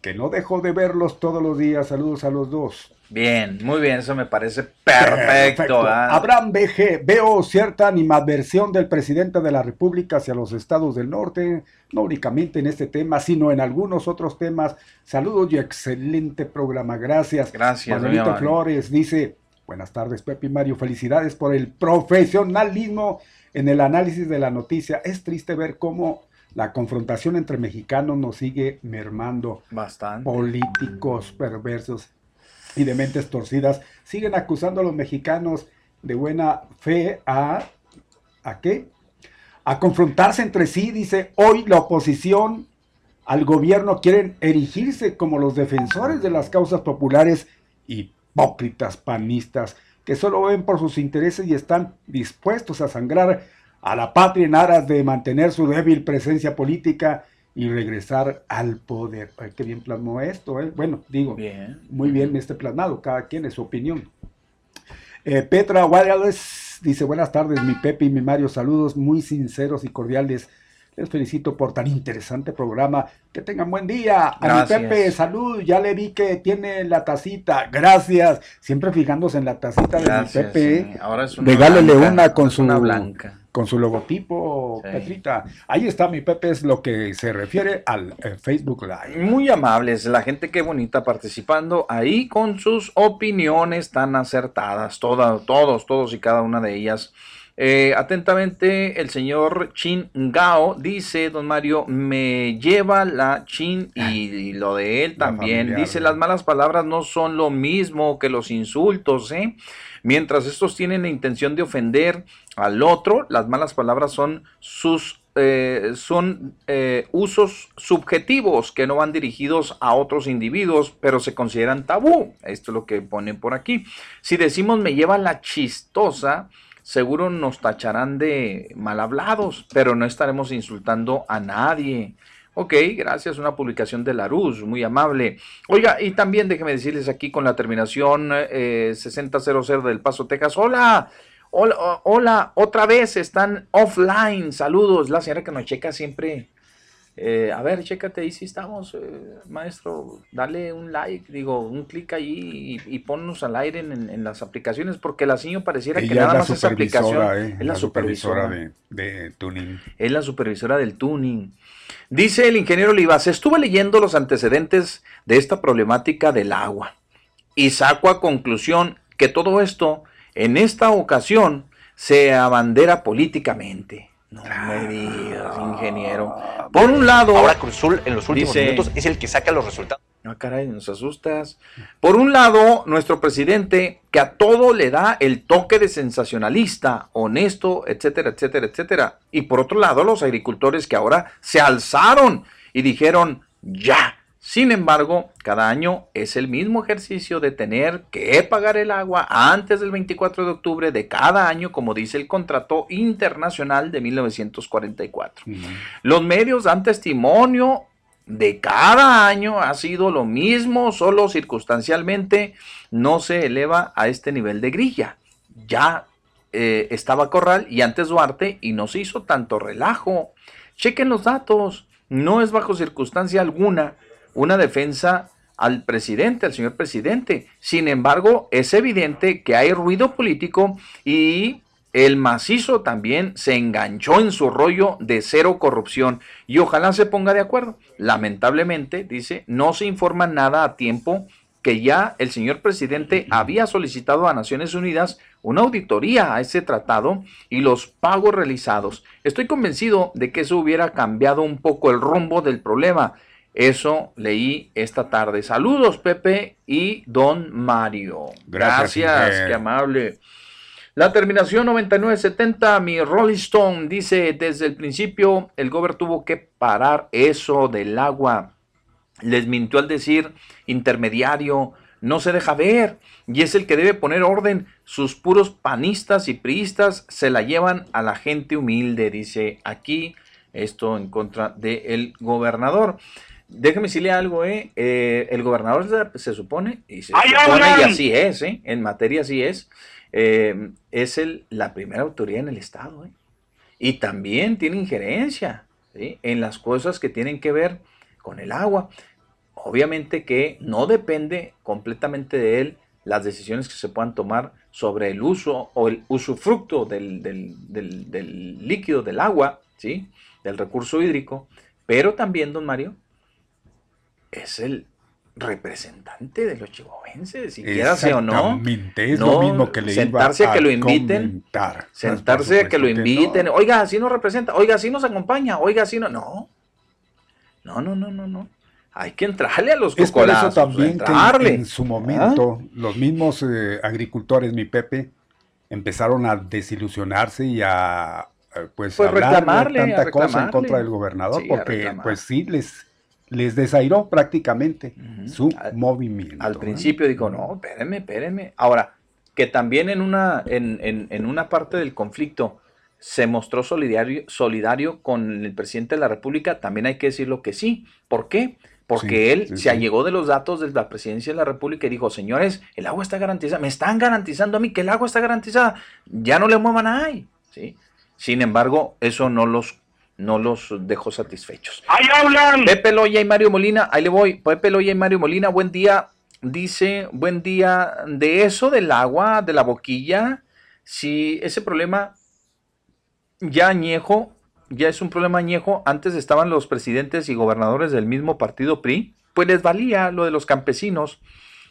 que no dejo de verlos todos los días, saludos a los dos.
Bien, muy bien, eso me parece perfecto. ¿ah?
Abraham BG, veo cierta animadversión del presidente de la República hacia los estados del norte, no únicamente en este tema, sino en algunos otros temas. Saludos y excelente programa, gracias.
Gracias,
Manuelito. Flores dice, buenas tardes Pepe y Mario, felicidades por el profesionalismo en el análisis de la noticia. Es triste ver cómo la confrontación entre mexicanos nos sigue mermando.
Bastante.
Políticos perversos y de mentes torcidas siguen acusando a los mexicanos de buena fe a ¿a qué? A confrontarse entre sí, dice, hoy la oposición al gobierno quieren erigirse como los defensores de las causas populares hipócritas panistas que solo ven por sus intereses y están dispuestos a sangrar a la patria en aras de mantener su débil presencia política y regresar al poder. Ay, qué bien plasmó esto, ¿eh? Bueno, digo, muy bien este plasmado, cada quien es su opinión. Eh, Petra Wallace dice, buenas tardes, mi Pepe y mi Mario, saludos muy sinceros y cordiales. Les felicito por tan interesante programa. Que tengan buen día. A mi Pepe, salud. Ya le vi que tiene la tacita. Gracias. Siempre fijándose en la tacita de mi Pepe.
sí. Ahora es una
Regálele
blanca,
una con su
una blanca.
con su logotipo,
Sí.
Petrita. Ahí está mi Pepe, es lo que se refiere al eh, Facebook Live.
Muy amables, la gente qué bonita participando ahí con sus opiniones tan acertadas, todas, todos, todos y cada una de ellas. Eh, atentamente, el señor Chin Gao dice, don Mario, me lleva la Chin y, y lo de él
La
también.
familiar,
Dice, las malas palabras no son lo mismo que los insultos, ¿eh? Mientras estos tienen la intención de ofender al otro, las malas palabras son sus eh, son eh, usos subjetivos que no van dirigidos a otros individuos, pero se consideran tabú. Esto es lo que ponen por aquí. Si decimos me lleva la chistosa, seguro nos tacharán de mal hablados, pero no estaremos insultando a nadie. Ok, gracias, una publicación de Laruz, muy amable. Oiga, y también déjeme decirles aquí con la terminación eh, 6000 del Paso, Texas. Hola, hola, hola, otra vez están offline. Saludos, la señora que nos checa siempre. Eh, a ver, chécate ahí si estamos, eh, maestro. Dale un like, digo, un clic ahí y, y ponnos al aire en, en- en las aplicaciones, porque la señora pareciera que
Ella es
nada
la
más esa aplicación
eh,
es la supervisora.
de, de tuning.
Es la supervisora del tuning. Dice el ingeniero Olivas, estuve leyendo los antecedentes de esta problemática del agua y saco a conclusión que todo esto en esta ocasión se abandera políticamente. No me digas, ingeniero. Por un lado,
Ahora Cruzul en los últimos
dice-
minutos es el que saca los resultados.
Ah, caray, nos asustas. Por un lado, nuestro presidente, que a todo le da el toque de sensacionalista, honesto, etcétera, etcétera, etcétera. Y por otro lado, los agricultores que ahora se alzaron y dijeron, ya. Sin embargo, cada año es el mismo ejercicio de tener que pagar el agua antes del 24 de octubre de cada año, como dice el contrato internacional de 1944. Los medios dan testimonio de cada año ha sido lo mismo, solo circunstancialmente no se eleva a este nivel de grilla. Ya eh, estaba Corral y antes Duarte y no se hizo tanto relajo. Chequen los datos, no es bajo circunstancia alguna una defensa al presidente, al señor presidente. Sin embargo, es evidente que hay ruido político y el macizo también se enganchó en su rollo de cero corrupción y ojalá se ponga de acuerdo. Lamentablemente, dice, no se informa nada a tiempo que ya el señor presidente había solicitado a Naciones Unidas una auditoría a ese tratado y los pagos realizados. Estoy convencido de que eso hubiera cambiado un poco el rumbo del problema. Eso leí esta tarde. Saludos, Pepe y Don Mario.
Gracias,
qué amable. La terminación 9970, mi Rolling Stone, dice, desde el principio el gobierno tuvo que parar eso del agua. Les mintió al decir intermediario, no se deja ver, y es el que debe poner orden. Sus puros panistas y priistas se la llevan a la gente humilde, dice aquí, esto en contra del gobernador. Déjeme decirle algo, ¿eh? Eh, el gobernador se, se supone, y se
¡Ay,
supone, y así es, ¿eh? en materia así es, eh, es el, la primera autoridad en el Estado. ¿eh? Y también tiene injerencia ¿sí? en las cosas que tienen que ver con el agua. Obviamente que no depende completamente de él las decisiones que se puedan tomar sobre el uso o el usufructo del, del- del- del líquido, del agua, ¿sí? del recurso hídrico, pero también, don Mario, es el representante de los chihuahuenses, si quiera sea o no.
Es
No,
lo mismo que le
sentarse
iba
a que lo inviten, sentarse a que lo inviten,
no.
oiga, así nos representa, oiga, así nos acompaña, oiga, así no, no, no, no, no, no, no. Hay que entrarle a los
Es por eso también que en su momento los mismos eh, agricultores, mi Pepe, empezaron a desilusionarse y a eh, pues,
Pues
hablar
reclamarle, a
tanta cosa en contra del gobernador,
Sí, a
porque pues sí les les desairó prácticamente su movimiento.
Al principio dijo, no, espérenme, espérenme. Ahora, que también en una, en, en- en una parte del conflicto se mostró solidario, solidario con el presidente de la República, también hay que decirlo que sí. ¿Por qué? Porque
Sí,
él
sí,
se
sí.
allegó de los datos de la presidencia de la República y dijo, señores, el agua está garantizada, me están garantizando a mí que el agua está garantizada, ya no le muevan ahí. ¿sí? Sin embargo, eso no los, no los dejó satisfechos.
¡Ahí hablan!
Pepe Loya y Mario Molina, ahí le voy. Pepe Loya y Mario Molina, buen día. Dice, buen día de eso del agua, de la boquilla. Si ese problema ya añejo, ya es un problema añejo. Antes estaban los presidentes y gobernadores del mismo partido PRI, pues les valía lo de los campesinos.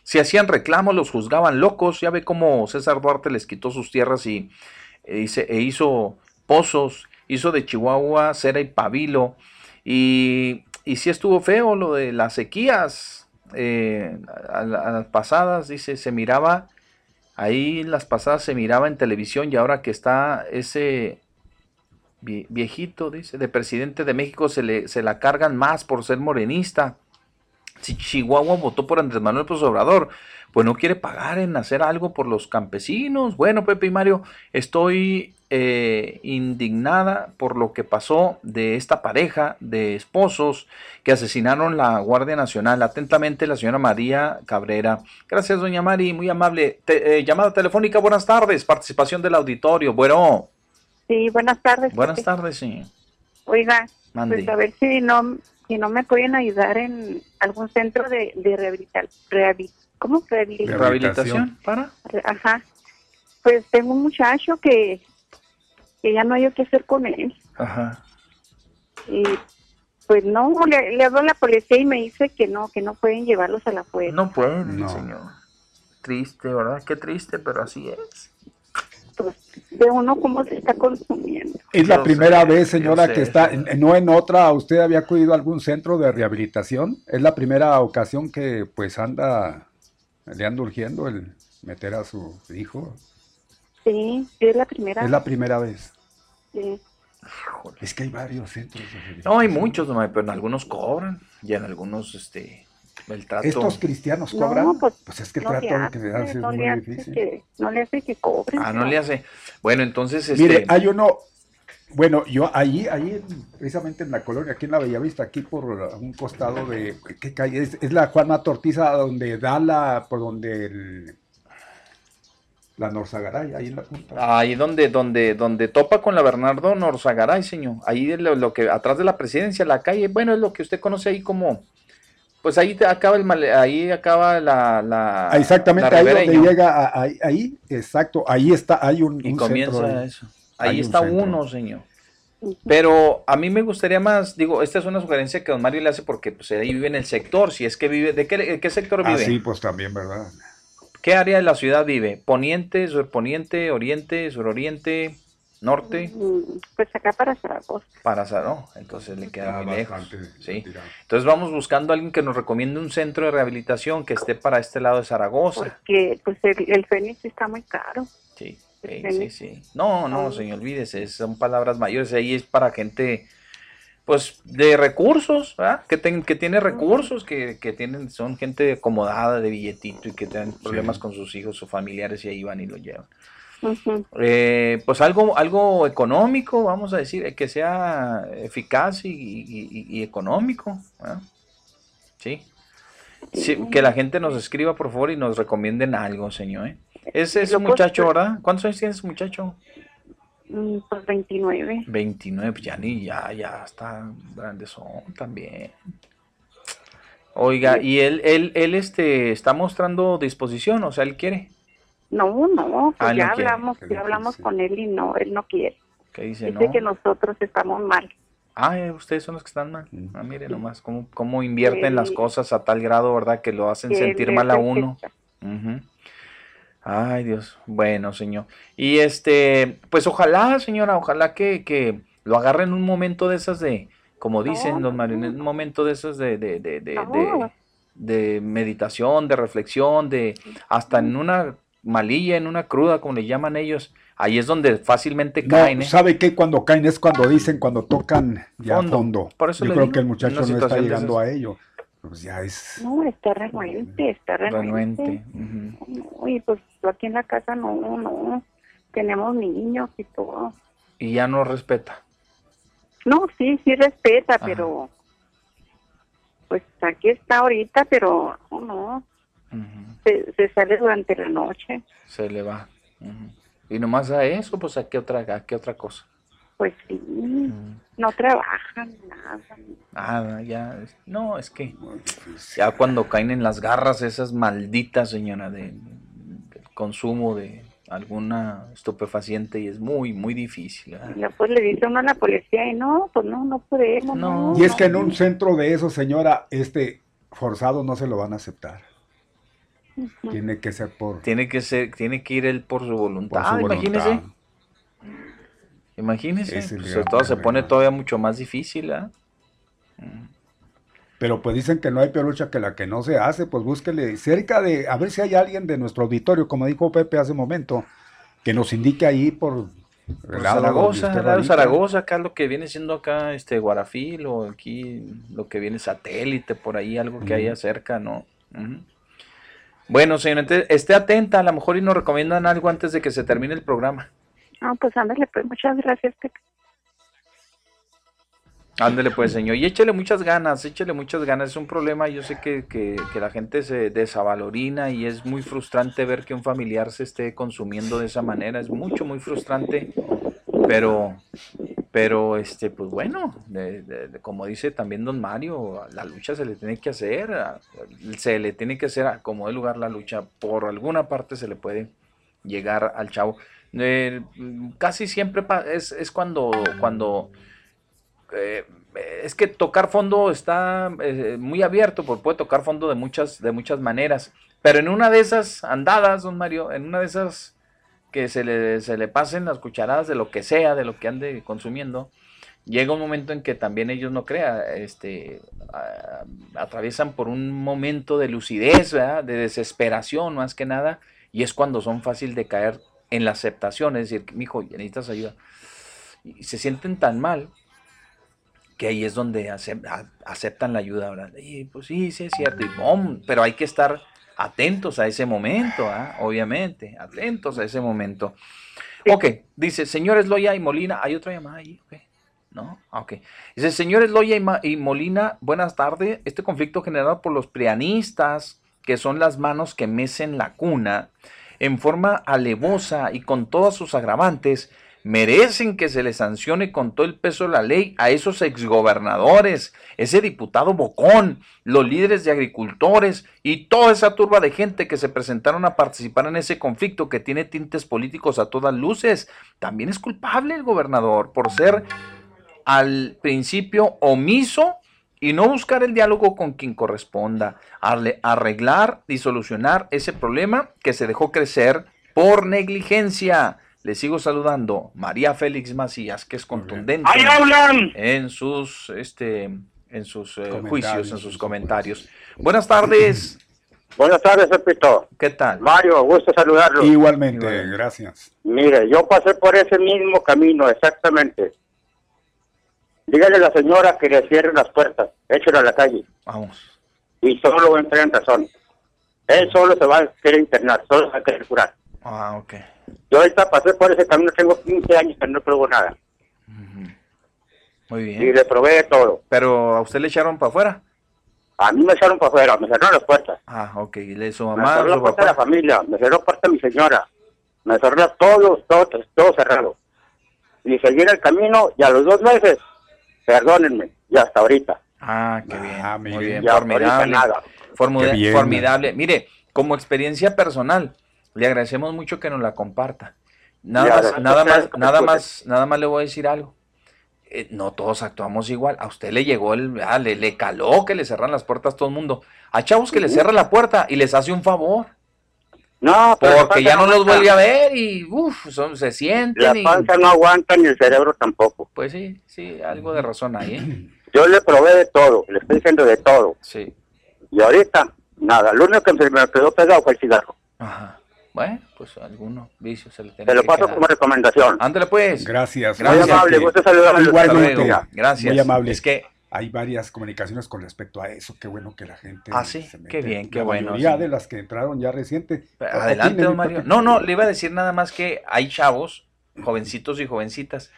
Si hacían reclamos, los juzgaban locos. Ya ve cómo César Duarte les quitó sus tierras y e hice- e hizo pozos, hizo de Chihuahua cera y pabilo. Y, y sí estuvo feo lo de las sequías. eh, a, la- a las pasadas, dice, se miraba, ahí las pasadas se miraba en televisión y ahora que está ese vie- viejito, dice, de presidente de México, se, le, se la cargan más por ser morenista. Si Chihuahua votó por Andrés Manuel López Obrador, pues no quiere pagar en hacer algo por los campesinos. Bueno, Pepe y Mario, estoy eh, indignada por lo que pasó de esta pareja de esposos que asesinaron la Guardia Nacional. Atentamente, la señora María Cabrera. Gracias, doña Mari, muy amable. Te- eh, llamada telefónica, buenas tardes. Participación del auditorio. Bueno,
Sí, buenas tardes.
buenas tardes, sí.
Oiga, pues a ver si no, si no me pueden ayudar en algún centro de, de rehabilitación. ¿Cómo? Rehabilitación.
Rehabilitación, ¿para?
Ajá. Pues tengo un muchacho que, que ya no hay qué hacer con él.
Ajá.
Y pues no, le, le habló a la policía y me dice que no, que no pueden llevarlos a la fuerza.
No pueden, señor. Triste, ¿verdad? Qué triste, pero así es.
De uno cómo se está consumiendo.
Es la
Yo
primera
sé,
vez, señora,
sé,
que está, no en otra, ¿usted había acudido a algún centro de rehabilitación? Es la primera ocasión que pues anda, le anda urgiendo el meter a su hijo.
Sí, sí, es la primera.
Es la primera vez.
Sí.
Es que hay varios centros de.
No, hay muchos, pero en algunos cobran y en algunos, este, el trato.
¿Estos cristianos
No,
cobran?
pues,
pues es que el
no
trato
hace,
que le das es muy
hace
difícil.
que, no le hace que cobren.
Ah, no le hace. Bueno, entonces, este.
Mire, hay uno, bueno, yo ahí, ahí en- precisamente en la colonia, aquí en la Bellavista, aquí por un costado de, ¿qué calle? Es, es la Juana Tortiza, donde da la, por donde el, la Norzagaray, ahí en la punta.
Ahí donde, donde, donde topa con la Bernardo Norzagaray, señor. Ahí lo, lo que, atrás de la presidencia, la calle, bueno, es lo que usted conoce ahí como, pues ahí te acaba el male- ahí acaba la, la
Ah, Exactamente,
la
ahí donde llega, ahí, ahí, exacto, ahí está, hay un,
Y
un
comienza
centro ahí.
eso. Ahí
un
está uno, señor. Pero a mí me gustaría más, digo, esta es una sugerencia que don Mario le hace porque pues ahí vive en el sector, si es que vive, ¿de qué, de qué sector
Ah,
vive?
sí, pues también, ¿verdad?
¿Qué área de la ciudad vive? ¿Poniente, surponiente, oriente, suroriente, norte?
Mm, Pues acá para Zaragoza.
Para no, entonces le queda
Ah,
muy lejos. Sí. Entonces vamos buscando a alguien que nos recomiende un centro de rehabilitación que esté para este lado de Zaragoza.
Porque pues el, el Fénix está muy caro.
Sí. Sí, sí, sí. No, no, señor, olvídese, son palabras mayores. Ahí es para gente, pues, de recursos, ¿verdad? Que, ten- que tiene recursos, que, que tienen, son gente acomodada de billetito y que tienen problemas con sus hijos o familiares y ahí van y lo llevan. Eh, pues algo, algo económico, vamos a decir, eh, que sea eficaz y, y- y- y económico. ¿verdad? Sí. Sí, Que la gente nos escriba, por favor, y nos recomienden algo, señor. ¿eh? Ese es un muchacho, ¿verdad? ¿Cuántos años tiene ese muchacho?
Mm, Pues 29.
29, pues ya ni, ya, ya está grandezón también. Oiga, y él, él, él, este, está mostrando disposición, o sea, él quiere.
No, no, pues
Ah,
ya
no
hablamos, ya hablamos con él y no, él no quiere.
¿Qué dice?
Dice
No.
que nosotros estamos mal.
Ah, eh, ustedes son los que están mal. Ah, mire nomás, cómo, cómo invierten las cosas a tal grado, ¿verdad? Que lo hacen
Que
sentir mal a uno. Ujú. Ay, Dios. Bueno, señor. Y este, pues ojalá, señora, ojalá que, que lo agarre en un momento de esas de, como dicen don Mario, en un momento de esas de, de, de, de, de- de meditación, de reflexión, de hasta en una malilla, en una cruda, como le llaman ellos. Ahí es donde fácilmente
No,
caen, ¿eh?
¿sabe qué? Cuando caen es cuando dicen, cuando tocan ya a
Fondo.
fondo.
Por eso
Yo creo
digo,
que el muchacho no está llegando a ello. Pues ya es...
No, está renuente, está renuente.
Renuente. ujú.
No, y pues aquí en la casa no, no, tenemos niños y todo.
Y ya no respeta.
No, sí, sí respeta, pero pues aquí está ahorita, pero no, no, se, se sale durante la noche.
Se le va. Y nomás a eso, pues a qué otra, a qué otra cosa.
Pues sí, no trabajan nada.
Nada, ya. No, es que ya cuando caen en las garras esas malditas, señora, de, del consumo de alguna estupefaciente y es muy, muy difícil. ¿verdad?
Ya pues le dice uno a la policía y no, pues no, no podemos. No,
Y es que en un centro de eso, señora, este forzado no se lo van a aceptar. Tiene que ser por...
Tiene que ser, tiene que ir él por su voluntad,
Por su
imagínese.
voluntad.
Imagínese,
El
pues, todo se pone todavía mucho más difícil, ¿ah?
Pero pues dicen que no hay peor lucha que la que no se hace, pues búsquele cerca de, a ver si hay alguien de nuestro auditorio, como dijo Pepe hace un momento, que nos indique ahí por
Zaragoza,
radica.
Zaragoza, acá lo que viene siendo acá este Guarafil o aquí lo que viene satélite, por ahí algo que haya cerca, ¿no? Bueno, señor, esté atenta, a lo mejor y nos recomiendan algo antes de que se termine el programa.
Ah, pues ándale, pues muchas gracias. Pepe.
Ándele pues, señor. Y échele muchas ganas, échele muchas ganas. Es un problema, yo sé que, que, la gente se desavalorina y es muy frustrante ver que un familiar se esté consumiendo de esa manera. Es mucho, muy frustrante. Pero, pero, este, pues bueno, como dice también don Mario, la lucha se le tiene que hacer, se le tiene que hacer como de lugar la lucha. Por alguna parte se le puede llegar al chavo. Eh, casi siempre es, es cuando, cuando eh, es que tocar fondo está eh, muy abierto, porque puede tocar fondo de muchas, de muchas maneras. Pero en una de esas andadas, don Mario, en una de esas que se le, se le pasen las cucharadas de lo que sea, de lo que ande consumiendo, llega un momento en que también ellos no crean, este, atraviesan por un momento de lucidez, de desesperación más que nada, y es cuando son fácil de caer en la aceptación, es decir, mijo, necesitas ayuda. Y se sienten tan mal que ahí es donde aceptan la ayuda, ¿verdad? Y pues sí, sí es cierto, y bom, pero hay que estar atentos a ese momento, ¿ah? obviamente, atentos a ese momento. Ok, dice, señores Loya y Molina, hay otra llamada ahí, ok, ¿no? Ah, Ok. Dice, señores Loya y, Ma- y Molina, buenas tardes. Este conflicto generado por los prianistas, que son las manos que mecen la cuna, en forma alevosa y con todas sus agravantes, merecen que se les sancione con todo el peso de la ley a esos exgobernadores, ese diputado Bocón, los líderes de agricultores y toda esa turba de gente que se presentaron a participar en ese conflicto que tiene tintes políticos a todas luces. También es culpable el gobernador por ser al principio omiso y no buscar el diálogo con quien corresponda, arreglar y solucionar ese problema que se dejó crecer por negligencia. Le sigo saludando, María Félix Macías, que es contundente
¡Ahí hablan!
en sus, este, en sus eh, juicios, en sus comentarios. Buenas tardes.
Buenas tardes, Pepito.
¿Qué tal?
Mario, gusto saludarlo.
Igualmente, gracias.
Mire, yo pasé por ese mismo camino, exactamente. Dígale a la señora que le cierre las puertas, échelo a la calle.
Vamos.
Y solo va a entrar en razón. Él solo se va a querer internar, solo se va a querer curar.
Ah, ok.
Yo ahorita pasé por ese camino, tengo 15 años que no pruebo nada.
Muy bien.
Y le probé todo.
¿Pero a usted le echaron para afuera?
A mí me echaron para afuera, me cerraron las puertas.
Ah, ok. ¿Y le su
Me
mamá,
cerró la puerta de la familia, me cerró puerta mi señora. Me cerró todo, todo, todo cerrado. Y seguí en el camino y a los dos meses, perdónenme, y hasta ahorita.
Ah, qué bien. Muy bien, formidable.
nada. Bien.
Formidable. Mire, como experiencia personal, le agradecemos mucho que nos la comparta. Nada
Ya,
más, nada más, nada más, nada más le voy a decir algo. Eh, no todos actuamos igual. A usted le llegó el, ah, le, le caló que le cerran las puertas a todo el mundo. A chavos que le cierra la puerta y les hace un favor.
No,
Porque ya no los vuelve a ver y uf, son, se sienten.
La
y-
panza no aguanta ni el cerebro tampoco.
Pues sí, sí, algo de razón hay, ¿eh?
Yo le probé de todo, le estoy diciendo de todo.
Sí.
Y ahorita, nada, lo único que se me quedó pegado fue el cigarro.
Ajá. Bueno, pues algunos vicios se le tienen
Te lo
que
paso
quedar.
como recomendación.
Ándale pues.
Gracias.
Gracias.
Muy amable,
gusto saludarlo.
Igualmente.
Gracias.
Muy amable.
Es que-
hay varias comunicaciones con respecto a eso. Qué bueno que la gente.
Ah, sí,
se
qué bien, qué
la
bueno,
mayoría
sí.
de las que entraron ya reciente.
Adelante, don Mario. No, no, le iba a decir nada más que hay chavos, jovencitos y jovencitas,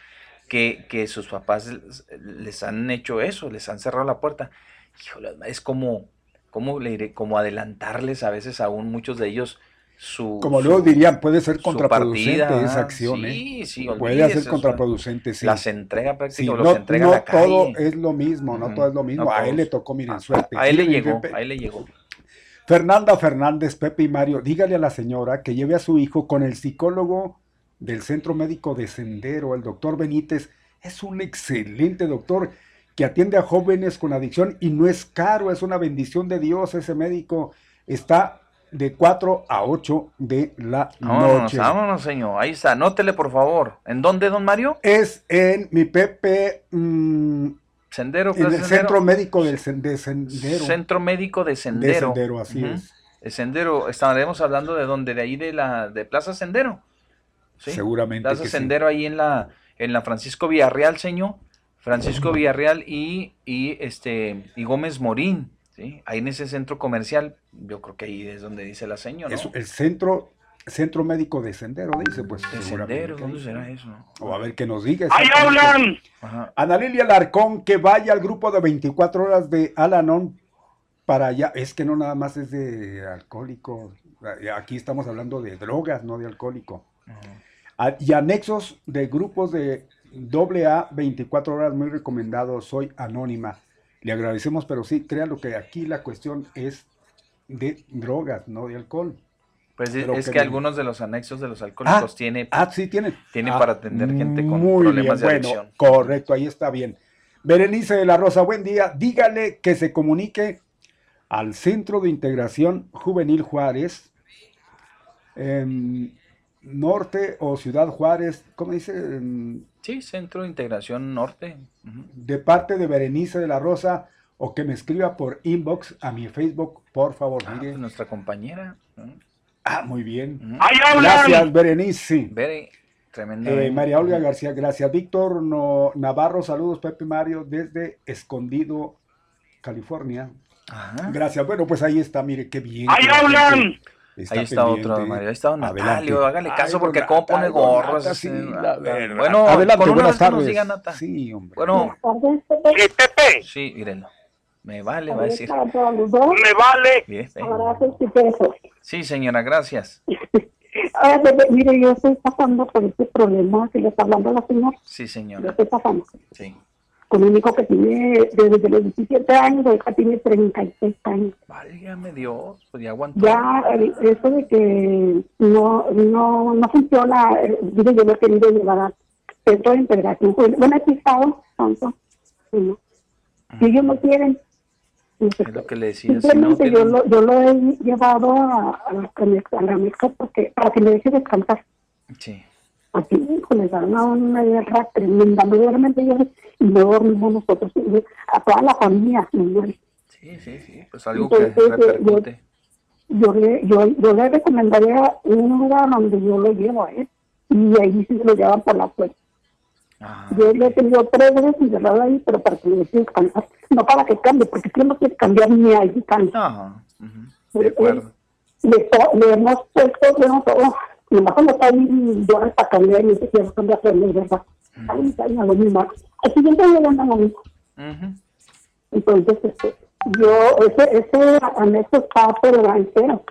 que, que sus papás les, les han hecho eso, les han cerrado la puerta. Híjole, es como, ¿cómo le diré? Como adelantarles a veces aún muchos de ellos su.
Como
su-
luego dirían, puede ser contraproducente
partida,
esa
ah,
acción.
Sí,
¿eh?
sí,
Puede ser contraproducente, sí.
Las entrega prácticamente,
no
los entrega a la calle.
todo es lo mismo, no todo es lo mismo.
no
a él le tocó, miren, suerte.
A él le llegó, a él le llegó.
Fernanda Fernández, Pepe y Mario, dígale a la señora que lleve a su hijo con el psicólogo del Centro Médico de Sendero, el doctor Benítez. Es un excelente doctor que atiende a jóvenes con adicción y no es caro, es una bendición de Dios ese médico. Está de 4 a 8 de la
Vámonos,
noche.
vámonos, señor. Ahí está, anótele, por favor. ¿En dónde, don Mario?
Es en mi Pepe, mm,
Sendero,
en el
Sendero.
Centro Médico del Sen- de Sendero.
Centro Médico de Sendero.
Sendero, así es.
El Sendero, estaremos hablando de dónde, de ahí de la de Plaza Sendero. ¿sí?
Seguramente
Plaza
que sí.
Sendero ahí en la en la Francisco Villarreal, señor. Francisco Villarreal y, y este y Gómez Morín, ¿sí? Ahí en ese centro comercial, yo creo que ahí es donde dice la señora, ¿no?
Es el centro, centro médico de Sendero, dice, pues.
De. Sendero, ¿dónde será eso?
O a ver que nos diga.
¡Ahí hablan!
Ana Lilia Larcón, que vaya al grupo de 24 horas de Alanon para allá. Es que no nada más es de alcohólico. Aquí estamos hablando de drogas, no de alcohólico. A- Y anexos de grupos de AA 24 horas muy recomendados. Soy anónima. Le agradecemos, pero sí, créanlo que aquí la cuestión es de drogas, no de alcohol.
Pues es,
Pero
es
que
que
no-
algunos de los anexos de los alcohólicos
Ah,
tiene,
Ah, sí, tienen.
tiene
Ah,
para atender gente con
muy
problemas
bien,
de
bueno,
adicción.
correcto, ahí está bien. Berenice de la Rosa, buen día. Dígale que se comunique al Centro de Integración Juvenil Juárez, en Norte o Ciudad Juárez, ¿cómo dice? En-
Sí, Centro de Integración Norte.
De parte de Berenice de la Rosa, o que me escriba por inbox a mi Facebook, por favor.
Ah,
mire.
pues nuestra compañera.
Ah, muy bien.
¡Ahí hablan!
Gracias, Berenice.
Bere, tremenda.
Eh, María Olga García, gracias. Víctor no- Navarro, saludos, Pepe Mario, desde Escondido, California.
Ajá.
Gracias. Bueno, pues ahí está, mire qué bien.
¡Ahí hablan!
gente
Ahí está
pendiente.
otro, Mario. Ahí está don
Adelante.
Natalio. Hágale caso
Ay,
porque cómo pone gorros.
Sí.
Bueno,
Adelante,
con una
buenas
vez que nos
tardes.
diga Nata.
Sí, hombre.
Bueno,
¿Qué, Pepe?
sí, mírenlo. Me vale, va a decir.
Me vale.
Bien. Sí, señora, gracias. *laughs*
Ah, bebé, mire, yo estoy pasando por este problema que le está hablando la señora.
Sí,
Yo
señora.
estoy pasando
Sí.
Con un hijo que tiene desde los 17 años, ahorita tiene 36 años.
Válgame Dios, pues ya aguantó.
Ya, eh, eso de que no no no funciona, eh, digo, yo lo he querido llevar a centro de integración. Bueno, aquí estado, tanto, no. Si ellos no quieren,
Es lo que le decía. Si no
simplemente yo, lo, yo lo he llevado a, a, la, a la mezcla porque, para que me deje descansar.
Sí.
Aquí, hijo, les dan a una guerra tremenda. No duermen ellos y no dormimos nosotros. A toda la familia, muere.
Sí, sí, sí. Pues algo que
Entonces, eh,
repercute.
yo le, yo, yo le recomendaría un lugar donde yo lo llevo a él y ahí sí lo llevan por la fuerza. Yo le he tenido tres veces encerrado ahí, pero para que me descansar, no para que cambie, porque si no quiere cambiar ni ahí cambia.
Ajá.
De acuerdo. Le, hemos puesto, le hemos todo, nomás cuando está ahí, yo y dice que yo cambio a aprender, ¿verdad? Ahí está lo mismo. Al siguiente día anda lo mismo. Entonces, este, yo, ese, ese anexo está por el granjero.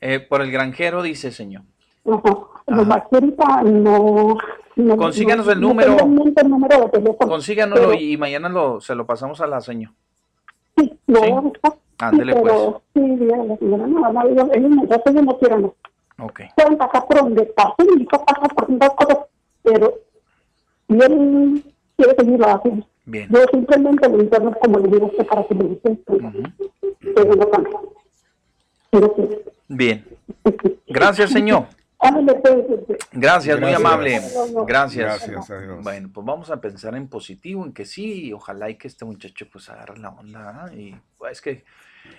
Eh, por el granjero, dice señor.
Ajá. Nomás que ahorita no, no.
Consíganos
no-
el
no
número.
tengo en mente el número de teléfono.
Consíganoslo
Pero-
y mañana lo, se lo pasamos a la señor.
Lo voy a buscar.
Ándele,
sí,
pues.
Sí, dígale señora, no, no, ellos, ellos ellos no quieren.
Ok.
Pueden pasar por donde pasen y no pasar por dos cosas, pero si él quiere seguirlo haciendo.
Bien.
Yo simplemente lo interno como le digo usted para que me dice, pero no cambia. Pero sí.
Bien. Gracias, señor.
Pues, este,
Gracias, muy amable. Gracias.
Gracias a Dios.
Bueno, pues vamos a pensar en positivo, en que sí, ojalá y que este muchacho pues agarre la onda. ¿ah? Y pues, es que,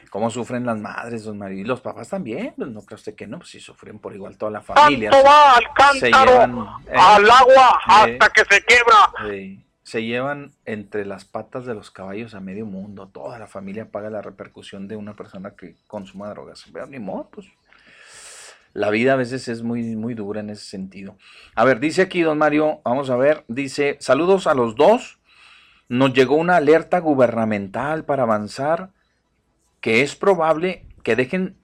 ¿cómo sufren las madres, don Mario? Y los papás también, pues no cree usted que no, pues sí sufren por igual toda la familia.
Tanto va al cántaro,
llevan, eh,
al agua,
eh,
hasta que se quiebra.
Se llevan entre las patas de los caballos a medio mundo. Toda la familia paga la repercusión de una persona que consuma drogas. Pero ni modo, pues. La vida a veces es muy, muy dura en ese sentido. A ver, dice aquí don Mario, vamos a ver, dice, saludos a los dos. Nos llegó una alerta gubernamental para avanzar que es probable que dejen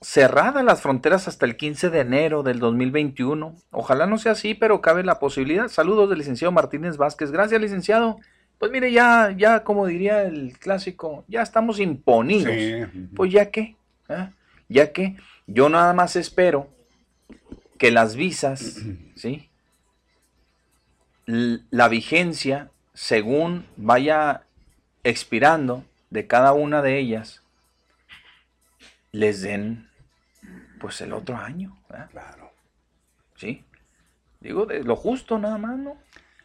cerradas las fronteras hasta el 15 de enero del 2021. Ojalá no sea así, pero cabe la posibilidad. Saludos del licenciado Martínez Vázquez. Gracias, licenciado. Pues mire, ya, ya, como diría el clásico, ya estamos imponidos.
Sí.
Pues ya que, ya que yo nada más espero que las visas, *clears throat* ¿sí? La vigencia, según vaya expirando de cada una de ellas, les den pues el otro año. Claro. ¿Sí? Digo, de lo justo nada más, ¿no?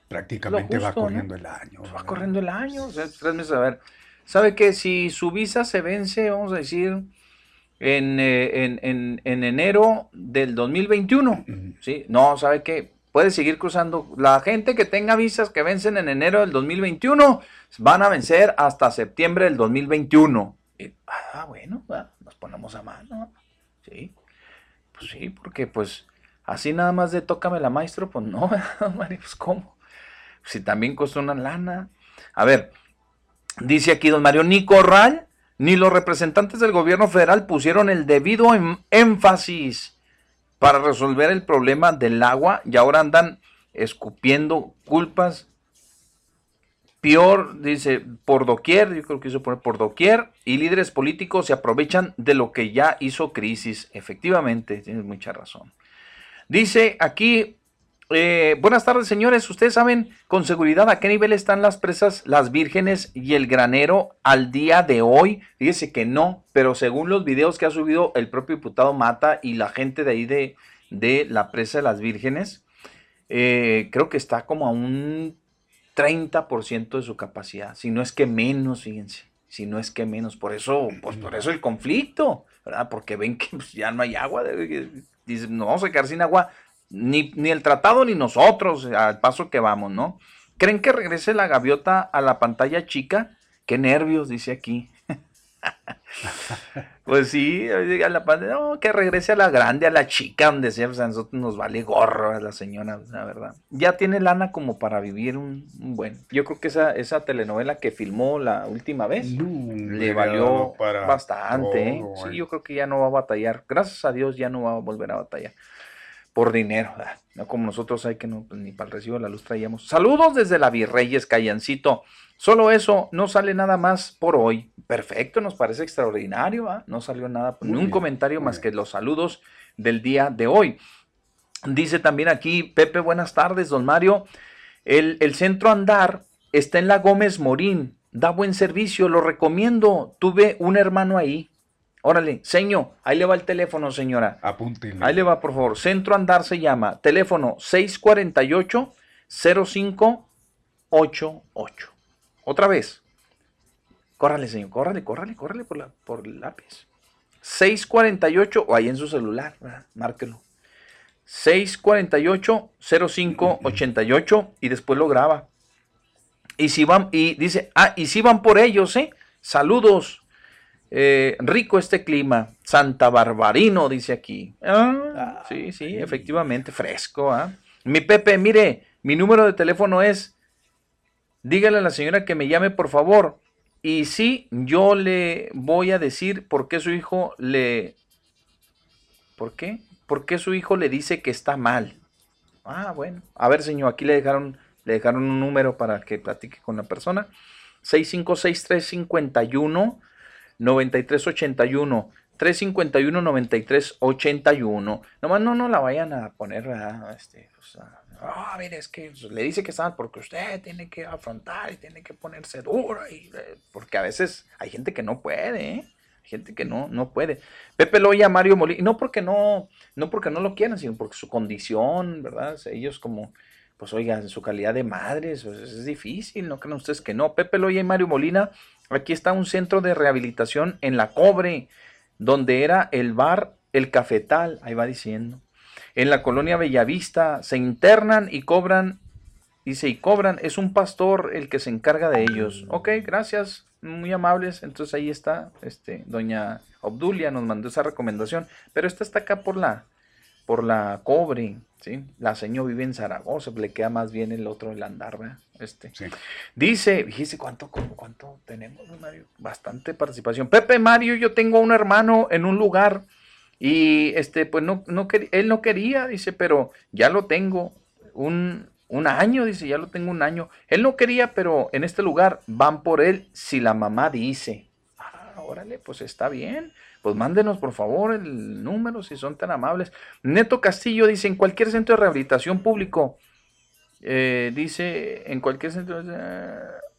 Prácticamente va corriendo el año.
Pues va corriendo el año, o sea, tres meses. A ver, ¿sabe que si su visa se vence, vamos a decir, en, eh, en, en- en enero del 2021? ¿Sí? No, ¿sabe qué? Puede seguir cruzando. La gente que tenga visas que vencen en enero del 2021 van a vencer hasta septiembre del 2021. Y, ah, bueno, nos ponemos a mano. Sí. Pues sí, porque pues así nada más de tócame la maestro, pues no, *laughs* Mario, pues cómo. Si también cuesta una lana. A ver, dice aquí don Mario, ni Corral ni los representantes del gobierno federal pusieron el debido em- énfasis para resolver el problema del agua y ahora andan escupiendo culpas. Peor, dice, por doquier, yo creo que hizo poner por doquier, y líderes políticos se aprovechan de lo que ya hizo crisis. Efectivamente, tienes mucha razón. Dice aquí, eh, buenas tardes señores, ustedes saben con seguridad a qué nivel están las presas Las Vírgenes y el granero al día de hoy. Fíjese que no, pero según los videos que ha subido el propio diputado Mata y la gente de ahí de, de la presa de Las Vírgenes, eh, creo que está como a un 30% de su capacidad, si no es que menos, fíjense, si no es que menos, por eso, pues por eso el conflicto, ¿verdad? Porque ven que pues, ya no hay agua, dicen, no vamos a quedar sin agua, ni, ni el tratado ni nosotros, al paso que vamos, ¿no? ¿Creen que regrese la gaviota a la pantalla chica? Qué nervios, dice aquí. *laughs* Pues sí, a la no, que regrese a la grande, a la chica, donde sea, pues a nosotros nos vale gorro a la señora, la verdad. Ya tiene lana como para vivir un, un buen. Yo creo que esa, esa telenovela que filmó la última vez le
le
valió
para
bastante. ¿eh? Sí,
eh.
yo creo que ya no va a batallar. Gracias a Dios ya no va a volver a batallar. Por dinero, no como nosotros hay que no, pues, ni para el recibo de la luz traíamos. Saludos desde la Virreyes, Callancito. Solo eso, no sale nada más por hoy. Perfecto, nos parece extraordinario. No salió nada, ni un comentario más que los saludos del día de hoy. Dice también aquí, Pepe, buenas tardes, don Mario. El, el centro andar está en la Gómez Morín. Da buen servicio, lo recomiendo. Tuve un hermano ahí. Órale, señor, ahí le va el teléfono, señora.
Apúntele.
Ahí le va, por favor. Centro Andar se llama. Teléfono 648-0588. Otra vez. Córrale, señor. Córrale, córrale, córrale por, la, por el lápiz. 648, o ahí en su celular, ¿verdad? márquelo. 648-0588 y después lo graba. Y si van, y dice, ah, y si van por ellos, ¿eh? Saludos. Eh, rico este clima. Santa Barbarino, dice aquí. Ah, sí, sí, efectivamente, fresco. ¿ah? Mi Pepe, mire, mi número de teléfono es, dígale a la señora que me llame, por favor. Y sí, yo le voy a decir por qué su hijo le... ¿Por qué? ¿Por qué su hijo le dice que está mal? Ah, bueno. A ver, señor, aquí le dejaron, le dejaron un número para que platique con la persona. 656351 9381 351 9381. Nomás no, no la vayan a poner, ¿verdad? Este, pues, ah, mire, es que le dice que está porque usted tiene que afrontar y tiene que ponerse duro. Y, eh, porque a veces hay gente que no puede, ¿eh? Hay gente que no, no puede. Pepe Loya, Mario Molina, no porque no, no porque no lo quieran, sino porque su condición, ¿verdad? Ellos como, pues oigan, su calidad de madres, pues, es difícil, no crean ustedes que no. Pepe Loya y Mario Molina, aquí está un centro de rehabilitación en La Cobre, donde era el bar El Cafetal, ahí va diciendo. En la colonia Bellavista se internan y cobran, dice, y cobran, es un pastor el que se encarga de ellos. Ok, gracias, muy amables. Entonces ahí está, este, doña Obdulia nos mandó esa recomendación, pero esta está acá por la, por la cobre, ¿sí? La señora vive en Zaragoza, le queda más bien el otro, el andar, ¿verdad? Este. Dice, dijiste, ¿cuánto, cuánto tenemos, Mario? Bastante participación. Pepe Mario, yo tengo un hermano en un lugar y este, pues no, no él no quería, dice, pero ya lo tengo. Un, un año, dice, ya lo tengo un año. Él no quería, pero en este lugar van por él si la mamá dice. Ah, órale, pues está bien. Pues mándenos por favor el número si son tan amables. Neto Castillo dice, en cualquier centro de rehabilitación público, eh, dice, en cualquier centro...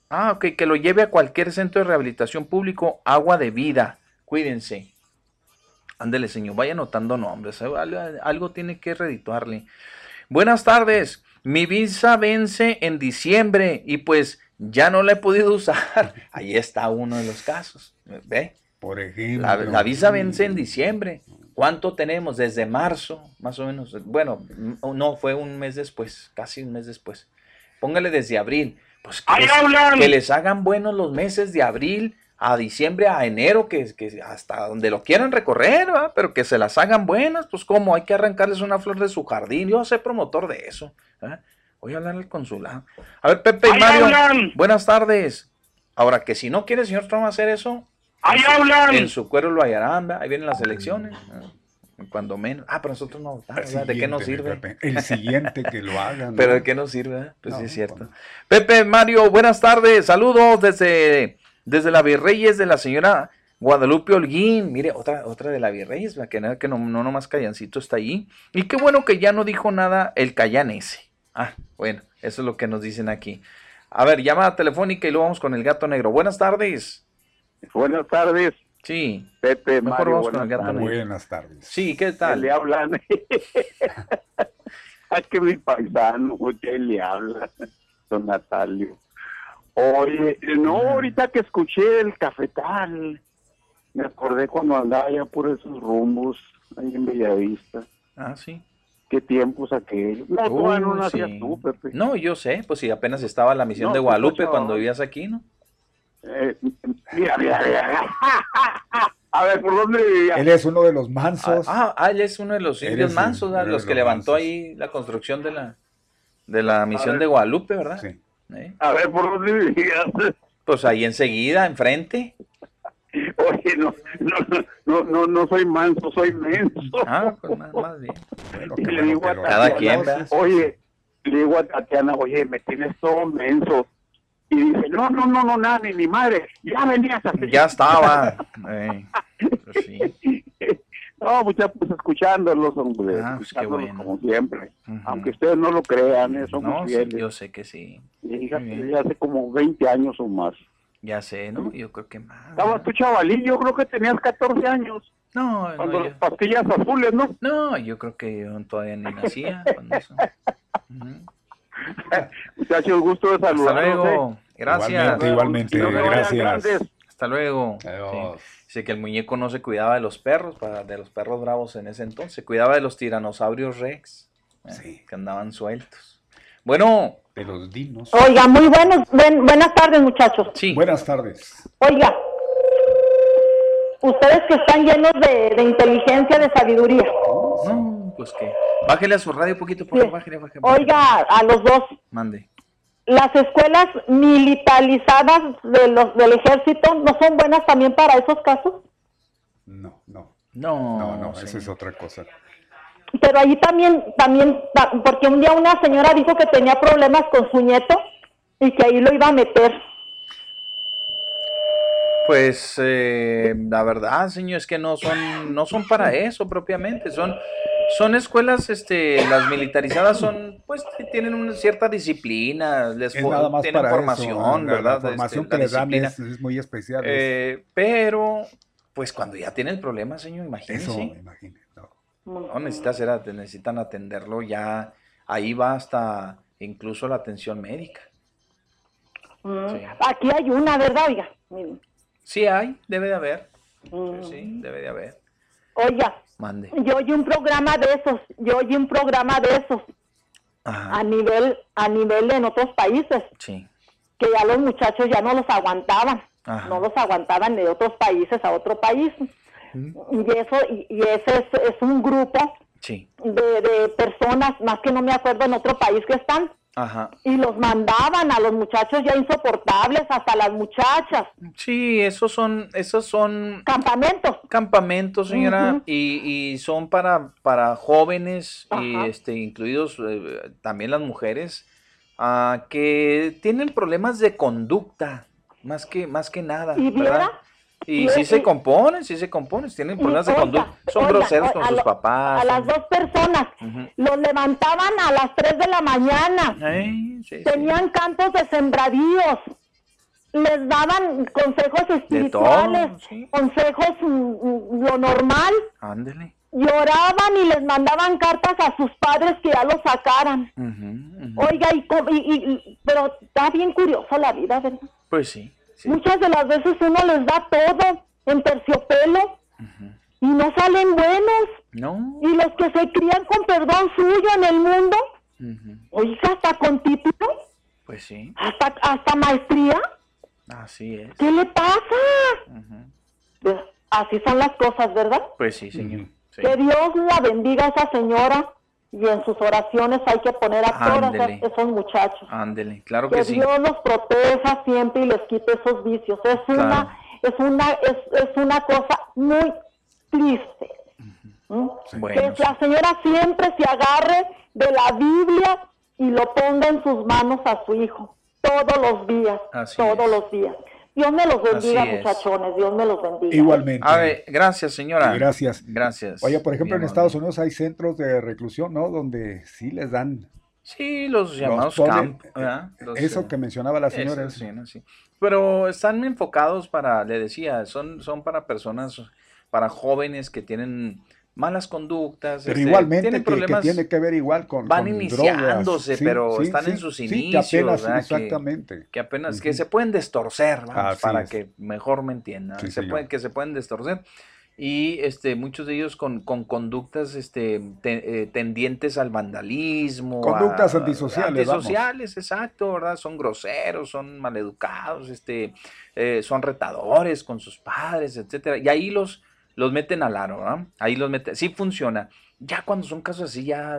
ah, ok, que lo lleve a cualquier centro de rehabilitación público, agua de vida. Cuídense. Ándele, señor, vaya anotando nombres. Algo, algo tiene que redituarle. Buenas tardes. Mi visa vence en diciembre y pues ya no la he podido *laughs* usar. Ahí está uno de los casos. ¿Ve?
Por ejemplo.
La, la, visa vence en diciembre. ¿Cuánto tenemos? Desde marzo, más o menos. Bueno, no, fue un mes después, casi un mes después. Póngale desde abril. Pues que, les, que les, hagan buenos los meses de abril a diciembre, a enero, que, que hasta donde lo quieran recorrer, ¿va? pero que se las hagan buenas. Pues como hay que arrancarles una flor de su jardín. Yo soy promotor de eso. Voy a hablar al consulado. A ver, Pepe y Mario, buenas tardes. Ahora, que si no quiere, señor Trump, hacer eso,
¡Ahí
en su,
hablan!
En su cuero lo hallarán, ¿verdad? ahí vienen las elecciones. Cuando menos. Ah, pero nosotros no votamos, ¿De qué nos sirve?
Pepe, el siguiente que lo hagan.
Pero ¿de qué nos sirve? Pues no, sí es cierto. Pepe, Mario, buenas tardes. Saludos desde, desde la Virreyes de la señora Guadalupe Holguín. Mire, otra, otra de la Virreyes, que, no, que no, no nomás Callancito está ahí. Y qué bueno que ya no dijo nada el Callan ese. Ah, bueno, eso es lo que nos dicen aquí. A ver, llamada telefónica y luego vamos con el gato negro. Buenas tardes.
Buenas tardes.
Sí.
Pepe,
Mejor
Mario, buenas tardes.
Buenas tardes.
Sí, ¿qué tal?
Le hablan. *laughs* es que mi paisano, ¿qué le habla? Don Natalio. Oye, no, ahorita que escuché el cafetal, me acordé cuando andaba ya por esos rumbos, ahí en Bellavista.
Ah, sí.
Qué tiempos aquellos. No,
Uy,
todavía no nacías
sí.
tú, Pepe.
No, yo sé, pues si apenas estaba la misión
No,
de
tú
Guadalupe
estás
cuando vivías aquí, ¿no?
Eh, mira, mira, mira. *laughs* A ver, ¿por dónde vivía?
Él es uno de los mansos.
Ah, ah, él es uno de los indios mansos, los
los
que levantó
mansos.
ahí la construcción de la de la misión de Guadalupe, ¿verdad?
Sí.
¿Eh?
A ver, ¿por dónde vivías?
Pues ahí enseguida, enfrente.
Oye, no, no, no, no, no soy manso, soy menso.
Ah, pues más, más bien.
Bueno,
Y. Oye, le digo a Tatiana, oye, me tienes todo menso. Y dice, no, no, no, no, nada, ni mi madre. Ya venías así.
Ya estaba. *laughs* Eh, pues sí.
No, pues ya pues escuchándolos, hombre,
Ah, pues,
escuchándolos
bueno.
como siempre.
Ujú.
Aunque ustedes no lo crean, eh, somos
No, sí,
fieles.
yo sé que sí.
Fíjate, hace como 20 años o más.
Ya sé, ¿no? Yo creo que más.
Estabas tú chavalín, yo creo que tenías 14 años.
No,
Cuando
no,
las
yo,
pastillas azules, ¿no?
no, yo creo que yo todavía ni nacía cuando eso. *laughs* Ujú.
Muchachos, gusto de saludarlos.
Gracias.
Igualmente, gracias.
Hasta luego. Sí. Dice que el muñeco no se cuidaba de los perros, de los perros bravos en ese entonces. Se cuidaba de los tiranosaurios rex. eh, Que andaban sueltos. Bueno.
De los dinos.
Oiga, muy buenos, buen- buenas tardes, muchachos.
Sí.
Buenas tardes.
Oiga, ustedes que están llenos de, de inteligencia, de sabiduría.
No, pues que. Bájele a su radio un poquito, por favor. Bájele, bájele.
Oiga, a los dos,
Mande.
Las escuelas militarizadas de los, del ejército no son buenas también para esos casos.
No, no.
No,
No, no, esa es otra cosa.
Pero ahí también, también, ta- porque un día una señora dijo que tenía problemas con su nieto y que ahí lo iba a meter.
Pues eh, la verdad, señor, es que no son, no son para eso propiamente, son, son escuelas, este, las militarizadas son, pues tienen una cierta disciplina, les
Es
fo-
nada más
tienen
para
formación,
eso. La-
¿verdad?
La formación
Este,
que dan es, es muy especial. es-
Eh, pero, pues cuando ya tiene el problema, señor, imagínese.
Eso, imagínese.
No, necesita hacer- necesitan atenderlo ya, ahí va hasta incluso la atención médica.
Mm,
Sí.
Aquí hay una, ¿verdad? Oiga, miren.
Sí hay, debe de haber.
Mm.
Sí, debe de haber.
Oiga,
Mande.
yo oí un programa de esos, yo oí un programa de esos a nivel, a nivel en otros países,
Sí.
que ya los muchachos ya no los aguantaban,
Ajá.
no los aguantaban de otros países a otro país. Y eso, y, y ese es, es un grupo
Sí.
de, de personas, más que no me acuerdo en otro país que están,
Ajá.
y los mandaban a los muchachos ya insoportables, hasta las muchachas.
Sí, esos son, esos son
campamentos.
Campamentos, señora, y, y son para, para jóvenes y este, incluidos eh, también las mujeres, ah, que tienen problemas de conducta, más que, más que nada,
¿Y
¿verdad?
viera?
Y sí
y-
se componen, sí se componen, tienen problemas de conducta, son
oiga,
groseros con sus
lo-
papás.
A las dos personas. Los levantaban a las 3 de la mañana.
Ay, sí, sí.
Tenían campos de sembradíos. Les daban consejos espirituales, consejos mm, mm, lo normal.
Ándele.
Lloraban y les mandaban cartas a sus padres que ya los sacaran. Oiga, y- y- y- pero está bien curioso la vida, ¿verdad?
Pues sí.
Muchas de las veces uno les da todo en terciopelo y no salen buenos.
No.
Y los que se crían con perdón suyo en el mundo, oiga, hasta con título,
Pues sí,
hasta, hasta maestría,
así es.
¿qué le pasa? Pues, Así son las cosas, ¿verdad?
Pues sí, señor. Sí.
Que Dios la bendiga a esa señora y en sus oraciones hay que poner a todos esos muchachos.
Ándele, claro
que
que sí.
Dios los proteja siempre y les quite esos vicios. Es
Claro.
una, es una, es, es una cosa muy triste. ¿Mm?
Bueno,
que la señora siempre se agarre de la Biblia y lo ponga en sus manos a su hijo todos los días,
Así
todos los días. Dios me los bendiga, muchachones. Dios me los bendiga.
Igualmente.
A ver, gracias, señora.
Gracias.
Gracias.
Oye, por ejemplo, en Estados Unidos hay centros de reclusión, ¿no? Donde sí les dan.
Sí, los llamados camp,
eso
eh,
que mencionaba la señora.
Eso, sí, no, sí. Pero están enfocados para, le decía, son, son para personas, para jóvenes que tienen malas conductas.
Pero
este,
igualmente
tienen
que, que
problemas,
tiene que ver igual con
van
con
iniciándose.
Sí,
pero
sí,
están
sí,
en sus inicios.
que apenas,
¿verdad? Que-
exactamente.
Que, apenas, que
Ujú.
se pueden destorcer, vamos, para
es.
que mejor me entiendan. Se pueden, que se pueden destorcer. Y este, muchos de ellos con, con conductas este, te- eh, tendientes al vandalismo.
Conductas
a-
antisociales, vamos.
Antisociales, exacto, ¿verdad? Son groseros, son maleducados, este, eh, son retadores con sus padres, etcétera. Y ahí los, los meten al aro, ¿verdad? Ahí los meten, sí funciona. Ya cuando son casos así, ya,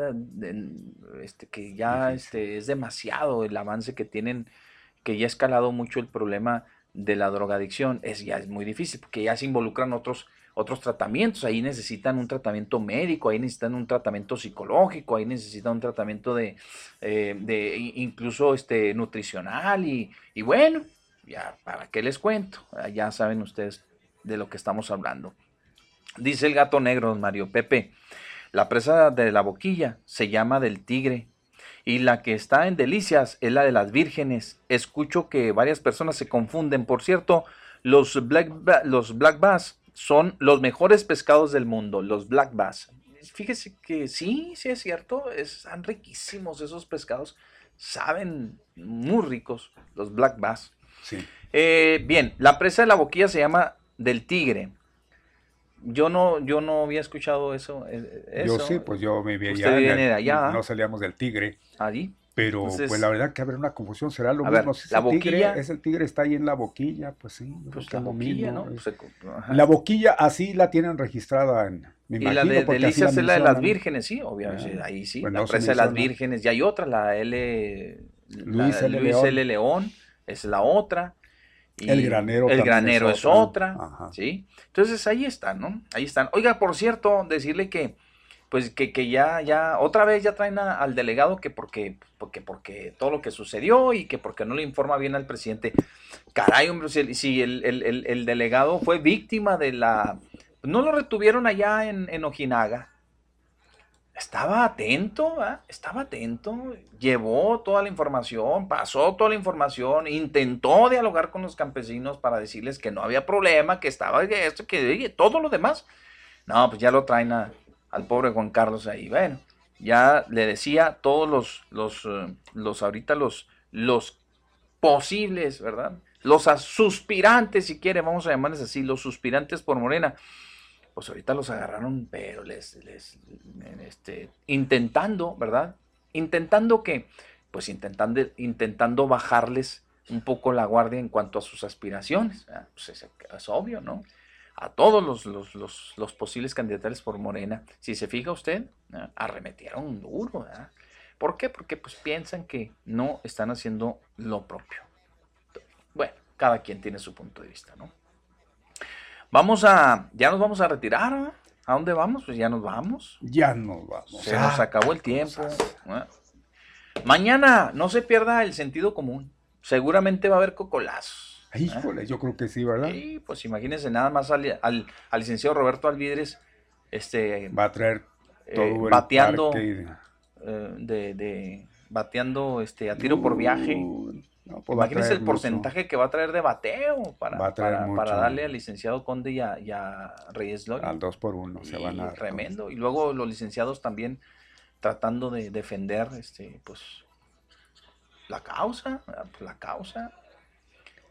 este, que ya este, es demasiado el avance que tienen, que ya ha escalado mucho el problema de la drogadicción, es ya es muy difícil, porque ya se involucran otros, otros tratamientos, ahí necesitan un tratamiento médico, ahí necesitan un tratamiento psicológico, ahí necesitan un tratamiento de, eh, de incluso este nutricional y, y bueno, ya para qué les cuento, Ah, ya saben ustedes de lo que estamos hablando. Dice el gato negro, Mario Pepe, la presa de la boquilla se llama del tigre y la que está en Delicias es la de las vírgenes. Escucho que varias personas se confunden. Por cierto, los black, los black bass son los mejores pescados del mundo, los black bass. Fíjese que sí, sí es cierto, están riquísimos esos pescados, saben muy ricos los black bass.
Sí.
Eh, bien, la presa de la boquilla se llama del Tigre. Yo no, yo no había escuchado eso. eh,
Yo
eso.
sí, pues yo me vi
Usted
allá.
viene de allá.
No salíamos del tigre.
Allí.
Pero
Entonces-
pues la verdad que habrá una confusión, será lo
ver,
mismo. Si es
la
el tigre,
boquilla-
es el tigre, está ahí en la boquilla, pues sí. yo
Pues la boquilla, ¿no? Pues.
La boquilla así la tienen registrada en. Me
y
imagino,
la de Delicias es la de las vírgenes, sí, obviamente.
Ah,
ahí sí.
pues
la
no
presa de las vírgenes. Y hay otra, la L.
Luis
la
L.
Luis
León.
L. León, es la otra. Y
El granero
El granero
es
es
otra.
¿sí? Entonces ahí están, ¿no? Ahí están. Oiga, por cierto, decirle que. Pues que, que ya, ya, otra vez ya traen a- al delegado que porque, porque, porque todo lo que sucedió y que porque no le informa bien al presidente. Caray, hombre, si, el- si el, el- el- el delegado fue víctima de la... No lo retuvieron allá en, en Ojinaga. Estaba atento, ¿ah? estaba atento, llevó toda la información, pasó toda la información, intentó dialogar con los campesinos para decirles que no había problema, que estaba esto, que todo lo demás. No, pues ya lo traen a- al pobre Juan Carlos ahí. Bueno, ya le decía todos los, los, eh, los ahorita los, los posibles, ¿verdad? Los suspirantes, si quiere, vamos a llamarles así, los suspirantes por Morena. Pues ahorita los agarraron, pero les, les este, intentando, ¿verdad? Intentando que, pues intentando, intentando bajarles un poco la guardia en cuanto a sus aspiraciones. ¿verdad? Pues es, obvio, ¿no? A todos los, los, los, los posibles candidatos por Morena, si se fija usted, ¿verdad? arremetieron duro, ¿verdad? ¿Por qué? Porque pues piensan que no están haciendo lo propio. Bueno, cada quien tiene su punto de vista, ¿no? Vamos a, ya nos vamos a retirar, ¿verdad? ¿A dónde vamos? Pues ya nos vamos.
Ya nos vamos.
Se nos acabó el tiempo. Mañana no se pierda el sentido común. Seguramente va a haber cocolazos. ¿eh?
Híjole, yo creo que sí, ¿verdad?
Sí, pues imagínense nada más al, al- al licenciado Roberto Alvidres, este,
Va a traer
eh,
todo el
bateando,
parque
eh, de, de- bateando este, a tiro por viaje.
No, pues
Imagínense el porcentaje que va a traer de bateo para,
traer
para, darle al licenciado Conde y a, y a Reyes Loyo.
Al 2 por 1 se van a dar.
tremendo. Y luego los licenciados también tratando de defender este, pues, la causa. Pues, la causa.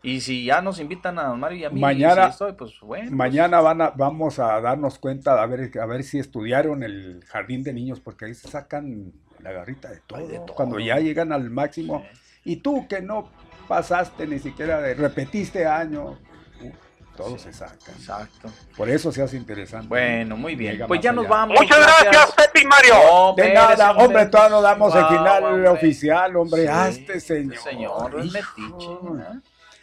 Y si ya nos invitan a Mario y a mí,
Mañana,
si estoy, pues bueno. pues,
mañana van a, vamos a darnos cuenta a ver, a ver si estudiaron el jardín de niños, porque ahí se sacan la garrita de todo. Cuando ya llegan al máximo. Y tú que no pasaste ni siquiera, de, repetiste año, uh, todo se saca.
Exacto.
Por eso se hace interesante.
Bueno, muy bien.
Llega
Pues ya nos vamos. Muchas gracias,
Pepe y Mario.
No,
De nada, hombre, todavía no damos el final
hombre.
oficial, hombre.
Sí,
Hazte, señor.
Señor, es
Hijo.
metiche. ¿eh?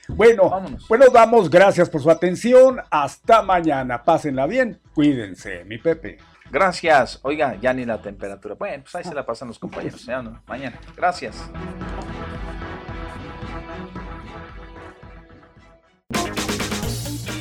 Bueno, pues nos damos gracias por su atención. Hasta mañana. Pásenla bien. Cuídense, mi Pepe.
Gracias. Oiga, ya ni la temperatura. Bueno, pues ahí se la pasan los compañeros. Ya no, mañana. Gracias.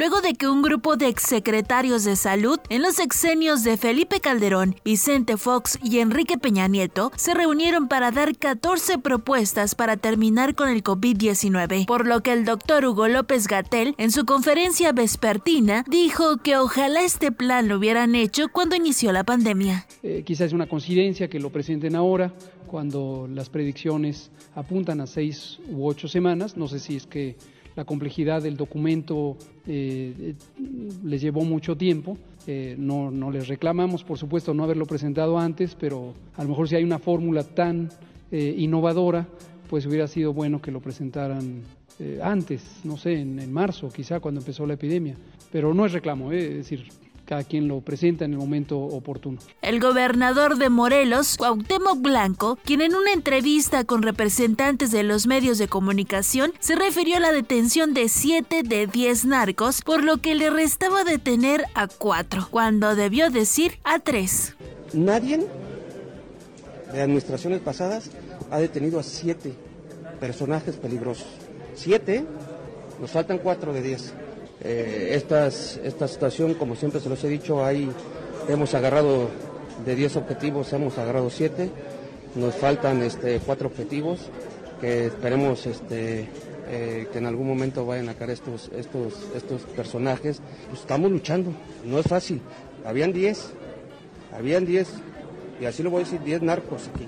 Luego de que un grupo de exsecretarios de salud en los sexenios de Felipe Calderón, Vicente Fox y Enrique Peña Nieto se reunieron para dar 14 propuestas para terminar con el COVID-19, por lo que el doctor Hugo López Gatel en su conferencia vespertina dijo que ojalá este plan lo hubieran hecho cuando inició la pandemia.
Eh, quizás es una coincidencia que lo presenten ahora, cuando las predicciones apuntan a seis u ocho semanas. No sé si es que la complejidad del documento eh, les llevó mucho tiempo. Eh, no, no les reclamamos, por supuesto, no haberlo presentado antes, pero a lo mejor si hay una fórmula tan eh, innovadora, pues hubiera sido bueno que lo presentaran eh, antes, no sé, en, en marzo, quizá cuando empezó la epidemia. Pero no es reclamo, eh, es decir, cada quien lo presenta en el momento oportuno.
El gobernador de Morelos, Cuauhtémoc Blanco, quien en una entrevista con representantes de los medios de comunicación se refirió a la detención de 7 de 10 narcos, por lo que le restaba detener a 4, cuando debió decir a 3.
Nadie de administraciones pasadas ha detenido a siete personajes peligrosos. Siete, nos faltan cuatro de diez. Eh, esta situación, como siempre se los he dicho, hay, hemos agarrado de 10 objetivos, hemos agarrado 7 nos faltan este, cuatro objetivos que esperemos este, eh, que en algún momento vayan a caer estos, estos, estos personajes. Pues estamos luchando, no es fácil. Habían 10, habían 10, y así lo voy a decir, 10 narcos aquí.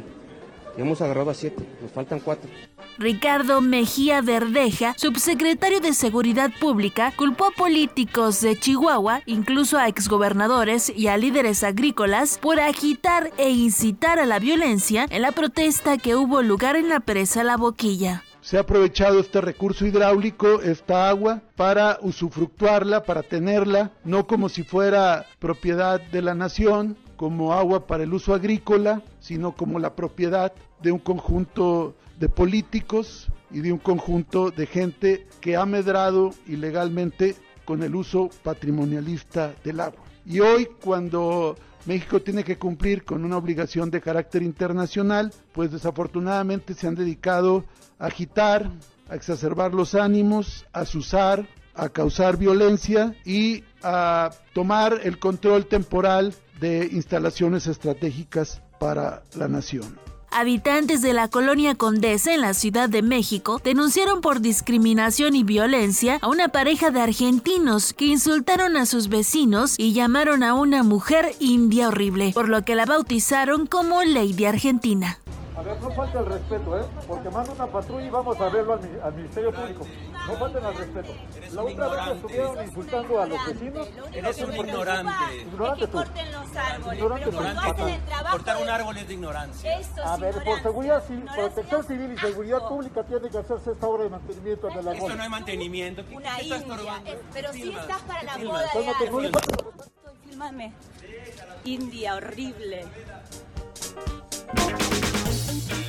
Y hemos agarrado a 7, nos faltan 4.
Ricardo Mejía Verdeja, subsecretario de Seguridad Pública, culpó a políticos de Chihuahua, incluso a exgobernadores y a líderes agrícolas, por agitar e incitar a la violencia en la protesta que hubo lugar en la presa La Boquilla.
Se ha aprovechado este recurso hidráulico, esta agua, para usufructuarla, para tenerla, no como si fuera propiedad de la nación, como agua para el uso agrícola, sino como la propiedad de un conjunto de políticos y de un conjunto de gente que ha medrado ilegalmente con el uso patrimonialista del agua. Y hoy cuando México tiene que cumplir con una obligación de carácter internacional, pues desafortunadamente se han dedicado a agitar, a exacerbar los ánimos, a susar, a causar violencia y a tomar el control temporal de instalaciones estratégicas para la nación.
Habitantes de la colonia Condesa en la Ciudad de México denunciaron por discriminación y violencia a una pareja de argentinos que insultaron a sus vecinos y llamaron a una mujer india horrible, por lo que la bautizaron como Lady Argentina.
A ver, no falta el respeto, ¿eh? Porque manda una patrulla y vamos a verlo al, Ministerio Público. No falten al respeto. La otra vez estuvieron insultando a los vecinos.
Eres un ignorante.
Ignorante tú.
corten los árboles.
Ignorante tú.
Cortar un árbol es de ignorancia.
A ver, por seguridad civil, protección civil y seguridad pública tiene que hacerse esta obra de mantenimiento de la
Esto no es mantenimiento. ¿Qué
Una
estás
india. Pero sí estás para la boda de. Fílmame. India horrible.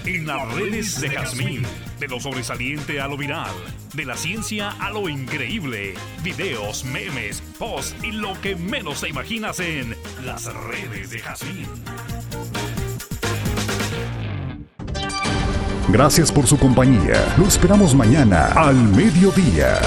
En las redes de Jazmín, de lo sobresaliente a lo viral, de la ciencia a lo increíble, videos, memes, posts y lo que menos te imaginas en las redes de Jazmín.
Gracias por su compañía. Lo esperamos mañana al mediodía.